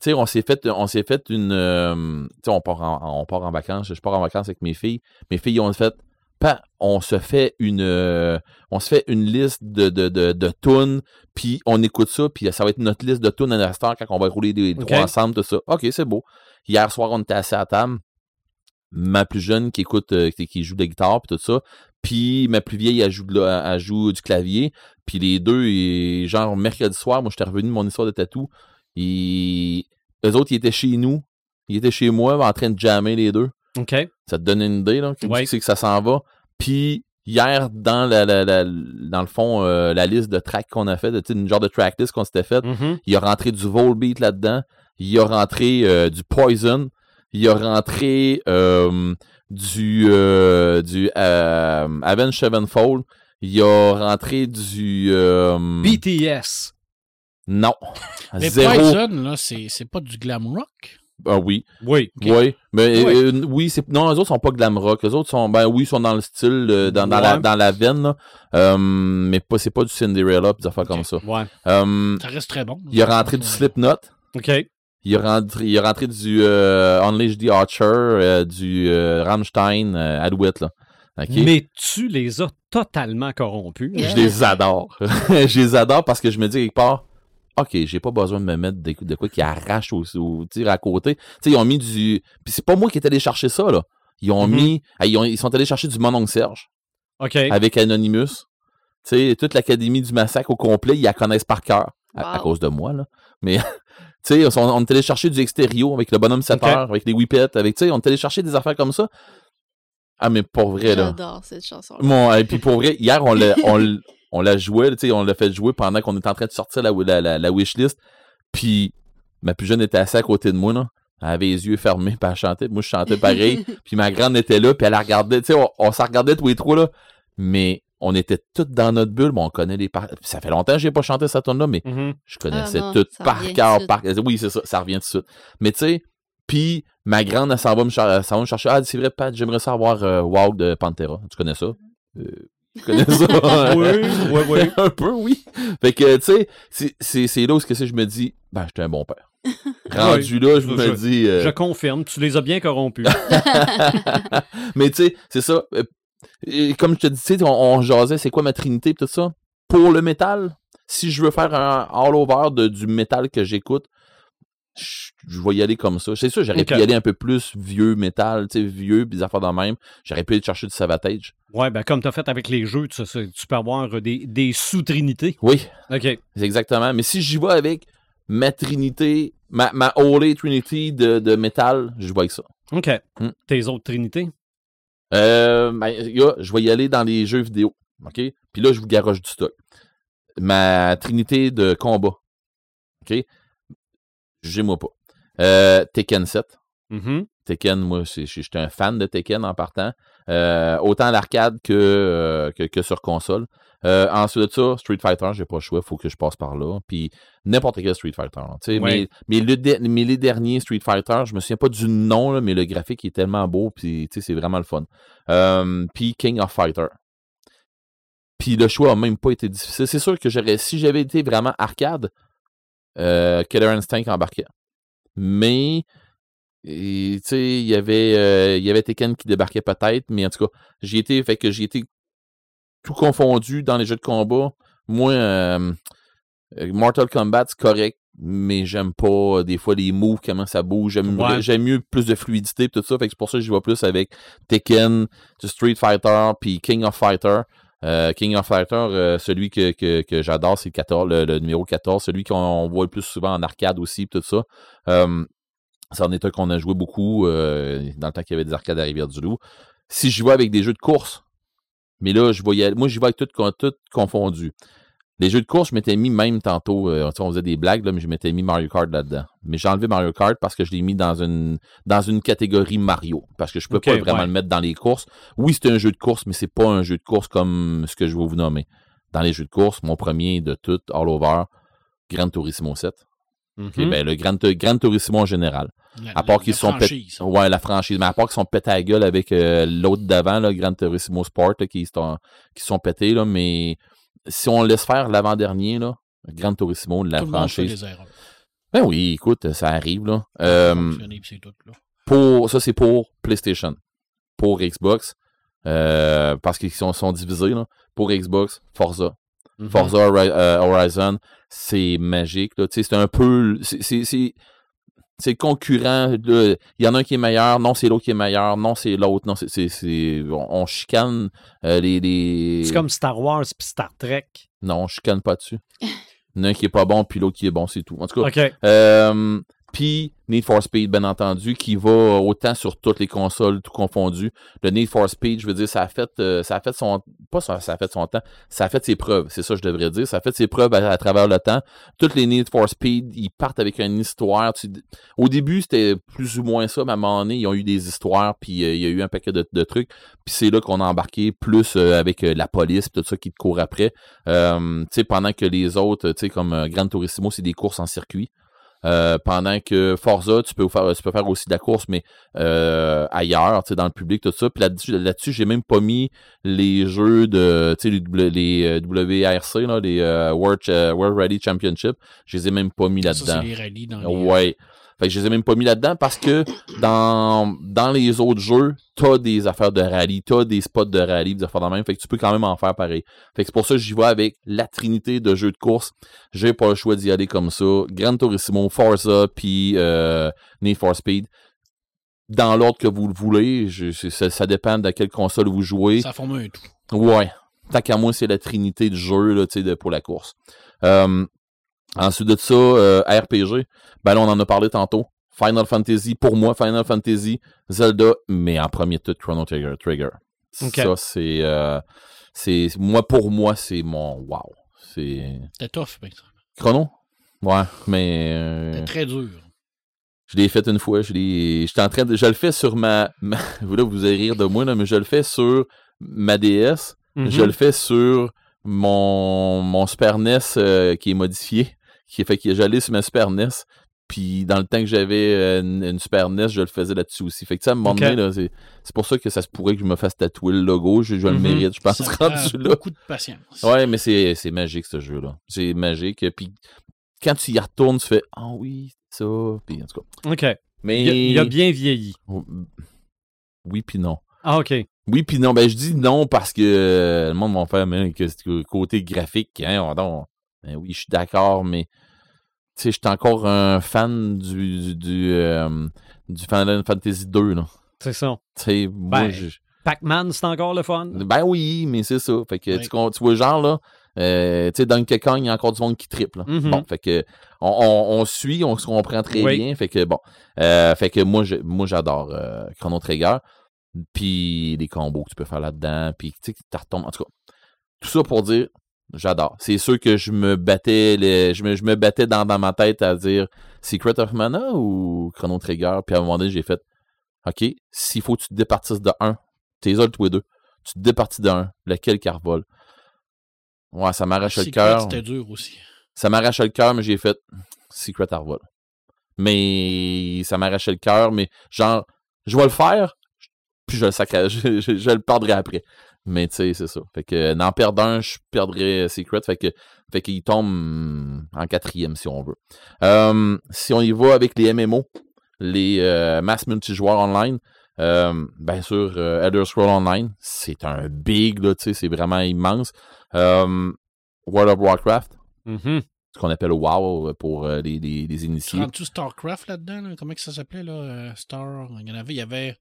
Sais, on s'est fait, on s'est fait une. euh, tu sais, on part, en, on part en vacances. Je pars en vacances avec mes filles. Mes filles ont fait pa- on se fait une euh, on se fait une liste de, de, de, de tunes, puis on écoute ça, puis ça va être notre liste de tunes à l'instant quand on va rouler les Ok. trois ensemble, tout ça. OK, c'est beau. Hier soir, on était assis à table. Ma plus jeune qui écoute, euh, qui, qui joue de la guitare, puis tout ça. Puis ma plus vieille, elle joue, de la- elle joue du clavier. Puis les deux, et, genre mercredi soir, moi, j'étais revenu de mon histoire de tatou. Et eux autres, ils étaient chez nous. Ils étaient chez moi, en train de jammer les deux. OK. Ça te donne une idée, là, que ça s'en va. Puis hier, dans la, la- la- dans le fond, euh, la liste de tracks qu'on a fait, de, une genre de tracklist qu'on s'était fait, Mhm. il a rentré du Volbeat là-dedans. Il a rentré euh, du Poison. Il a rentré euh, du, du Avenged Sevenfold. Il a rentré du... BTS. Non. *laughs* Mais Zéro. Poison, là, c'est c'est pas du glam rock. Ah oui. Oui. Oui. Mais Oui. euh, oui, c'est non, les autres sont pas glam rock. Les autres sont ben oui, ils sont dans le style euh, dans, dans la dans la veine là. Euh, mais pas c'est pas du Cinderella pis des affaires comme ça. Ouais. Euh, Ça reste très bon. il a rentré du Slipknot. OK. Il a rentré, il a rentré du euh, Unleash the Archer, euh, du euh, Rammstein, euh, Alouette, là. OK? Mais tu les as totalement corrompus. Je les adore. *laughs* je les adore parce que je me dis quelque part, OK, j'ai pas besoin de me mettre de, de quoi qui arrache au, au tir à côté. Tu sais, ils ont mis du. Puis c'est pas moi qui est allé chercher ça, là. Ils ont Mhm. mis. ah, Ils, ont- ils sont allés chercher du Mononcle Serge OK. avec Anonymous. Tu sais, toute l'Académie du Massacre au complet, ils la connaissent par cœur. À, cause de moi, là. Mais, *laughs* tu sais, on, on est allé chercher du extérieur avec le bonhomme 7 Ok. heures, avec les whippets, avec, tu sais, on allé chercher des affaires comme ça. Ah, mais pour vrai, là. J'adore cette chanson. Mon, et puis pour vrai, hier, on l'a, on, *laughs* on l'a joué, tu sais, on l'a fait jouer pendant qu'on était en train de sortir la, la, la, la wishlist. Puis ma plus jeune était assise à côté de moi, là. Elle avait les yeux fermés, *laughs* puis elle chantait. Moi, je chantais pareil. *laughs* puis ma grande était là, puis elle la regardait. Tu sais, on, on s'en regardait tous les trois, là. Mais on était toutes dans notre bulle, mais on connaît les par... Ça fait longtemps que j'ai pas chanté cette tune là mais Mhm. je connaissais Ah non, tout par cœur. Par... Oui, c'est ça, ça revient tout de suite. Mais tu sais, puis ma grande, elle s'en va me, cher- elle s'en va me chercher. Ah, c'est vrai, Pat, j'aimerais ça avoir euh, Wow de Pantera. Tu connais ça? Euh, tu connais ça? *laughs* Oui, oui, oui. *laughs* un peu, oui. Fait que, tu sais, c'est- là où que je me dis, ben, j'étais un bon père. *laughs* Rendu là, je me dis. euh, Je confirme, tu les as bien corrompus. Mais tu sais, c'est ça. euh, et comme je te dis, tu sais, on, on jasait, c'est quoi ma trinité et tout ça? Pour le métal, si je veux faire un all-over du métal que j'écoute, je, je vais y aller comme ça. C'est sûr, j'aurais pu y aller un peu plus vieux métal, tu sais, vieux, des affaires de même. J'aurais pu aller chercher du Savatage. ouais, ben comme tu as fait avec les jeux, tu, peux avoir euh, des, des sous-trinités. Oui, OK. exactement. Mais si j'y vais avec ma trinité, ma, ma Holy Trinity de, de métal, je vais avec ça. OK. Hmm. Tes autres trinités? Euh, ben, je vais y aller dans les jeux vidéo. OK? Puis là, je vous garoche du stock. Ma trinité de combat. OK? Jugez-moi pas. Euh, Tekken 7. Mhm. Tekken, moi, j'étais un fan de Tekken en partant. Euh, autant à l'arcade que, euh, que, que sur console. Ensuite de ça, Street Fighter, j'ai pas le choix, faut que je passe par là. Puis n'importe quel Street Fighter. Ouais. mais, mais, le de- mais les derniers Street Fighter, je me souviens pas du nom, là, mais le graphique est tellement beau, puis c'est vraiment le fun. Puis King of Fighter. Puis le choix a même pas été difficile. C'est sûr que j'aurais, si j'avais été vraiment arcade, euh, Killer Instinct embarquait. Mais tu sais, il y avait euh, il y avait Tekken qui débarquait peut-être, mais en tout cas, j'ai été fait que j'ai été tout confondu dans les jeux de combat. Moi euh, euh, Mortal Kombat c'est correct, mais j'aime pas des fois les moves comment ça bouge, j'aime Ouais. mieux plus de fluidité et tout ça, fait que c'est pour ça que je vais plus avec Tekken, Street Fighter puis King of Fighter. Euh, King of Fighter, euh, celui que, j'adore, c'est le, 14, le, le numéro 14, celui qu'on voit le plus souvent en arcade aussi, tout ça. Euh, c'est un état qu'on a joué beaucoup euh, dans le temps qu'il y avait des arcades à Rivière-du-Loup. Si je vais avec des jeux de course, mais là, je aller- moi, j'y vais avec tout confondu. Les jeux de course, je m'étais mis même tantôt, euh, on faisait des blagues, là, mais je m'étais mis Mario Kart là-dedans. Mais j'ai enlevé Mario Kart parce que je l'ai mis dans une, dans une catégorie Mario. Parce que je peux pas vraiment ouais. le mettre dans les courses. Oui, c'est un jeu de course, mais c'est pas un jeu de course comme ce que je vais vous nommer. Dans les jeux de course, mon premier de tout, all over, Gran Turismo 7. Ok, Mhm. ben, le Gran, Gran Turismo en général. La- À part qu'ils sont franchise. Ouais, la franchise. Mais à part qu'ils sont pétés à la gueule avec euh, l'autre d'avant, là, Gran Turismo Sport, là, qui, sont, qui sont pétés, là, mais si on laisse faire l'avant-dernier, là, Gran Turismo, la Tout franchise. des. Ben oui, écoute, ça arrive, là. Euh, tout, là. pour, ça, c'est pour PlayStation. Pour Xbox, Euh, parce qu'ils sont, sont divisés. Là. Pour Xbox, Forza. Mhm. Forza euh, Horizon, c'est magique. là. C'est un peu. c'est- C'est concurrent. Il y en a un qui est meilleur. Non, c'est l'autre qui est meilleur. Non, c'est l'autre. Non, c'est. On, on chicane euh, les, les- C'est comme Star Wars puis Star Trek. Non, on chicane pas dessus. Il y en a un qui est pas bon, puis l'autre qui est bon, c'est tout. En tout cas, OK. euh, puis Need for Speed, bien entendu, qui va autant sur toutes les consoles, tout confondu. Le Need for Speed, je veux dire, ça a fait, euh, ça a fait son, pas ça, ça a fait son temps, ça a fait ses preuves. C'est ça que je devrais dire. Ça a fait ses preuves à, travers le temps. Toutes les Need for Speed, ils partent avec une histoire. Tu- au début, c'était plus ou moins ça, mais à un moment donné, ils ont eu des histoires, puis euh, il y a eu un paquet de, trucs. Puis c'est là qu'on a embarqué plus euh, avec euh, la police, tout ça qui te court après. Tu sais, pendant que les autres, tu sais, comme Gran Turismo, c'est des courses en circuit. Euh, pendant que Forza, tu peux faire, tu peux faire aussi de la course, mais euh, ailleurs, tu sais, dans le public, tout ça. Puis là-dessus, là-dessus, j'ai même pas mis les jeux de, tu sais, les, les, euh, WRC, là, les euh, World, World Rally Championship. Je les ai même pas mis Ça, là-dedans. c'est les rallyes dans les... Ouais. Fait que je les ai même pas mis là-dedans parce que dans, dans les autres jeux, t'as des affaires de rallye, t'as des spots de rallye, des affaires de même. Fait que tu peux quand même en faire pareil. Fait que c'est pour ça que j'y vais avec la trinité de jeux de course. J'ai pas le choix d'y aller comme ça. Gran Turismo, Forza, puis euh, Need for Speed. Dans l'ordre que vous le voulez, je- ça, ça dépend de quelle console vous jouez. Ça forme un tout. Ouais. Tant qu'à moi, c'est la trinité du jeu là, tu sais, de- pour la course. Euh, ensuite de ça, euh, RPG. Ben là, on en a parlé tantôt. Final Fantasy, pour moi, Final Fantasy, Zelda, mais en premier tout, Chrono Trigger. Trigger. Ça, c'est, euh, c'est. Moi, pour moi, c'est mon wow. C'est. C'était tough, ben. Chrono? Ouais, mais. euh, C'était très dur. je l'ai fait une fois. Je l'ai. J'étais en train de. Je le fais sur ma. ma- *laughs* Vous là, vous allez rire de moi, là, mais je le fais sur ma DS. Je le fais sur mon, mon Super NES euh, qui est modifié. Qui fait que j'allais sur ma Super NES. Puis dans le temps que j'avais euh, une, une Super NES, je le faisais là-dessus aussi. Fait que ça, à un moment donné, c'est, pour ça que ça se pourrait que je me fasse tatouer le logo. Je, je le Mhm. mérite, je pense, Ça *laughs* prend beaucoup de patience. Ouais, mais c'est, magique ce jeu-là. C'est magique. Puis quand tu y retournes, tu fais Ah oui, ça. Puis en tout cas. OK. Mais. Il a, il a bien vieilli. Oui, puis non. Ah, OK. Oui, puis non. Ben, je dis non parce que euh, le monde va faire, mais que côté graphique, hein, on- ben oui, je suis d'accord, mais tu sais, je suis encore un fan du, du, du, euh, du Final Fantasy 2, là. C'est ça. Tu sais, moi, Ben, Pac-Man, c'est encore le fun. ben oui, mais c'est ça. Fait que tu, tu vois, genre, là, euh, tu sais, Donkey Kong, il y a encore du monde qui triple. Mhm. Bon, fait que on, on- on suit, on se comprend très Oui. bien. Fait que bon, euh, fait que moi, je- moi j'adore euh, Chrono Trigger. Puis les combos que tu peux faire là-dedans. Puis tu sais, tu retombes. En tout cas, tout ça pour dire, j'adore. C'est sûr que je me battais, les- je, me, je me battais dans, dans ma tête à dire Secret of Mana ou Chrono Trigger. Puis à un moment donné, j'ai fait OK, s'il faut que tu te départisses de un, t'es isoles tous les deux. Tu te départis de un, lequel carvole. Ouais, ça m'arrache le cœur. C'était dur aussi. Ça m'arrachait le cœur, mais j'ai fait Secret Arvol. Mais ça m'arrachait le cœur, mais genre, je vais le faire, puis je le sacre, *laughs* je, je- je le perdrai après. Mais tu sais, c'est ça. Fait que n'en perdre un, je perdrais Secret. Fait que fait qu'il tombe hum, en quatrième si on veut. Euh, si on y va avec les MMO, les euh, mass multijoueurs online, euh, bien sûr, euh, Elder Scrolls Online, c'est un big, là, tu sais, c'est vraiment immense. Euh, World of Warcraft, Mhm. ce qu'on appelle WoW pour euh, les, les, les Tu initiés. rentres-tu StarCraft là-dedans? là? Comment que ça s'appelait, là? euh, Star... Il y en avait, il y avait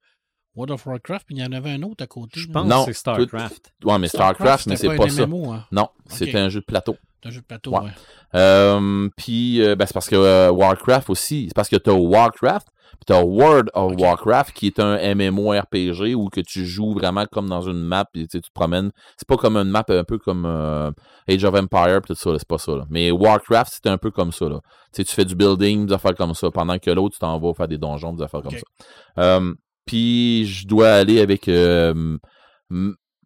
World of Warcraft, puis il y en avait un autre à côté. Je pense Non, que c'est StarCraft. Ouais, mais StarCraft, mais c'est pas, un ça. MMO, hein. Non, c'était un jeu de plateau. C'est un jeu de plateau, Ouais. ouais. Euh, puis, euh, ben, c'est parce que euh, Warcraft aussi, c'est parce que t'as Warcraft, puis t'as World of. Warcraft, qui est un MMORPG où que tu joues vraiment comme dans une map, puis tu te promènes. C'est pas comme une map un peu comme euh, Age of Empire, pis tout ça, c'est pas ça. Là. Mais Warcraft, c'est un peu comme ça. Là. Tu fais du building, des affaires comme ça, pendant que l'autre, tu t'en vas faire des donjons, des affaires comme Ok. ça. Puis, je dois aller avec euh,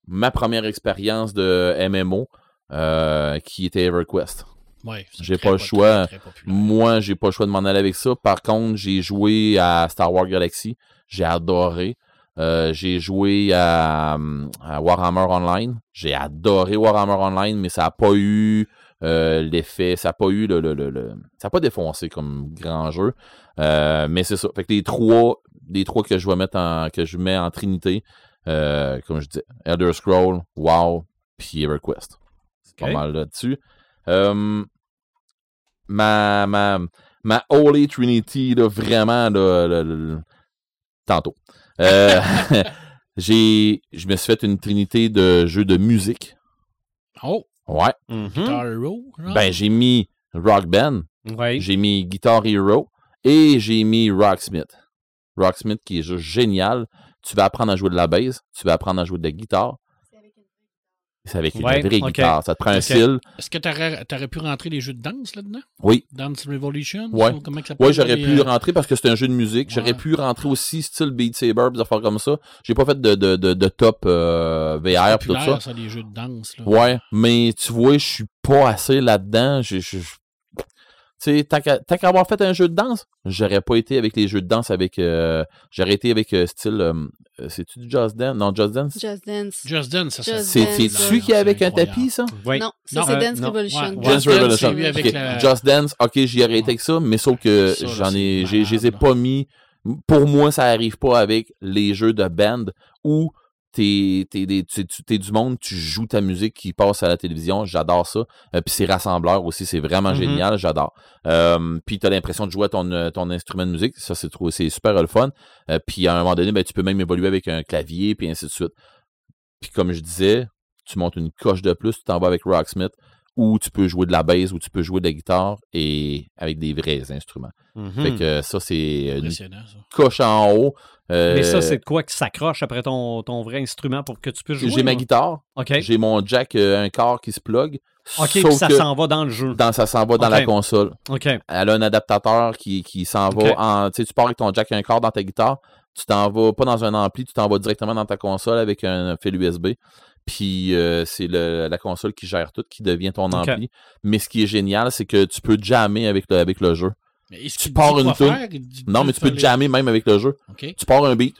ma première expérience de MMO, euh, qui était EverQuest. Ouais, J'ai pas le choix. très, très populaire. Moi, j'ai pas le choix de m'en aller avec ça. Par contre, j'ai joué à Star Wars Galaxy. J'ai adoré. Euh, j'ai joué à, à Warhammer Online. J'ai adoré Warhammer Online, mais ça n'a pas eu euh, l'effet. Ça n'a pas eu le, le, le- le- Ça n'a pas défoncé comme grand jeu. Euh, mais c'est ça. Fait que les trois, les trois que je vais mettre en. que je mets en Trinité, Euh, comme je disais, Elder Scroll, WoW, puis EverQuest. C'est pas mal là-dessus. Euh, ma, ma, ma Holy Trinity, là, vraiment, là, là, là, tantôt. Euh, *laughs* *laughs* j'ai, je me suis fait une trinité de jeux de musique. Oh, Ouais. Guitar Hero. genre? Ben, j'ai mis Rock Band, Ouais. j'ai mis Guitar Hero et j'ai mis Rocksmith. Rocksmith qui est juste génial. Tu vas apprendre à jouer de la bass, tu vas apprendre à jouer de la guitare. C'est avec une Ouais, vraie guitare. Ça te prend un style. Est-ce que tu aurais, pu rentrer les jeux de danse là-dedans? Oui. Dance Revolution? Ouais. ça Oui, j'aurais les, pu euh, rentrer parce que c'est un jeu de musique. Ouais. J'aurais pu rentrer aussi style Beat Saber, des affaires comme ça. J'ai pas fait de, de, de, de top euh, VR pis tout populaire, ça. les jeux de danse. Là. Ouais, mais tu vois, je suis pas assez là-dedans. Je, je- je- Tu sais, tant qu'à avoir fait un jeu de danse, j'aurais pas été avec les jeux de danse avec. euh, j'aurais été avec euh, style. euh, C'est-tu du Just Dance? Non, Just Dance? Just Dance. Just Dance, ça, C'est tu qui est avec un tapis, ça? Oui. Non, ça c'est euh, Dance. Revolution. Ouais, Just Dance, Revolution. la- Just Dance, ok, j'y aurais été avec ça, mais sauf que j'en ai, je les ai pas mis. Pour moi, ça arrive pas avec les jeux de band où t'es, t'es du monde, tu joues ta musique qui passe à la télévision. J'adore ça. Euh, puis c'est rassembleur aussi, c'est vraiment Mhm. génial, j'adore. Euh, puis t'as l'impression de jouer à ton, euh, ton instrument de musique, ça c'est trop, c'est super le fun. Euh, puis à un moment donné, ben, tu peux même évoluer avec un clavier, puis ainsi de suite. Puis comme je disais, tu montes une coche de plus, tu t'en vas avec Rocksmith, où tu peux jouer de la bass, où tu peux jouer de la guitare, et avec des vrais instruments. Mhm. Fait que ça, c'est une Impressionnant, ça. coche en haut. Euh, Mais ça, c'est quoi qui s'accroche après ton, ton vrai instrument pour que tu puisses jouer? J'ai ma guitare, j'ai mon jack, euh, un corps qui se plug. OK, puis ça s'en va dans le jeu. dans, ça s'en va dans la console. OK. Elle a un adaptateur qui, qui s'en va en. Tu sais, tu pars avec ton jack un corps dans ta guitare. Tu t'en vas pas dans un ampli, tu t'en vas directement dans ta console avec un fil USB. Puis euh, c'est la console qui gère tout, qui devient ton ampli. Mais ce qui est génial, c'est que tu peux jammer avec le, avec le jeu. Mais Tu qu'il pars une dit Non, mais tu peux les- jammer même avec le jeu. Tu pars un beat,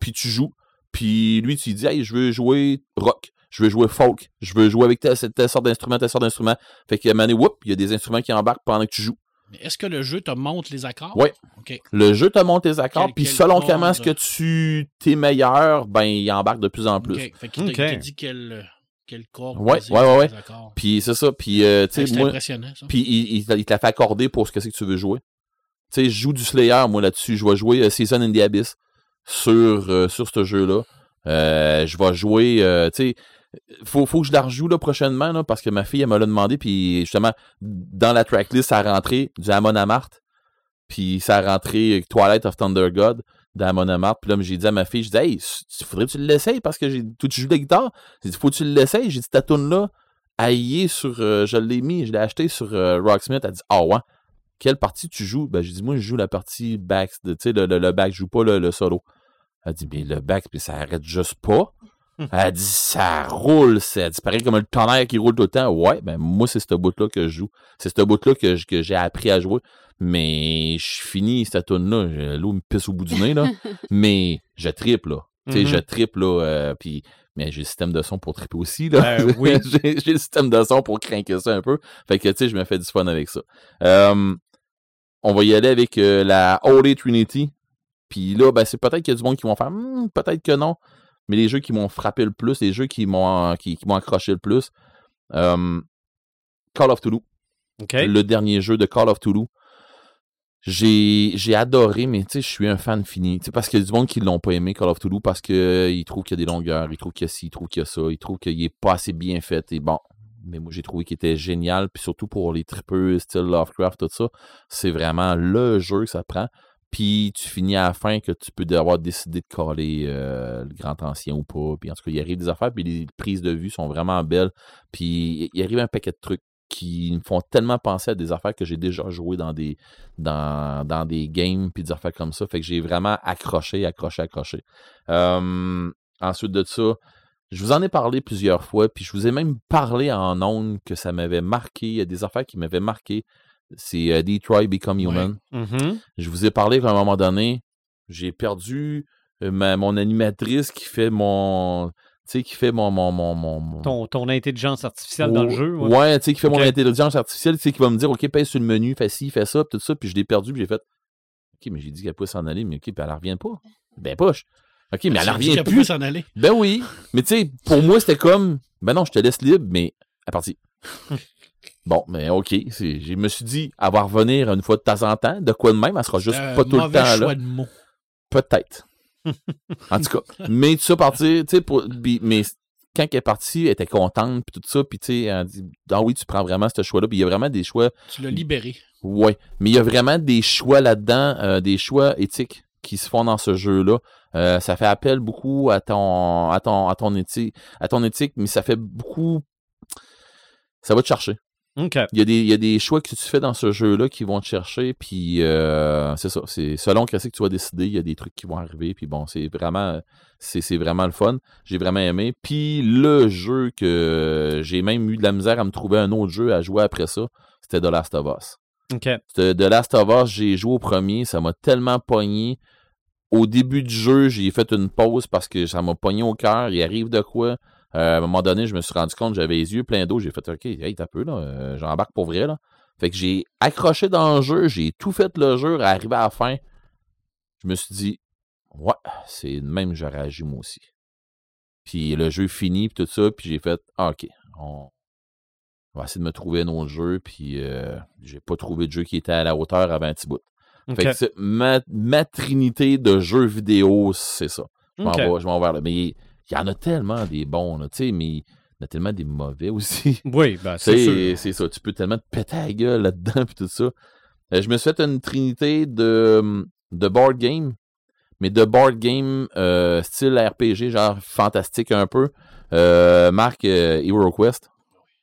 puis tu joues. Puis lui, tu lui dis, hey, je veux jouer rock, je veux jouer folk, je veux jouer avec telle, telle sorte d'instrument, telle sorte d'instrument. Fait que, mané, whoop, il y a des instruments qui embarquent pendant que tu joues. Mais est-ce que le jeu te montre les accords? OK. Le jeu te montre tes accords, puis selon comment est-ce que tu t'es meilleur, ben, il embarque de plus en plus. OK. Fait qu'il te, OK. il te dit quel, quel corps. Ouais, ouais, ouais, les. Puis c'est ça, puis euh, tu sais, C'est moi, puis il, il, te- il te la fait accorder pour ce que c'est que tu veux jouer. Tu sais, je joue du Slayer, moi, là-dessus. Je vais jouer euh, Season in the Abyss sur, euh, sur ce jeu-là. Euh, je vais jouer, euh, tu sais, faut, faut que je la rejoue là, prochainement, là, parce que ma fille, elle me l'a demandé, puis justement, dans la tracklist, ça a rentré du Amon Amarth, puis ça a rentré Twilight of Thunder God d'Amon Amarth, puis là, j'ai dit à ma fille, je dis, hey, faudrait que tu l'essayes, parce que j'ai tout tu joues de la guitare, j'ai dit, faut que tu l'essayes, j'ai dit, ta toune là est sur, euh, je l'ai mis, je l'ai acheté sur euh, Rocksmith, elle dit, ah ouais, quelle partie tu joues? Ben, j'ai dit, moi, je joue la partie back, tu sais, le, le, back, je joue pas le, le solo. Elle dit, mais le back, puis ça arrête juste pas. Elle dit, ça roule, c'est dit, pareil comme le tonnerre qui roule tout le temps. Ouais, ben, moi, c'est ce bout-là que je joue. C'est ce bout-là que, j'ai appris à jouer. Mais je finis cette tune-là, l'eau me pisse au bout du nez, là. *laughs* mais je triple, là. Tu sais, Mhm. je triple, là, euh, puis mais j'ai le système de son pour triper aussi, là. Ben oui. *laughs* j'ai j'ai le système de son pour craquer ça un peu. Fait que, tu sais, je me fais du fun avec ça. Euh, on va y aller avec euh, la Holy Trinity. Puis là, ben, c'est peut-être qu'il y a du monde qui vont faire Hmm, peut-être que non. Mais les jeux qui m'ont frappé le plus, les jeux qui m'ont qui, qui m'ont accroché le plus, euh, Call of Toulouse le dernier jeu de Call of Toulouse. J'ai, j'ai adoré, mais tu sais, je suis un fan fini. Tu sais, parce qu'il y a du monde qui l'ont pas aimé, Call of Toulouse, parce qu'ils trouvent qu'il y a des longueurs, ils trouvent qu'il y a ci, ils trouvent qu'il y a ça, ils trouvent qu'il est pas assez bien fait. Et bon, mais moi, j'ai trouvé qu'il était génial. Puis surtout pour les tripeux, style Lovecraft, tout ça, c'est vraiment le jeu que ça prend. Puis tu finis à la fin que tu peux avoir décidé de coller euh, le grand ancien ou pas. Puis en tout cas, il arrive des affaires, puis les prises de vue sont vraiment belles. Puis il arrive un paquet de trucs qui me font tellement penser à des affaires que j'ai déjà joué dans des dans, dans des games puis des affaires comme ça. Fait que j'ai vraiment accroché, accroché, accroché. Euh, ensuite de ça, je vous en ai parlé plusieurs fois, puis je vous ai même parlé en ondes que ça m'avait marqué. Il y a des affaires qui m'avaient marqué. C'est euh, Detroit Become Human. Mhm. Je vous ai parlé qu'à un moment donné, j'ai perdu euh, ma- mon animatrice qui fait mon. Tu sais, qui fait mon. mon, mon, mon- mon- ton, ton intelligence artificielle dans le jeu. Ouais, tu sais, qui fait mon intelligence artificielle, tu sais, qui va me dire, OK, pèse sur le menu, fais ci, fais ça, puis tout ça, puis je l'ai perdu, puis j'ai fait, OK, mais j'ai dit qu'elle pouvait s'en aller, mais OK, puis elle ne revient pas. Ben, poche. OK, mais elle Ça dit revient plus. s'en aller. Ben oui. Mais tu sais, pour moi, c'était comme, ben non, je te laisse libre, mais à partir. *laughs* bon, mais OK. Je me suis dit, elle va revenir une fois de temps en temps. De quoi de même? Elle sera juste Euh, pas tout le temps là. choix de mots. Peut-être. en tout cas. *laughs* Mais tout ça partir, tu sais, pour, mais quand elle est partie, elle était contente, puis tout ça, puis tu sais, elle dit, ah oui, tu prends vraiment ce choix-là, puis il y a vraiment des choix, Tu l'as libéré. ouais, mais il y a vraiment des choix là-dedans, euh, des choix éthiques qui se font dans ce jeu-là. Euh, ça fait appel beaucoup à ton, à ton, à ton éthique, à ton éthique, mais ça fait beaucoup, ça va te chercher. Il y, a des, il y a des choix que tu fais dans ce jeu-là qui vont te chercher, puis euh, c'est ça. C'est selon qu'est-ce que tu vas décider, il y a des trucs qui vont arriver, puis bon, c'est vraiment, c'est, vraiment le fun. J'ai vraiment aimé. Puis le jeu que j'ai même eu de la misère à me trouver un autre jeu à jouer après ça, c'était The Last of Us. The Last of Us, j'ai joué au premier, ça m'a tellement pogné. Au début du jeu, j'ai fait une pause parce que ça m'a pogné au cœur. Il arrive de quoi? Euh, à un moment donné, je me suis rendu compte, j'avais les yeux pleins d'eau. J'ai fait, OK, hey, t'as peu, là. euh, J'embarque pour vrai, là. Fait que j'ai accroché dans le jeu, j'ai tout fait le jeu, arrivé à la fin. Je me suis dit, ouais, c'est de même j'aurais agi moi aussi. Puis le jeu fini, puis tout ça, puis j'ai fait, ah, OK, on on va essayer de me trouver un autre jeu, puis euh, j'ai pas trouvé de jeu qui était à la hauteur avant un petit bout. Fait que c'est- ma, ma trinité de jeux vidéo, c'est ça. Je m'en vais, je m'en vais vers là. Mais il y en a tellement des bons, tu sais, mais il y en a tellement des mauvais *laughs* aussi. Oui, ben, c'est C'est ça, tu peux tellement te péter la gueule là-dedans *laughs* puis tout ça. Euh, je me suis fait une trinité de, de board game, mais de board game euh, style RPG, genre fantastique un peu. Euh, marque HeroQuest.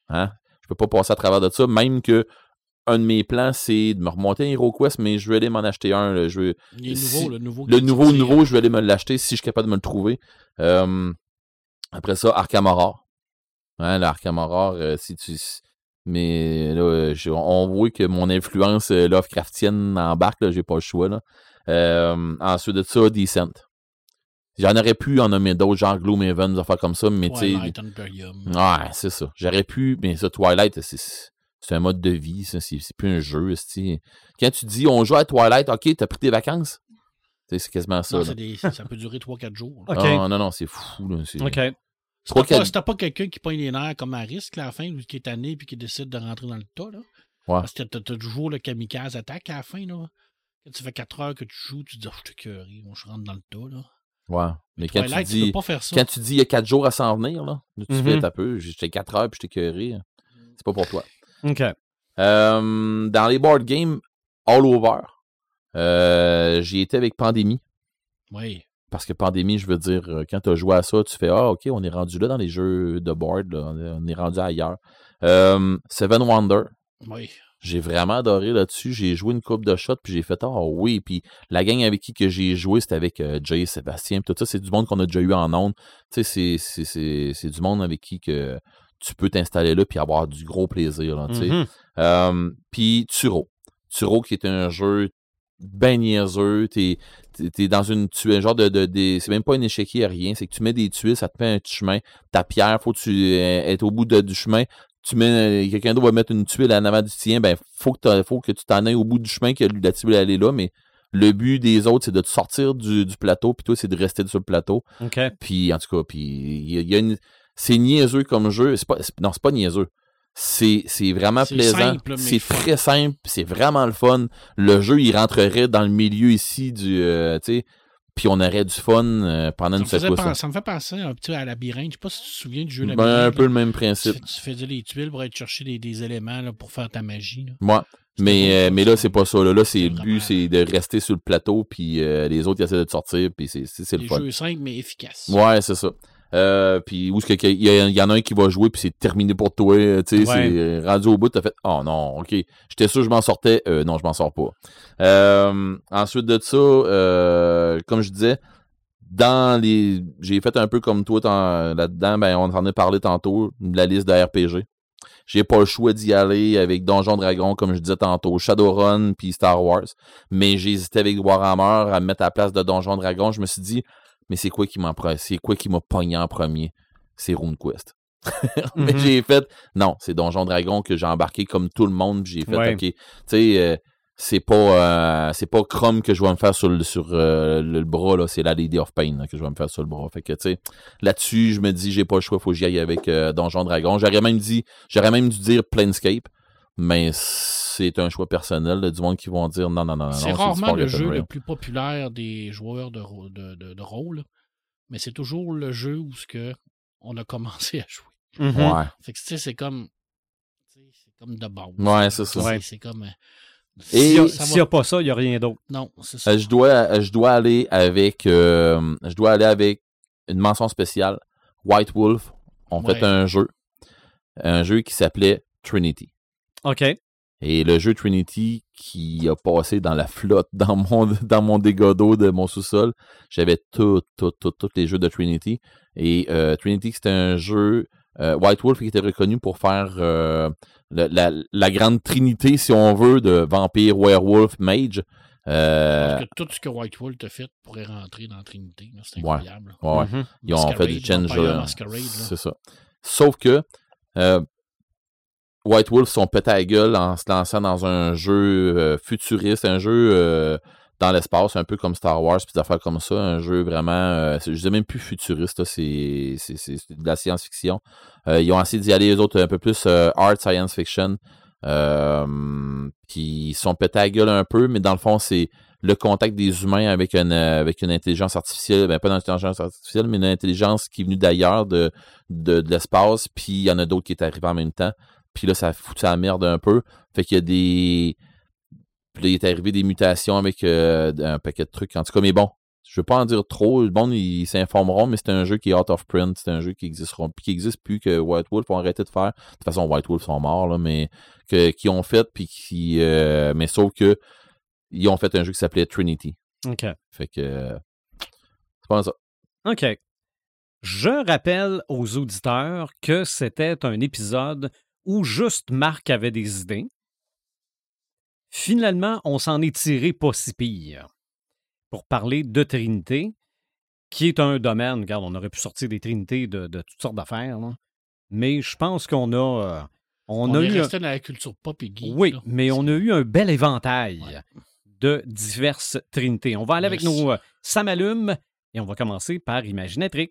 Hein? Je peux pas passer à travers de ça, même que un de mes plans, c'est de me remonter un HeroQuest, mais je vais aller m'en acheter un. là. Je vais, Il est Si- nouveau, le nouveau. le nouveau, nouveau, je vais aller me l'acheter si je suis capable de me le trouver. Euh, après ça, Arkham Horror. Hein, l'Arkham Horror, euh, si tu. Mais là, je- on voit que mon influence euh, Lovecraftienne embarque, là, j'ai pas le choix. Là. Euh, ensuite de ça, Decent. J'en aurais pu en nommer d'autres, genre Gloomhaven, des affaires comme ça, mais tu sais. Ouais, c'est ça. J'aurais pu, mais ça, Twilight, c'est, c'est un mode de vie, ça. C'est, c'est plus un jeu. Quand tu dis on joue à Twilight, ok, t'as pris tes vacances? C'est quasiment ça. Non, des- ça peut durer 3-4 jours. OK. Ah, non, non, c'est fou. Là, c'est... OK. Si t'as pas, quelqu'un qui pogne les nerfs comme à risque là, à la fin, qui est tanné puis qui décide de rentrer dans le tas, là. Ouais. Parce que t'as, toujours le kamikaze attaque à la fin, là. Quand tu fais 4 heures que tu joues, tu te dis, oh, je t'ai bon, je rentre dans le tas, là. Ouais. Mais quand Twilight, tu tu peux dis. pas faire ça. Quand tu dis il y a 4 jours à s'en venir, là, tu fais un peu, j'étais 4 heures puis je t'ai curé. C'est pas pour toi. OK. Euh, dans les board games all over, euh, j'y étais avec Pandémie. Oui. Parce que pandémie, je veux dire, euh, quand tu as joué à ça, tu fais Ah, ok, on est rendu là dans les jeux de board, là, on, est, rendu ailleurs. Euh, Seven Wonder, Oui. j'ai vraiment adoré là-dessus. J'ai joué une coupe de shots, puis j'ai fait Ah oui. Puis la gang avec qui que j'ai joué, c'était avec euh, Jay, Sébastien, puis tout ça. C'est du monde qu'on a déjà eu en ondes. Tu sais, c'est du monde avec qui que tu peux t'installer là, puis avoir du gros plaisir. Là. Euh, Puis Turo. Turo qui est un jeu ben niaiseux. T'es es, dans une tu es un genre de, de, c'est même pas un échiquier rien. C'est que tu mets des tuiles, ça te fait un petit chemin. Ta pierre, faut que tu euh, être au bout de- du chemin. Tu mets quelqu'un d'autre va mettre une tuile en avant du tien, ben faut que t'as- faut que tu t'en ailles au bout du chemin que la tuile elle est là, mais le but des autres c'est de te sortir du, du plateau, puis toi c'est de rester sur le plateau. Puis en tout cas, puis il y a, il y a une c'est niaiseux comme jeu, c'est pas non, c'est pas niaiseux. C'est c'est vraiment C'est plaisant, simple, c'est très simple, c'est vraiment le fun. Le jeu, il rentrerait dans le milieu ici du euh, tu sais, puis on aurait du fun euh, pendant Ça une secousse. ça me fait penser un petit à labyrinthe. Je sais pas si tu te souviens du jeu Ben, labyrinthe. un peu là. le même Tu, principe. fais- tu faisais les tuiles pour aller chercher des, des éléments là, pour faire ta magie. Moi, mais, euh, mais là, c'est pas ça. Là, là c'est le but, c'est de rester sur le plateau, puis euh, les autres, ils essaient de te sortir, puis c'est le fun. jeux simples mais efficaces. Ouais, c'est ça. Euh, puis où est-ce que il y, y en a un qui va jouer puis c'est terminé pour toi, euh, tu sais, Ouais. c'est rendu au bout, t'as fait oh non, ok, j'étais sûr que je m'en sortais, euh, non je m'en sors pas. Euh, ensuite de ça, euh, comme je disais, dans les, j'ai fait un peu comme toi là-dedans, ben on en a parlé tantôt, de la liste de RPG. J'ai pas le choix d'y aller avec Donjon Dragon, comme je disais tantôt, Shadowrun puis Star Wars. Mais j'ai hésité avec Warhammer à me mettre à la place de Donjon Dragon. Je me suis dit, mais c'est quoi qui m'a c'est quoi qui m'a pogné en premier? C'est RuneQuest. *laughs* mais Mhm. j'ai fait, non, c'est Donjon Dragon que j'ai embarqué comme tout le monde. J'ai fait, Ouais. OK, tu sais, euh, c'est pas euh, c'est pas Chrome que je vais me faire sur le sur euh, le, bras là, c'est la Lady of Pain là, que je vais me faire sur le bras. Fait que tu sais, là-dessus, je me dis j'ai pas le choix, faut que j'y aille avec euh, Donjon Dragon. J'aurais même dit j'aurais même dû dire Planescape, mais c'est un choix personnel là, du monde qui vont dire non non non non. C'est rarement le jeu le Realm. plus populaire des joueurs de, de, de- de rôle, mais c'est toujours le jeu où ce que on a commencé à jouer. Mhm. Ouais. Fait que tu sais, c'est comme. C'est comme de base. Ouais, c'est ça. C'est- C'est comme. euh, Et- S'il n'y a, ça pas ça, il n'y a rien d'autre. Non, c'est ça. Euh, je dois euh, je dois aller avec euh, je dois aller avec une mention spéciale. White Wolf ont fait un jeu un jeu qui s'appelait Trinity. OK. Et le jeu Trinity qui a passé dans la flotte *laughs* dans mon, dans mon dégât d'eau de mon sous-sol, j'avais tout, tout, tout, tous les jeux de Trinity. Et euh, Trinity, c'était un jeu euh, White Wolf qui était reconnu pour faire euh, le- la, la grande trinité, si on veut, de vampire, werewolf, mage. Euh, Parce que tout ce que White Wolf a fait pourrait rentrer dans Trinité. là, C'est Ouais. incroyable. ouais, ouais. Mhm. Ils ont fait du change. Vampire Masquerade, là. C'est ça. Sauf que euh, White Wolf sont pétés à gueule en se lançant dans un jeu euh, futuriste, un jeu euh, dans l'espace, un peu comme Star Wars, puis des comme ça. Un jeu vraiment, euh, je disais même plus futuriste, c'est de la science-fiction. Euh, ils ont essayé d'y aller, les autres, un peu plus art science fiction. Puis ils sont pétés à gueule un peu, mais dans le fond, c'est le contact des humains avec une, avec une intelligence artificielle, ben pas une intelligence artificielle, mais une intelligence qui est venue d'ailleurs de, de, de l'espace, puis il y en a d'autres qui est arrivé en même temps. Puis là, ça a foutu la merde un peu. Fait qu'il y a des. Puis là, il est arrivé des mutations avec euh, un paquet de trucs. En tout cas, mais bon, je veux pas en dire trop. Le monde, ils s'informeront, mais c'est un jeu qui est out of print. C'est un jeu qui existera, qui existe plus que White Wolf ont arrêté de faire. De toute façon, White Wolf sont morts, là, mais que, qui ont fait, puis qui. euh, mais sauf que ils ont fait un jeu qui s'appelait Trinity. OK. Fait que. euh, c'est pas ça. OK. Je rappelle aux auditeurs que c'était un épisode où juste Marc avait des idées. Finalement, on s'en est tiré pas si pire pour parler de Trinité, qui est un domaine, regarde, on aurait pu sortir des Trinités de, de toutes sortes d'affaires, mais je pense qu'on a, euh, on On, a est eu un- resté dans la culture pop et geek. oui, là. mais on a eu un bel éventail Ouais. de diverses trinités. On va aller avec nos euh, Ça m'allume et on va commencer par Imaginatrix.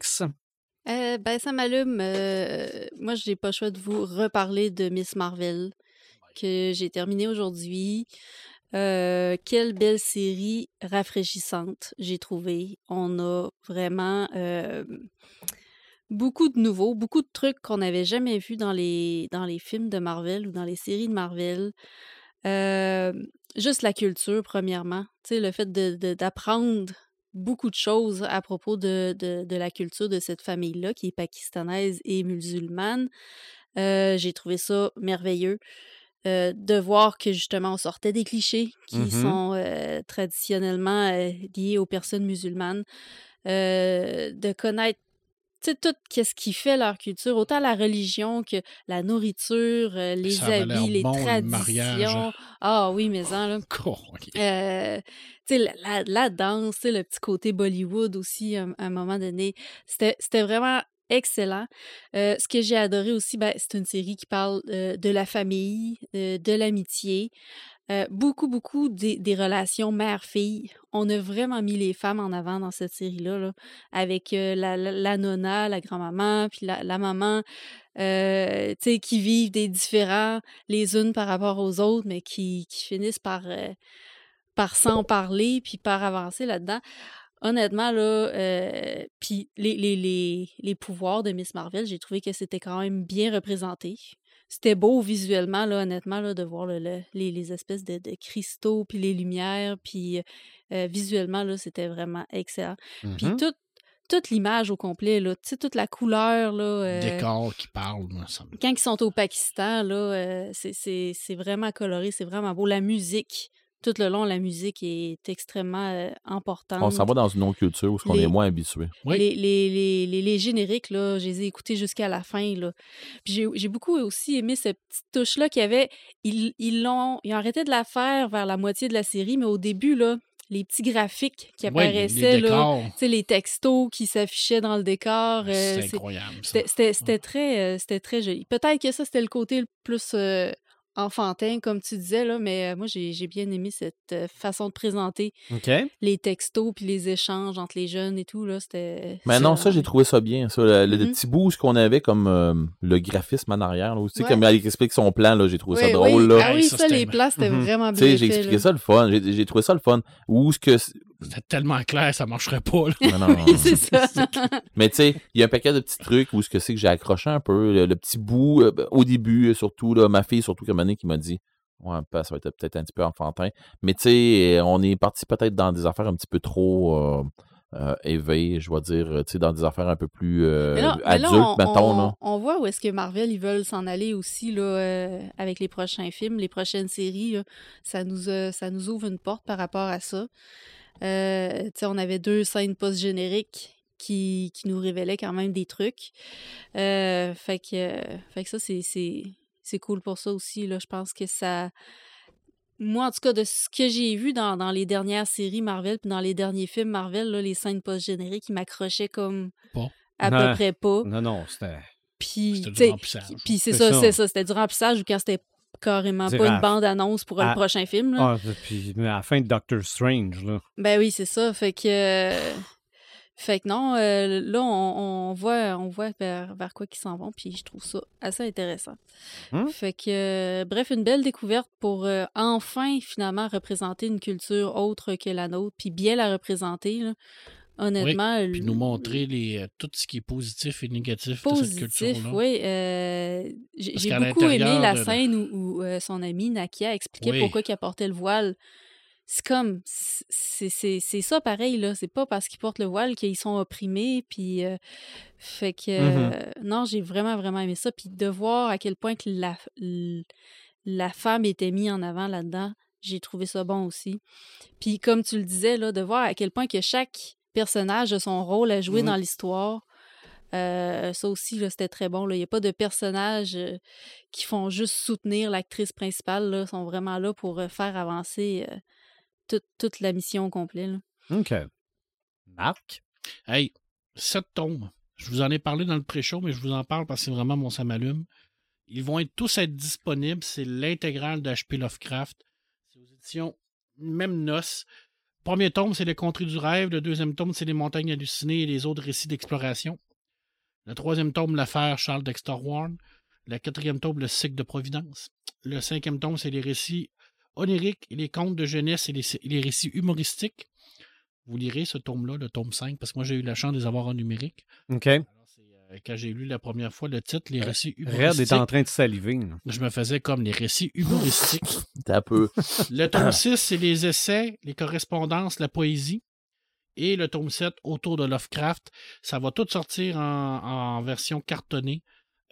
Euh, ben, ça m'allume. euh, moi, je n'ai pas le choix de vous reparler de Miss Marvel, que j'ai terminé aujourd'hui. Euh, quelle belle série rafraîchissante j'ai trouvé. On a vraiment euh, beaucoup de nouveaux, beaucoup de trucs qu'on n'avait jamais vus dans les, dans les films de Marvel ou dans les séries de Marvel. Juste la culture, premièrement. Tu sais, le fait d'apprendre beaucoup de choses à propos de, de, de la culture de cette famille-là, qui est pakistanaise et musulmane. Euh, j'ai trouvé ça merveilleux. euh, de voir que justement on sortait des clichés qui Mhm. sont euh, traditionnellement liés aux personnes musulmanes, de connaître sais, tout ce qui fait leur culture, autant la religion que la nourriture, euh, les Ça habits, les bon, le mariage. traditions. Ah oui, mais en, là. *laughs* Euh, tu sais, la, la- la danse, le petit côté Bollywood aussi, à, un- à un moment donné. C'était c'était vraiment excellent. Euh, ce que j'ai adoré aussi, ben, c'est une série qui parle euh, de la famille, euh, de l'amitié. Euh, beaucoup, beaucoup des, relations mère-fille. On a vraiment mis les femmes en avant dans cette série-là, là, avec euh, la, la, la nonna, la grand-maman, puis la, maman, euh, tu qui vivent des différends les unes par rapport aux autres, mais qui, finissent par, par s'en parler, puis par avancer là-dedans. Honnêtement, les, les pouvoirs de Miss Marvel, j'ai trouvé que c'était quand même bien représenté. C'était beau visuellement, là, honnêtement, là, de voir le- le- les, les espèces de, de cristaux, puis les lumières, puis euh, visuellement, là, c'était vraiment excellent. Puis Mhm. toute, l'image au complet, là, toute la couleur, là, euh, Décor qui parle, moi, ça me- quand ils sont au Pakistan, là, euh, c'est- c'est c'est vraiment coloré, c'est vraiment beau. La musique, tout le long, la musique est extrêmement euh, importante. On s'en va dans une autre culture où on Les- est moins habitué. Oui. Les, les, les, les, les génériques, là, je les ai écoutés jusqu'à la fin. Là. Puis j'ai j'ai beaucoup aussi aimé cette petite touche-là qu'il y avait. Ils ils l'ont ils ont arrêté de la faire vers la moitié de la série, mais au début, là, les petits graphiques qui apparaissaient, les là, décors. tu sais, les textos qui s'affichaient dans le décor. euh, C'est c'est- incroyable. ça. c'était- C'était c'était très, euh, c'était très joli. Peut-être que ça, c'était le côté le plus euh, enfantin, comme tu disais, là, mais euh, moi, j'ai bien aimé cette euh, façon de présenter OK. les textos puis les échanges entre les jeunes et tout. là, C'était. Mais non, c'est- ça, j'ai trouvé ça bien. Ça, le, le Mhm. petit boost qu'on avait comme euh, le graphisme en arrière. Là, Ouais. comme elle explique son plan, là, j'ai trouvé ça drôle. oui. Là. Ah oui, ça, ça, les plans, c'était vraiment Tu bien sais, j'ai fait, expliqué là. ça le fun. J'ai j'ai trouvé ça le fun. Où ce que. C'était tellement clair, ça marcherait pas. là. Non, non, *laughs* non. Oui, c'est ça. Mais tu sais, il y a un paquet de petits trucs où ce que c'est que j'ai accroché un peu. Le, le petit bout, euh, ben, au début, euh, surtout, là, ma fille, surtout, comme année, qui m'a dit Ouais, pa, ça va être peut-être un petit peu enfantin. Mais tu sais, euh, on est parti peut-être dans des affaires un petit peu trop euh, euh, éveillées, je dois dire, tu sais, dans des affaires un peu plus euh, Mais là, mais là, adultes, on, mettons. on- Là. on voit où est-ce que Marvel ils veulent s'en aller aussi là, euh, avec les prochains films, les prochaines séries. là. Ça, nous, euh, ça nous ouvre une porte par rapport à ça. Euh, on avait deux scènes post-génériques qui, qui nous révélaient quand même des trucs. Euh, fait, que, euh, fait que ça, c'est- cool pour ça aussi. Là. Je pense que ça... Moi, en tout cas, de ce que j'ai vu dans, dans les dernières séries Marvel puis dans les derniers films Marvel, là, les scènes post-génériques, ils m'accrochaient comme à peu *laughs* près pas. Non, non, c'était. Puis, puis c'est ça. c'est ça. C'était du remplissage ou quand c'était carrément pas une bande-annonce pour à- le prochain film. Là. Ah, puis à la fin de Doctor Strange, là. Ben oui, c'est ça. Fait que. euh, Fait que non, euh, là, on, on voit, on voit vers, vers quoi qu'ils s'en vont, puis je trouve ça assez intéressant. Hmm. Fait que, euh, bref, une belle découverte pour euh, enfin, finalement, représenter une culture autre que la nôtre, puis bien la représenter. là. Honnêtement, Puis le- nous montrer les, euh, tout ce qui est positif et négatif de cette positif, culture-là. oui. euh, j'ai beaucoup aimé la de- scène où, où, euh, son ami Nakia expliquait Oui. pourquoi il portait le voile. C'est comme, c'est ça pareil, là. C'est pas parce qu'ils portent le voile qu'ils sont opprimés, puis... euh, fait que... Euh, non, j'ai vraiment, vraiment aimé ça. Puis de voir à quel point que la, la femme était mise en avant là-dedans, j'ai trouvé ça bon aussi. Puis comme tu le disais, là, de voir à quel point que chaque personnage a son rôle à jouer dans l'histoire. Euh, ça aussi, c'était très bon. là. Il n'y a pas de personnages euh, qui font juste soutenir l'actrice principale. Là. Ils sont vraiment là pour euh, faire avancer euh, toute, toute la mission au complet. là. OK. Marc? Hey, sept tomes. Je vous en ai parlé dans le pré-show, mais je vous en parle parce que c'est vraiment mon ça m'allume. Ils vont être tous être disponibles. C'est l'intégrale d'HP Lovecraft. C'est aux éditions Même Noce. Premier tome, c'est Les Contrées du rêve. Le deuxième tome, c'est Les Montagnes hallucinées et les autres récits d'exploration. Le troisième tome, L'affaire Charles Dexter Warren. Le quatrième tome, Le cycle de Providence. Le cinquième tome, c'est les récits oniriques et les contes de jeunesse et les, les récits humoristiques. Vous lirez ce tome-là, le tome 5, parce que moi j'ai eu la chance de les avoir en numérique. OK. Quand j'ai lu la première fois le titre, les récits Red humoristiques, est en train de saliver. là. je me faisais comme les récits *laughs* humoristiques. Un peu. Le tome 6, c'est les essais, les correspondances, la poésie. Et le tome 7, autour de Lovecraft. Ça va tout sortir en, en version cartonnée.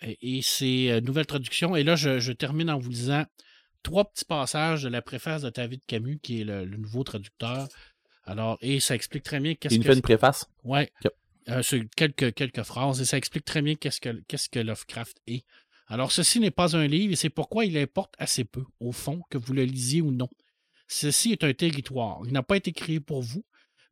Et, c'est euh, nouvelle traduction. Et là, je, je termine en vous lisant trois petits passages de la préface de David Camus, qui est le, le nouveau traducteur. Alors, et ça explique très bien qu'est-ce Il nous que fait une préface? Ok. Euh, quelques, phrases et ça explique très bien qu'est-ce que, Lovecraft est. Alors, ceci n'est pas un livre et c'est pourquoi il importe assez peu, au fond, que vous le lisiez ou non. Ceci est un territoire. Il n'a pas été créé pour vous,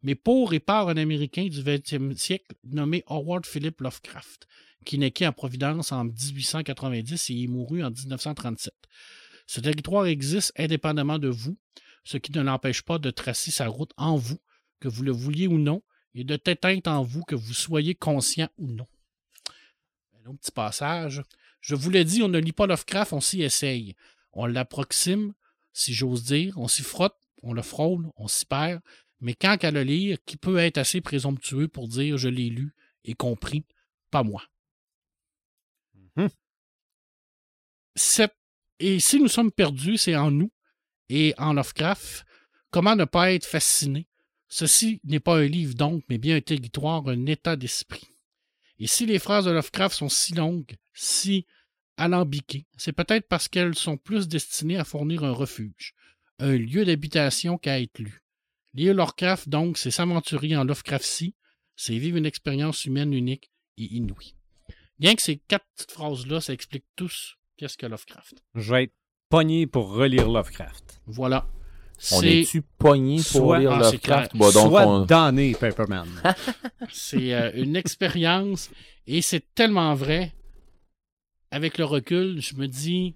mais pour et par un Américain du 20e siècle nommé Howard Philip Lovecraft, qui naquit en Providence en 1890 et y mourut en 1937. Ce territoire existe indépendamment de vous, ce qui ne l'empêche pas de tracer sa route en vous, que vous le vouliez ou non, et de t'éteindre en vous, que vous soyez conscient ou non. Un autre petit passage. Je vous l'ai dit, on ne lit pas Lovecraft, on s'y essaye. On l'approxime, si j'ose dire, on s'y frotte, on le frôle, on s'y perd. Mais quand qu'à le lire, qui peut être assez présomptueux pour dire je l'ai lu et compris? Pas moi. C'est- Et si nous sommes perdus, c'est en nous et en Lovecraft. Comment ne pas être fasciné? Ceci n'est pas un livre donc, mais bien un territoire, un état d'esprit. Et si les phrases de Lovecraft sont si longues, si alambiquées, c'est peut-être parce qu'elles sont plus destinées à fournir un refuge, un lieu d'habitation qu'à être lues. Lire Lovecraft, donc, c'est s'aventurer en Lovecraft-ci, c'est vivre une expérience humaine unique et inouïe. Bien que ces quatre petites phrases-là, ça explique tous qu'est-ce que Lovecraft. Je vais être pogné pour relire Lovecraft. Voilà. On C'est est-tu pogné pour Soit- lire Ah, Lovecraft? donc, Soit on- damné, Paperman. *laughs* c'est, euh, une expérience et c'est tellement vrai. Avec le recul, je me dis,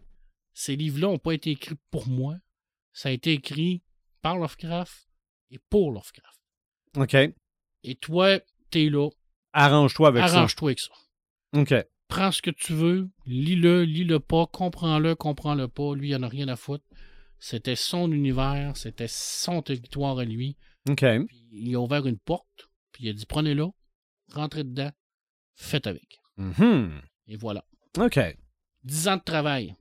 ces livres-là n'ont pas été écrits pour moi. Ça a été écrit par Lovecraft et pour Lovecraft. OK. Et toi, t'es là. Arrange-toi avec Arrange-toi avec ça. ça. OK. Prends ce que tu veux, lis-le, lis-le pas, comprends-le, comprends-le pas. Lui, il en a rien à foutre. C'était son univers, c'était son territoire à lui. OK. Puis il a ouvert une porte, puis il a dit prenez-le, rentrez dedans, faites avec. Mhm. Et voilà. OK. Dix ans de travail.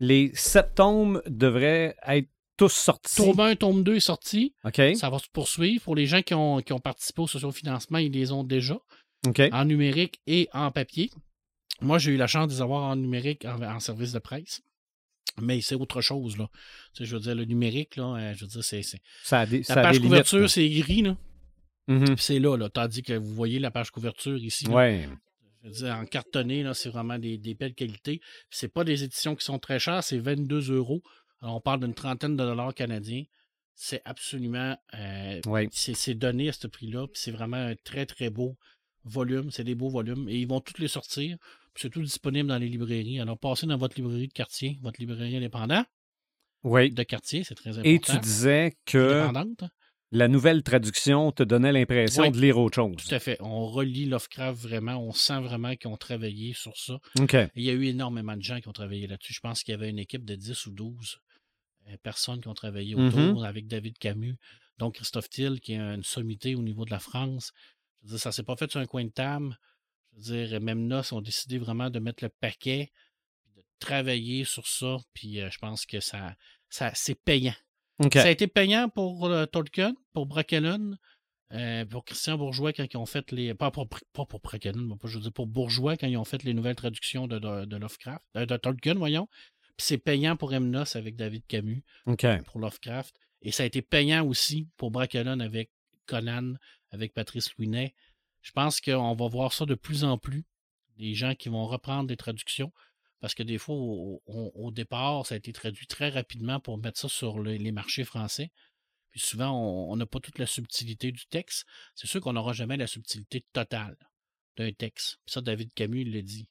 Les sept tomes devraient être tous sortis. Tome 1, tome 2 est sorti. OK. Ça va se poursuivre. Pour les gens qui ont, qui ont participé au sociofinancement, ils les ont déjà OK. en numérique et en papier. Moi, j'ai eu la chance de les avoir en numérique en, en service de presse. Mais c'est autre chose, là. Tu sais, je veux dire, le numérique, là, euh, je veux dire, c'est. Ça des, La ça page couverture, c'est gris, là. Mhm. Puis c'est là, là. Tandis que vous voyez la page couverture ici. là. Ouais. Je veux dire, en cartonné, là, c'est vraiment des, des belles qualités. C'est pas des éditions qui sont très chères, c'est 22 euros. Alors, on parle d'une trentaine de dollars canadiens. C'est absolument. euh, Ouais. c'est donné à ce prix-là. C'est vraiment un très, très beau volume. C'est des beaux volumes. Et ils vont tous les sortir. C'est tout disponible dans les librairies. Alors, passez dans votre librairie de quartier, votre librairie indépendante Oui. de quartier, c'est très important. Et tu disais que la nouvelle traduction te donnait l'impression Oui. de lire autre chose. Tout à fait. On relit Lovecraft vraiment. On sent vraiment qu'ils ont travaillé sur ça. Il y a eu énormément de gens qui ont travaillé là-dessus. Je pense qu'il y avait une équipe de 10 ou 12 euh, personnes qui ont travaillé autour Mhm. avec David Camus, donc Christophe Thiel, qui est une sommité au niveau de la France. Je veux dire, ça s'est pas fait sur un coin de table. Je veux dire, même Nos ont décidé vraiment de mettre le paquet, de travailler sur ça. Puis euh, je pense que ça, ça c'est payant. Ça a été payant pour euh, Tolkien, pour Brackellen, euh, pour Christian Bourgeois quand ils ont fait les. Pas pour, pas pour Brackellen, mais pas, je veux dire pour Bourgeois quand ils ont fait les nouvelles traductions de, de, de Lovecraft, euh, de Tolkien, voyons. Puis c'est payant pour Emnos avec David Camus, pour Lovecraft. Et ça a été payant aussi pour Brackellen avec Conan, avec Patrice Louinet. Je pense qu'on va voir ça de plus en plus. Des gens qui vont reprendre des traductions. Parce que des fois, au, au- au départ, ça a été traduit très rapidement pour mettre ça sur le- les marchés français. Puis souvent, on n'a pas toute la subtilité du texte. C'est sûr qu'on n'aura jamais la subtilité totale d'un texte. Puis ça, David Camus, il l'a dit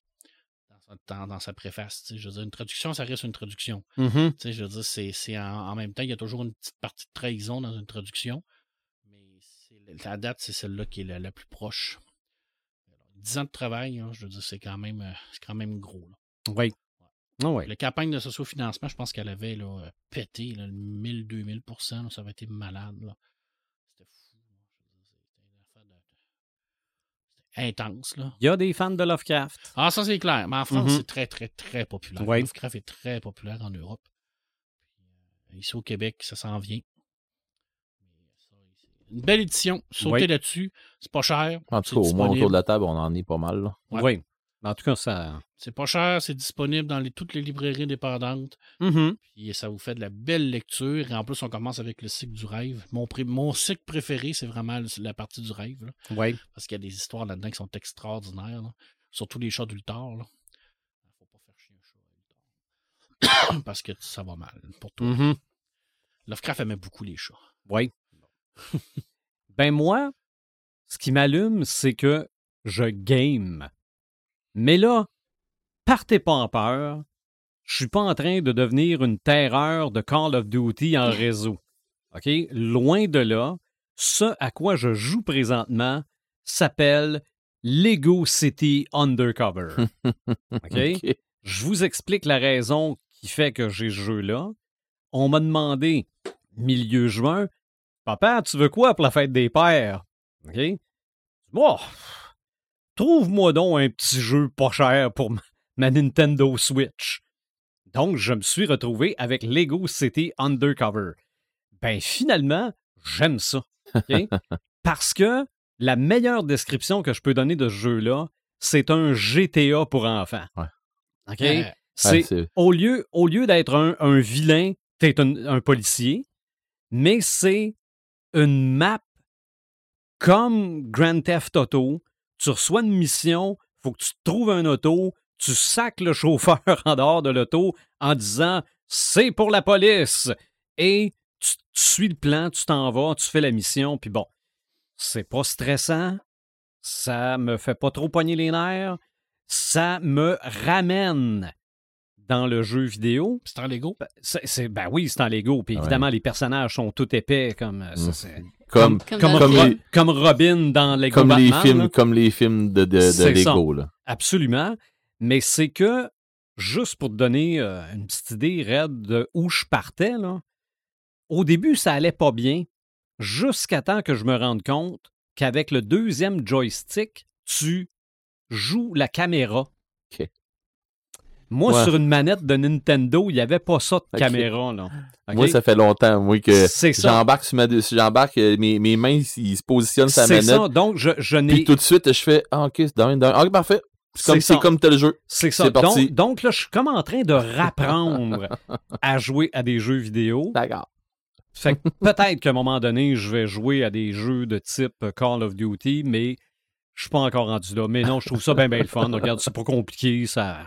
dans sa, dans- dans sa préface. Je veux dire, une traduction, ça reste une traduction. Mhm. Sais, je veux dire, c'est, c'est en, en même temps, il y a toujours une petite partie de trahison dans une traduction. La date, c'est celle-là qui est la, la plus proche. Alors, 10 ans de travail, hein, je veux dire, c'est quand même, euh, c'est quand même gros. là. Oui. Ah. La campagne de sociofinancement, je pense qu'elle avait là, euh, pété là, le 1000-2000 là, Ça avait été malade. là. C'était fou. C'était une affaire de- C'était intense. Là. Il y a des fans de Lovecraft. Ah, ça, c'est clair. Mais en France, Mhm. c'est très, très, très populaire. Lovecraft est très populaire en Europe. Euh, ici au Québec, ça s'en vient. Une belle édition. Sautez Oui. là-dessus. C'est pas cher. En tout cas, au moins autour de la table, on en est pas mal. là. Ouais. Oui. En tout cas, ça. C'est pas cher. C'est disponible dans les- toutes les librairies indépendantes. Mhm. Puis ça vous fait de la belle lecture. Et en plus, on commence avec le cycle du rêve. Mon, pré- mon cycle préféré, c'est vraiment la partie du rêve. là. Oui. parce qu'il y a des histoires là-dedans qui sont extraordinaires. là. Surtout les chats d'Ultar. là. Faut pas faire chier un chat *coughs* parce que ça va mal pour toi. Mhm. Lovecraft aimait beaucoup les chats. Oui. Ben moi, ce qui m'allume, c'est que je game. Mais là, partez pas en peur. Je suis pas en train de devenir une terreur de Call of Duty en *laughs* réseau. OK? Loin de là, ce à quoi je joue présentement s'appelle Lego City Undercover. *laughs* OK? Ok. Je vous explique la raison qui fait que j'ai ce jeu-là. On m'a demandé, milieu juin, Papa, tu veux quoi pour la fête des pères? OK? Bon, trouve-moi donc un petit jeu pas cher pour ma- Nintendo Switch. Donc, je me suis retrouvé avec Lego City Undercover. Ben, finalement, j'aime ça. OK? *laughs* Parce que la meilleure description que je peux donner de ce jeu-là, c'est un GTA pour enfants. Ouais. OK? C'est Ouais, c'est- au lieu, au lieu d'être un, un vilain, t'es un, un policier, mais c'est une map comme Grand Theft Auto. Tu reçois une mission, faut que tu trouves un auto, tu sacs le chauffeur *laughs* en dehors de l'auto en disant c'est pour la police et tu, tu suis le plan, tu t'en vas, tu fais la mission, puis bon, c'est pas stressant, ça me fait pas trop pogner les nerfs, ça me ramène dans le jeu vidéo. C'est en Lego. Ben, c'est- ben oui, c'est en Lego. Puis Ouais. évidemment, les personnages sont tout épais comme euh, ça, Mm. Comme, Comme comme, dans comme Ro- les- comme Robin dans Lego comme les Batman, films, là. comme les films de. Lego, là. Absolument. Mais c'est que, juste pour te donner euh, une petite idée, Red, de où je partais, là, au début, ça allait pas bien, jusqu'à temps que je me rende compte qu'avec le deuxième joystick, tu joues la caméra. OK. Moi, Ouais. sur une manette de Nintendo, il n'y avait pas ça de caméra. Là. OK? Moi, ça fait longtemps, moi, que j'embarque sur ma, si j'embarque, euh, mes, mes mains, ils se positionnent sur la C'est manette. ça. Donc, je, je Puis n'ai. tout de suite, je fais, ah, ok, c'est dans, dans, ok, parfait. C'est comme, tel jeu. C'est ça. Parti. Donc, donc là, je suis comme en train de rapprendre à jouer à des jeux vidéo. D'accord. Fait que peut-être qu'à un moment donné, je vais jouer à des jeux de type Call of Duty, mais je suis pas encore rendu là. Mais non, je trouve ça bien, bien le fun. Regarde, c'est pas compliqué, ça.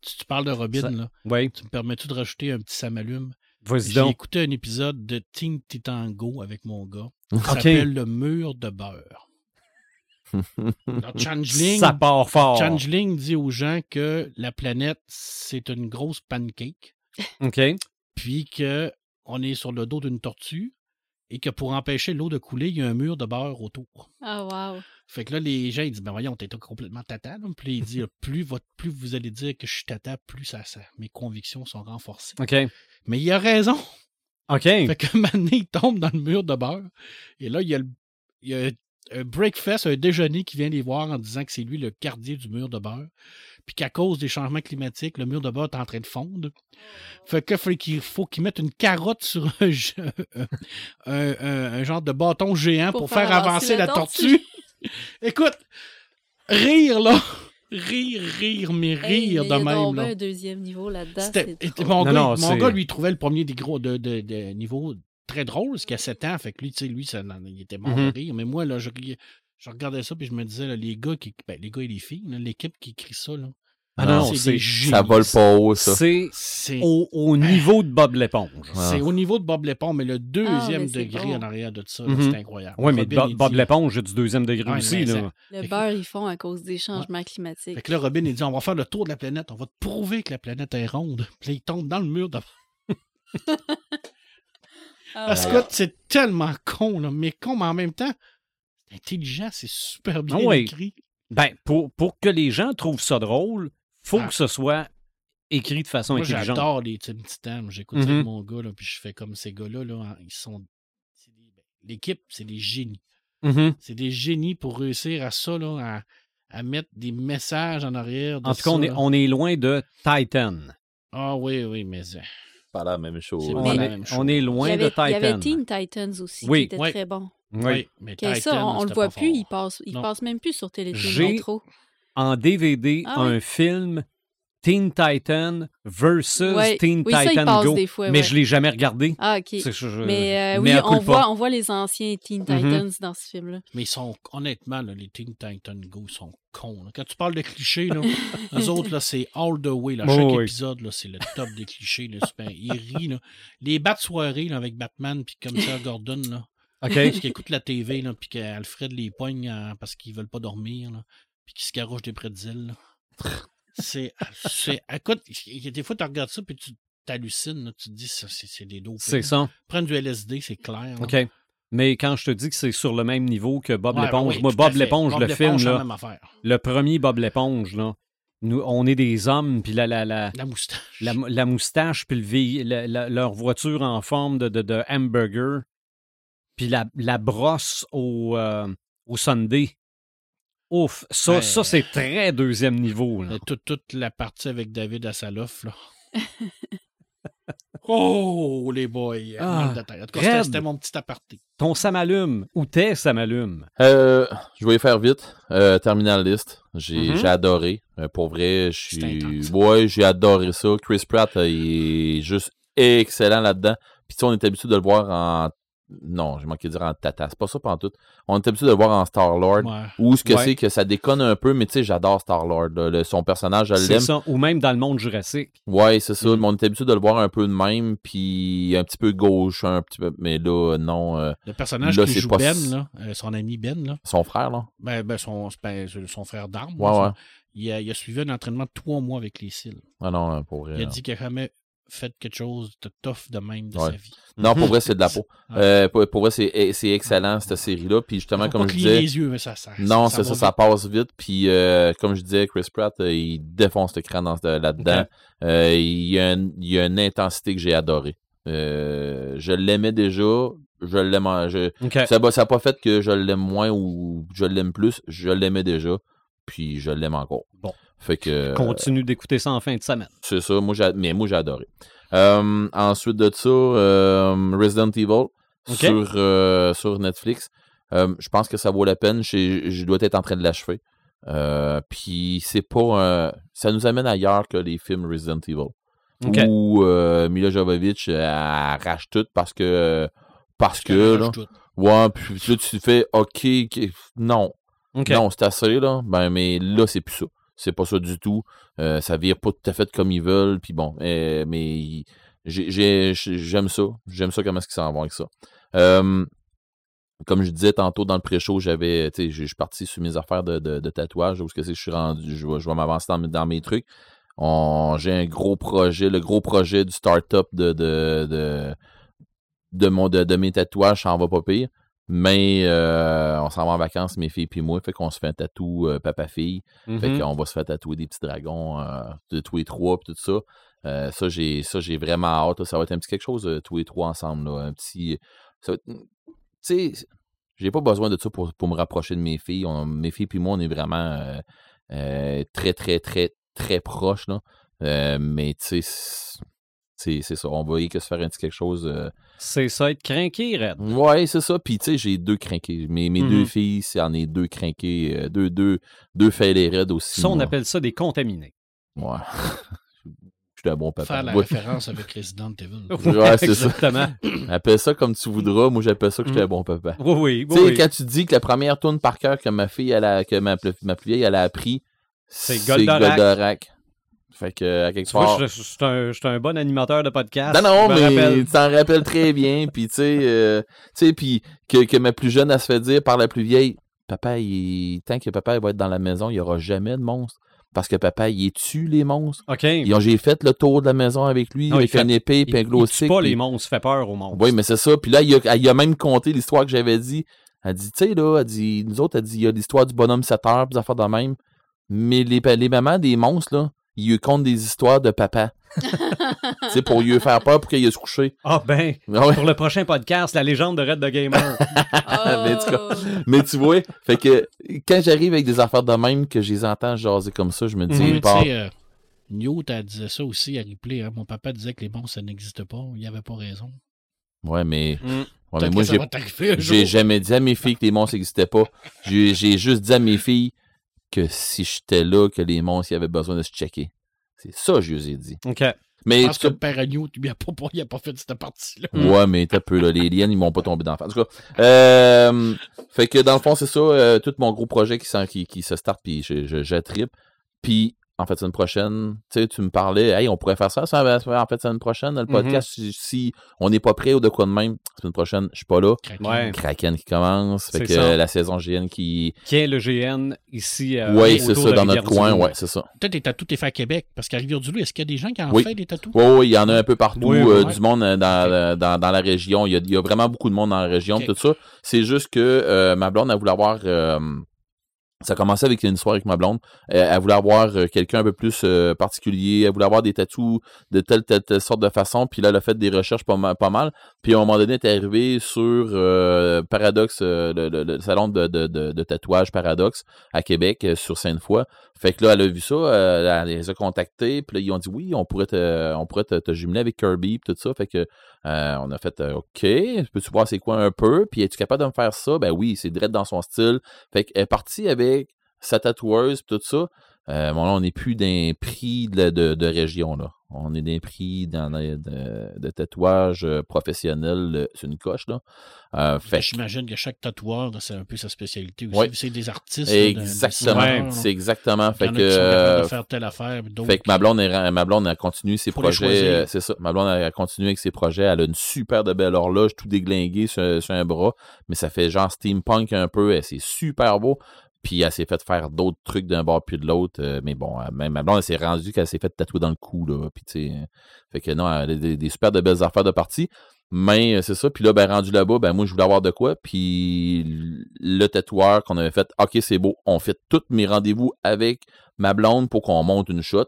Tu, tu parles de Robin, Ça- là. Oui, Tu me permets-tu de rajouter un petit samalume? vas-y J'ai donc. écouté un épisode de Teen Titango avec mon gars. Ça OK. s'appelle Le mur de beurre. *laughs* Alors, Changeling, Ça part fort. Changeling dit aux gens que la planète, c'est une grosse pancake, OK. puis que on est sur le dos d'une tortue et que pour empêcher l'eau de couler, il y a un mur de beurre autour. Ah, wow. Fait que là, les gens, ils disent, ben voyons, t'es complètement tata. là. Puis il dit, *laughs* plus, votre, plus vous allez dire que je suis tata, plus ça, ça- mes convictions sont renforcées. OK. Mais il a raison. OK. Fait que *laughs* maintenant, il tombe dans le mur de beurre. Et là, il y a, le- il y a un breakfast, un déjeuner qui vient les voir en disant que c'est lui le gardien du mur de beurre. Puis qu'à cause des changements climatiques, le mur de beurre est en train de fondre. Fait que faut qu'il faut qu'il mette une carotte sur un, *laughs* un- un genre de bâton géant pour, faire, avancer la tortue. Écoute, rire là, rire, rire, mais Hey, rire mais de il y a donc même. là. un deuxième niveau là-dedans. Mon Non, gars, non, mon gars, lui, trouvait le premier des gros de, de, de niveau très drôle, parce qu'il a 7 ans. Fait que lui, tu sais, lui, ça, il était mort de rire. Mais moi, là, je, riais- je regardais ça, puis je me disais, là, les gars qui. Ben, les gars et les filles, l'équipe qui écrit ça, là. Ah non, c'est c'est-. Ça vole pas haut, ça. C'est au, au niveau de Bob l'éponge. c'est au niveau de Bob Lépon, mais le deuxième mais c'est degré bon. en arrière de ça, Mhm. c'est incroyable. Oui, mais Bob, l'éponge, j'ai du deuxième degré Ouais, aussi. là. Le Fait que- beurre, ils font à cause des changements climatiques. Fait que là, Robin, il dit on va faire le tour de la planète, on va te prouver que la planète est ronde. *laughs* Puis là, il tombe dans le mur de. *laughs* Ah, Parce que c'est tellement con, là, mais con, mais en même temps, c'est intelligent, c'est super bien Ah oui. écrit. Ben, pour, pour que les gens trouvent ça drôle, faut Ah. que ce soit écrit de façon Moi, intelligente. j'adore les Tim Titans. J'écoute Mhm. avec mon gars, là, puis je fais comme ces gars-là, là, hein, ils sont. ben, L'équipe, c'est des génies. Mhm. C'est des génies pour réussir à ça, là, à, à mettre des messages en arrière. De En tout cas, on est, on est loin de Titan. Ah oui, oui, mais. euh, Pas la même chose. C'est On, pas la est, même chose. on est Il loin de Titan. il y avait Teen Titans aussi, Oui. qui était Oui. très bon. Oui. Oui, mais Que ça, Titan, on, on le voit plus, fort. il passe, il passe même plus sur Téléfilm J'ai- trop. En DVD, Ah un oui. film Teen Titan versus Ouais. Teen Oui, ça, Titan Go. des fois, mais ouais. je l'ai jamais regardé. Ah, OK. C'est- je- je- Mais euh, oui, on voit, on voit les anciens Teen Titans dans ce film-là. Mais ils sont, honnêtement, là, les Teen Titan Go sont cons. là. Quand tu parles de clichés, là, *laughs* eux autres, là, c'est all the way. Là. Oh, Chaque oui. épisode, là, c'est le top des clichés. Là, super. Ils rient. Là. Les bats de soirée là, avec Batman puis Commissaire Gordon, là, OK. parce qu'ils écoutent la TV, là, puis qu'Alfred les poigne euh, parce qu'ils veulent pas dormir, là, puis qu'ils se garochent des là. *laughs* C'est, c'est, écoute, il y a des fois, tu regardes ça, puis tu t'hallucines, là, tu te dis, ça, c'est, des dopés. C'est ça. Prendre du LSD, c'est clair. là. OK. Mais quand je te dis que c'est sur le même niveau que Bob Ouais, l'éponge, oui, moi, Bob l'éponge, Bob le film, là, même le premier Bob l'éponge, là, nous, on est des hommes, puis la, la, la, La moustache. la, la moustache, puis le la- la- leur voiture en forme de, de, de hamburger, puis la, la brosse au, euh, au Sunday. Ouf, ça, Ouais. ça c'est très deuxième niveau. là. Toute, toute la partie avec David Assaloff, là. *laughs* oh, les boys. Ah, c'était- mon petit aparté. Ton samalume, ou tes samalumes. Euh, je vais y faire vite. Euh, Terminal List. J'ai Mhm. j'ai adoré. Euh, pour vrai, je suis. Ouais, j'ai adoré ça. Chris Pratt, euh, il est juste excellent là-dedans. Puis tu sais, on est habitué de le voir en Non, j'ai manqué de dire en tata. C'est pas ça pendant tout. On est habitué de le voir en Star-Lord. Ouais. Ou ce que Ouais. c'est que ça déconne un peu, mais tu sais, j'adore Star-Lord. Le- Son personnage, je C'est l'aime. ça. Ou même dans le monde jurassique. Ouais, c'est ça. Mm. Mais on est habitué de le voir un peu de même, puis un petit peu gauche, un petit peu. Mais là, non. euh, Le personnage Là, qui joue pas Ben, là, euh, son ami Ben, là, son frère, là. ben, ben, son, ben, son frère d'armes, Ouais, il, a, il a suivi un entraînement de trois mois avec les cils. Ah non, euh, pour vrai. Il a non. dit qu'il n'a jamais fait quelque chose de tough de même de Ouais. sa vie. Non, pour vrai, c'est de la *laughs* peau. Ouais. Euh, pour, pour vrai, c'est c'est excellent, cette série-là. Puis justement, Faut comme pas je disais. les yeux, mais ça, ça Non, c'est ça, ça passe vite. Puis, euh, comme je disais, Chris Pratt, euh, il défonce le crâne là-dedans. Il, y a un- une intensité que j'ai adorée. Je l'aimais déjà. Je l'aime. en- je- OK. Ça n'a pas fait que je l'aime moins ou je l'aime plus. Je l'aimais déjà. Puis, je l'aime encore. Bon. Fait que. Continue d'écouter ça en fin de semaine. C'est ça, moi mais moi j'ai adoré. Euh, ensuite de ça, euh, Resident Evil sur, euh, sur Netflix. Euh, je pense que ça vaut la peine. Je, dois être en train de l'achever. Euh, Puis c'est pas Ça nous amène ailleurs que les films Resident Evil. Où euh, Mila Jovovich arrache tout parce que. Parce que. Là, tout. ouais, puis là tu fais OK, non. Non, c'est assez, là. Ben, mais là, c'est plus ça. C'est pas ça du tout. Euh, ça vire pas tout à fait comme ils veulent. Puis bon, euh, mais j'ai- j'ai- j'aime ça. J'aime ça comment est-ce qu'ils s'en vont avec ça. Comme je disais tantôt dans le pré-show, j'avais, je suis parti sur mes affaires de, de, tatouage, où est-ce que c'est je suis rendu, je vais, m'avancer dans, mes- trucs. J'ai un gros projet, le gros projet du start-up de, de, de, de, de, de mes tatouages, ça en va pas pire. Mais euh, on s'en va en vacances, mes filles puis moi, fait qu'on se fait un tatou euh, papa-fille. Fait Mhm. qu'on va se faire tatouer des petits dragons euh, de tous les trois puis tout ça. Ça, j'ai ça, j'ai vraiment hâte. là. Ça va être un petit quelque chose tous les trois ensemble. Là. Un petit. être- Tu sais, j'ai pas besoin de ça pour, pour me rapprocher de mes filles. On- mes filles puis moi, on est vraiment très, très, très, très proches. Là. Mais tu sais, c'est ça. On va y que se faire un petit quelque chose. C'est ça, être craqué, Red. Ouais, c'est ça. Puis, tu sais, j'ai deux crinqués. Mes, mes Mhm. deux filles, c'est en est deux crinqués. euh, deux, deux, deux raides aussi. Ça, on moi. appelle ça des contaminés. Ouais. *laughs* Je suis un bon papa. Faire la Ouais, référence avec Resident Evil. *laughs* Ouais, c'est ça. Exactement. *laughs* Appelle ça comme tu voudras. Moi, j'appelle ça que je suis Mhm. un bon papa. Oui, oui, Tu sais, oui. oui. quand tu dis que la première tourne par cœur que ma fille, elle a, que ma, plus- ma plus vieille, elle a appris, C'est c'est Goldorak. Goldorak. Fait que, à quelque part. je, je- suis un, bon animateur de podcast. Non, non, mais rappelle. tu t'en rappelles très bien. Puis, tu sais, euh, tu sais, puis que, que ma plus jeune, elle se fait dire par la plus vieille, papa, il, tant que papa il va être dans la maison, il n'y aura jamais de monstre. Parce que papa, il tue les monstres. OK. J'ai fait le tour de la maison avec lui, Non, il avec fait- une épée Il, et un il glow tue stick. pas puis- les monstres, fait peur aux monstres. Oui, mais c'est ça. Puis là, il a, il a même conté l'histoire que j'avais dit. Elle dit, tu sais, là, elle dit, nous autres, elle dit, il y a l'histoire du bonhomme 7 heures, puis affaires de même. Mais les, les mamans des monstres, là, ils lui content des histoires de papa. *laughs* tu sais, pour lui faire peur pour qu'il aille se coucher. Ah ben, Ah ouais. pour le prochain podcast, la légende de Red the Gamer. *laughs* Mais cas, Oh. Mais tu vois, fait que quand j'arrive avec des affaires de même, que je les entends jaser comme ça, je me dis. Mais tu bah, sais, euh, Newt, elle disait ça aussi à replay. hein. Mon papa disait que les monstres, ça n'existe pas. Il avait pas raison. ouais, mais, Mm. ouais, mais moi, j'ai jamais dit à mes filles que les monstres n'existaient pas. J'ai juste dit à mes filles que si j'étais là, que les monstres avaient besoin de se checker. C'est ça que je les ai dit. OK. Mais Je pense que le père Newt, il a pas, il a pas fait cette partie-là. Ouais, *laughs* mais t'as peu, là. Les liens, ils m'ont pas tombé d'en face. En tout cas, euh, fait que dans le fond, c'est ça, euh, tout mon gros projet qui, qui, qui se start, puis je, je, je trippe. Puis, en fait, semaine prochaine, tu sais, tu me parlais, hey, on pourrait faire ça, ça en fait, semaine prochaine, le podcast, si, si on n'est pas prêt ou de quoi de même, semaine prochaine, je suis pas là. Ouais. Kraken qui commence, fait C'est que ça. la saison GN qui. Qui est le GN ici euh, ouais, c'est ça, de dans notre coin, ouais, c'est ça. Peut-être des tatous t'es fait à Québec. Parce qu'à Rivière-du-Loup, est-ce qu'il y a des gens qui en Oui. font des tatous? Ouais, il y en a un peu partout, Oui, euh, ouais. du monde euh, dans, euh, dans, dans la région. Il y, a, il y a vraiment beaucoup de monde dans la région, tout ça. C'est juste que euh, ma blonde, elle voulait avoir. Ça a commencé avec une histoire avec ma blonde. Elle voulait avoir euh, quelqu'un un peu plus euh, particulier. Elle voulait avoir des tatous de telle, telle, telle sorte de façon. Puis là, elle a fait des recherches pas mal. Puis à un moment donné, elle est arrivée sur euh, Paradox, le, salon de, tatouage Paradox à Québec, sur Sainte-Foy. Fait que là, elle a vu ça, euh, elle les a contactés, puis là, ils ont dit oui, on pourrait te, on pourrait te, te jumeler avec Kirby, puis tout ça. Fait que euh, on a fait euh, OK, peux-tu voir c'est quoi un peu? Puis es-tu capable de me faire ça? Ben oui, c'est direct dans son style. Fait qu'elle est partie avec sa tatoueuse, puis tout ça. Euh, bon, là, on n'est plus d'un prix de, de, de région, là. On est d'un prix dans, de, de, tatouage euh, professionnel euh, sur une coche, là. Euh, fait que- J'imagine que chaque tatoueur, c'est un peu sa spécialité aussi. Ouais. C'est des artistes. Exactement. C'est exactement. Fait que, de faire telle affaire, fait que ma blonde, est- ma blonde a continué ses Faut projets. C'est ça. Ma blonde a continué avec ses projets. Elle a une super de belle horloge, tout déglingué sur, sur un bras. Mais ça fait genre steampunk un peu. et C'est super beau. Puis elle s'est fait faire d'autres trucs d'un bord puis de l'autre. euh, mais bon, elle- même ma blonde, elle s'est rendue qu'elle s'est fait tatouer dans le cou. Là, puis tu sais, euh, fait que non, elle a des, des super de belles affaires de partie. Mais euh, c'est ça. Puis là, ben, rendu là-bas, ben moi, je voulais avoir de quoi. Puis le tatoueur qu'on avait fait, OK, c'est beau. On fait tous mes rendez-vous avec ma blonde pour qu'on monte une shot.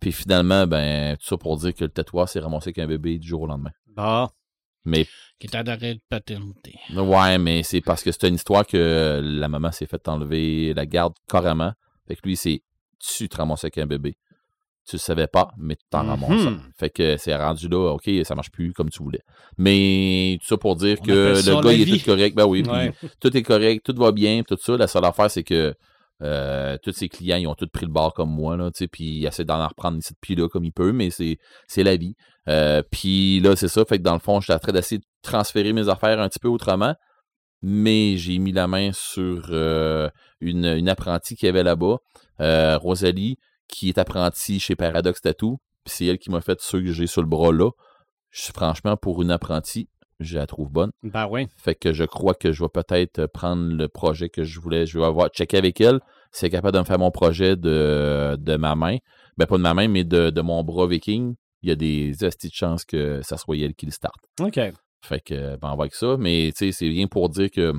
Puis finalement, ben, tout ça pour dire que le tatoueur s'est ramassé avec un bébé du jour au lendemain. Bah, Mais qui est en arrêt de paternité. ouais, mais c'est parce que c'est une histoire que la maman s'est fait enlever la garde carrément. Fait que lui, c'est tu te ramasses avec un bébé. Tu le savais pas, mais tu t'en ramasses. Fait que c'est rendu là, OK, ça marche plus comme tu voulais. Mais tout ça pour dire On que le gars, il est tout correct. Ben oui, puis tout est correct, tout va bien, tout ça. La seule affaire, c'est que euh, tous ses clients, ils ont tous pris le bar comme moi, là, puis ils essaient d'en reprendre ici depuis là comme ils peuvent, mais c'est, la vie. Euh, puis là, c'est ça, fait que dans le fond, j'étais en train d'essayer de transférer mes affaires un petit peu autrement, mais j'ai mis la main sur euh, une, apprentie qui avait là-bas, Rosalie, qui est apprentie chez Paradox Tattoo, puis c'est elle qui m'a fait ceux que j'ai sur le bras là. Je- franchement, pour une apprentie, je la trouve bonne. ben oui. Fait que je crois que je vais peut-être prendre le projet que je voulais. Je vais avoir checker avec elle si elle est capable de me faire mon projet de, de ma main. Ben, pas de ma main, mais de, de mon bras viking. Il y a des petites chances que ça soit elle qui le starte. OK. Fait que, ben, on va avec ça. Mais, tu sais, c'est rien pour dire que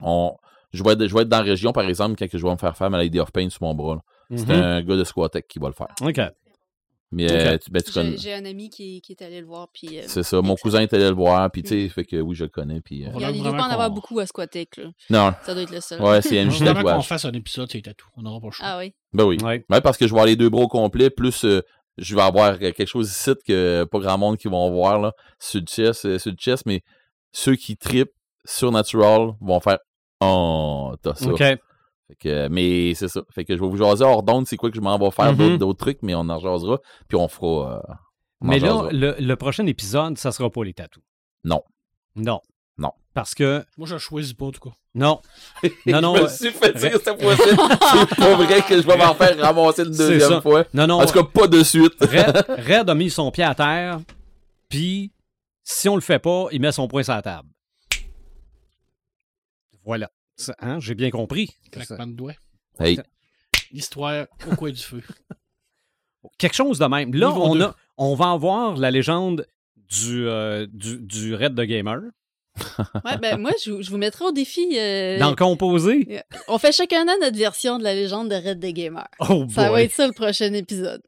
on, je, vais être, je vais être dans la région, par exemple, quand que je vais me faire faire ma Lady of Pain sur mon bras. C'est Mhm. un gars de Squatec qui va le faire. OK. Mais, euh, tu, ben, tu connais. J'ai un ami qui, qui est allé le voir. Puis, euh, C'est ça. Mon cousin est allé le voir. Puis, tu sais, fait que oui, je le connais. Puis, euh, Il il doit pas en avoir beaucoup à Squatec. Là. non, Ça doit être le seul. ouais, c'est *laughs* MJ vraiment qu'on Tatouage. fasse un épisode, c'est tout. On n'aura pas le choix. Ah oui. Ben oui. Ouais. Ouais, parce que je vais avoir les deux bras au complet, plus euh, je vais avoir quelque chose ici que pas grand monde qui vont voir là, sur le chest, euh, sur le chest, mais ceux qui tripent sur Natural vont faire Oh, t'as ça. OK. Fait que, mais c'est ça. Fait que je vais vous jaser hors d'onde, c'est quoi que je m'en vais faire Mhm. d'autres, d'autres trucs, mais on en jasera, puis on fera. euh, on Mais là, le, le prochain épisode, ça sera pas les tatous. Non. Non. Non. Parce que. Moi, je choisis pas, en tout cas. Non. *laughs* Non, non. je me euh, suis fait dire cette fois-ci. c'est pas vrai que je vais m'en faire ramasser une *laughs* deuxième fois. Non, non. En tout cas, pas de suite. Red, *laughs* Red a mis son pied à terre, puis si on le fait pas, il met son poing sur la table. Voilà. Hein, J'ai bien compris. Claquement de doigts. Hey, Histoire au coin du feu. *laughs* Quelque chose de même. Là, Niveau on, a, on va avoir la légende du, euh, du, du Red de Gamer. Ouais, ben, moi, je, vous- je vous mettrai au défi. euh, Dans le composé. On fait chacun un notre version de la légende de Red the Gamer. Oh Ça va être ça le prochain épisode.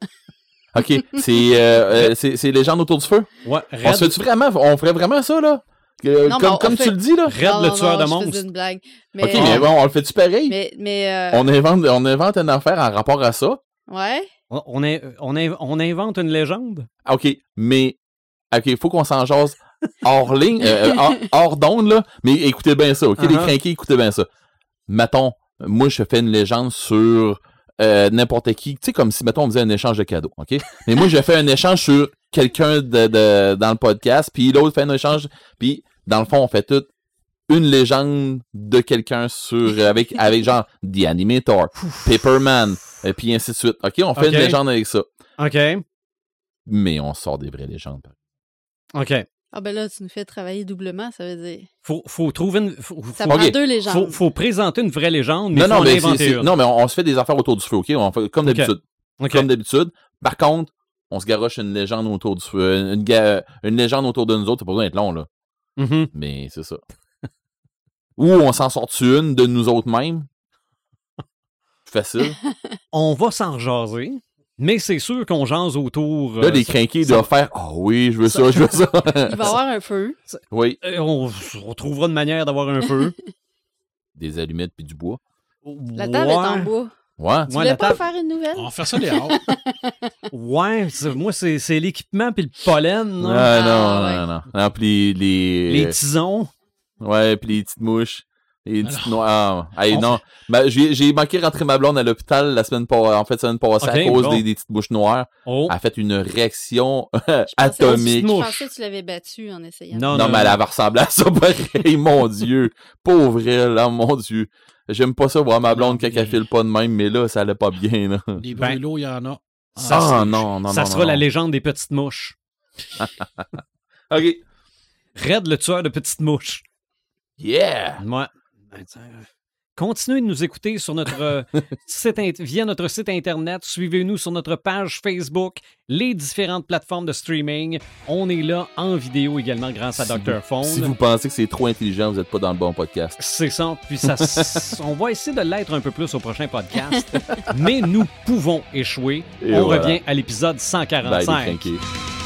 OK. C'est, euh, euh, c'est, c'est Légende autour du feu? Ouais, On se vraiment? On ferait vraiment ça, là? Non, mais comme on comme fait- tu le dis, là? Red le non, tueur non, de monstres. une blague. Mais, OK, mais bon, on le fait-tu pareil? mais, mais, euh, On, invente, on invente une affaire en rapport à ça? ouais. On, on in- on in- on invente une légende? Ah, OK, mais... OK, il faut qu'on s'en jase hors ligne, euh, hors, *laughs* hors d'onde, là. Mais écoutez bien ça, OK? Les Uh-huh. crinqués, écoutez bien ça. Mettons, moi, je fais une légende sur euh, n'importe qui. Tu sais, comme si, mettons, on faisait un échange de cadeaux, OK? Mais moi, je fais un échange sur quelqu'un de, de- dans le podcast, puis l'autre fait un échange, puis dans le fond, on fait tout une légende de quelqu'un sur avec *laughs* avec genre The Animator, Paperman, et puis ainsi de suite. OK, on fait une légende avec ça. OK. Mais on sort des vraies légendes. OK. Ah ben là, tu nous fais travailler doublement, ça veut dire. Faut, faut trouver une. Faut, Ça faut- prend deux légendes. faut, faut présenter une vraie légende, mais non, faut non, en mais inventer une. non, mais on, on se fait des affaires autour du feu, OK? On fait comme d'habitude. Comme d'habitude. Par contre, on se garoche une légende autour du feu. Une, ga- une légende autour de nous autres, c'est pas besoin d'être long, là. Mhm. Mais c'est ça. *laughs* Ou on s'en sort une de nous autres mêmes? Facile. *laughs* On va s'en jaser, mais c'est sûr qu'on jase autour. Là, euh, les crinqués ça- doivent faire Ah oui, je veux ça, je veux ça. *laughs* Il va y avoir un feu. oui. euh, on, on trouvera une manière d'avoir un feu. Des allumettes puis du bois. La table est en bois. Ouais. Tu voulais la pas table- faire une nouvelle? On va faire ça dehors. *laughs* Ouais, c'est- moi, c'est c'est l'équipement puis le pollen. Ah, non, Ah, ouais. non, non. Non, puis les, les, Les tisons? Ouais, puis les petites mouches. Et une petite Alors- noire. Ah, hey, On- non. Ma- j'ai, j'ai manqué rentrer ma blonde à l'hôpital la semaine pas, en fait, semaine passée Ok, à cause bon. des, des petites bouches noires. Oh. Elle a fait une réaction *laughs* Je pensais- atomique. Je pensais que tu l'avais battu en essayant. Non, Non, mais elle avait ressemblé à ça *laughs* pareil, mon Dieu. Pauvre elle, hein, mon Dieu. J'aime pas ça voir ma blonde elle file pas de même, mais là, ça allait pas bien, là. *laughs* Des Ben, brûlots, il y en a. ça, Ah, non, non, ça non, sera non, la non. légende des petites mouches. *laughs* OK. Red, le tueur de petites mouches. Yeah! Moi, ben, tiens, euh, continuez de nous écouter sur notre euh, *laughs* site via notre site internet. Suivez-nous sur notre page Facebook, les différentes plateformes de streaming. On est là en vidéo également grâce à Si Dr. Phone. Si vous pensez que c'est trop intelligent, vous êtes pas dans le bon podcast. C'est ça. Puis ça, *laughs* on va essayer de l'être un peu plus au prochain podcast. Mais nous pouvons échouer. Et on voilà. revient à l'épisode Bye, les 145. crinqués.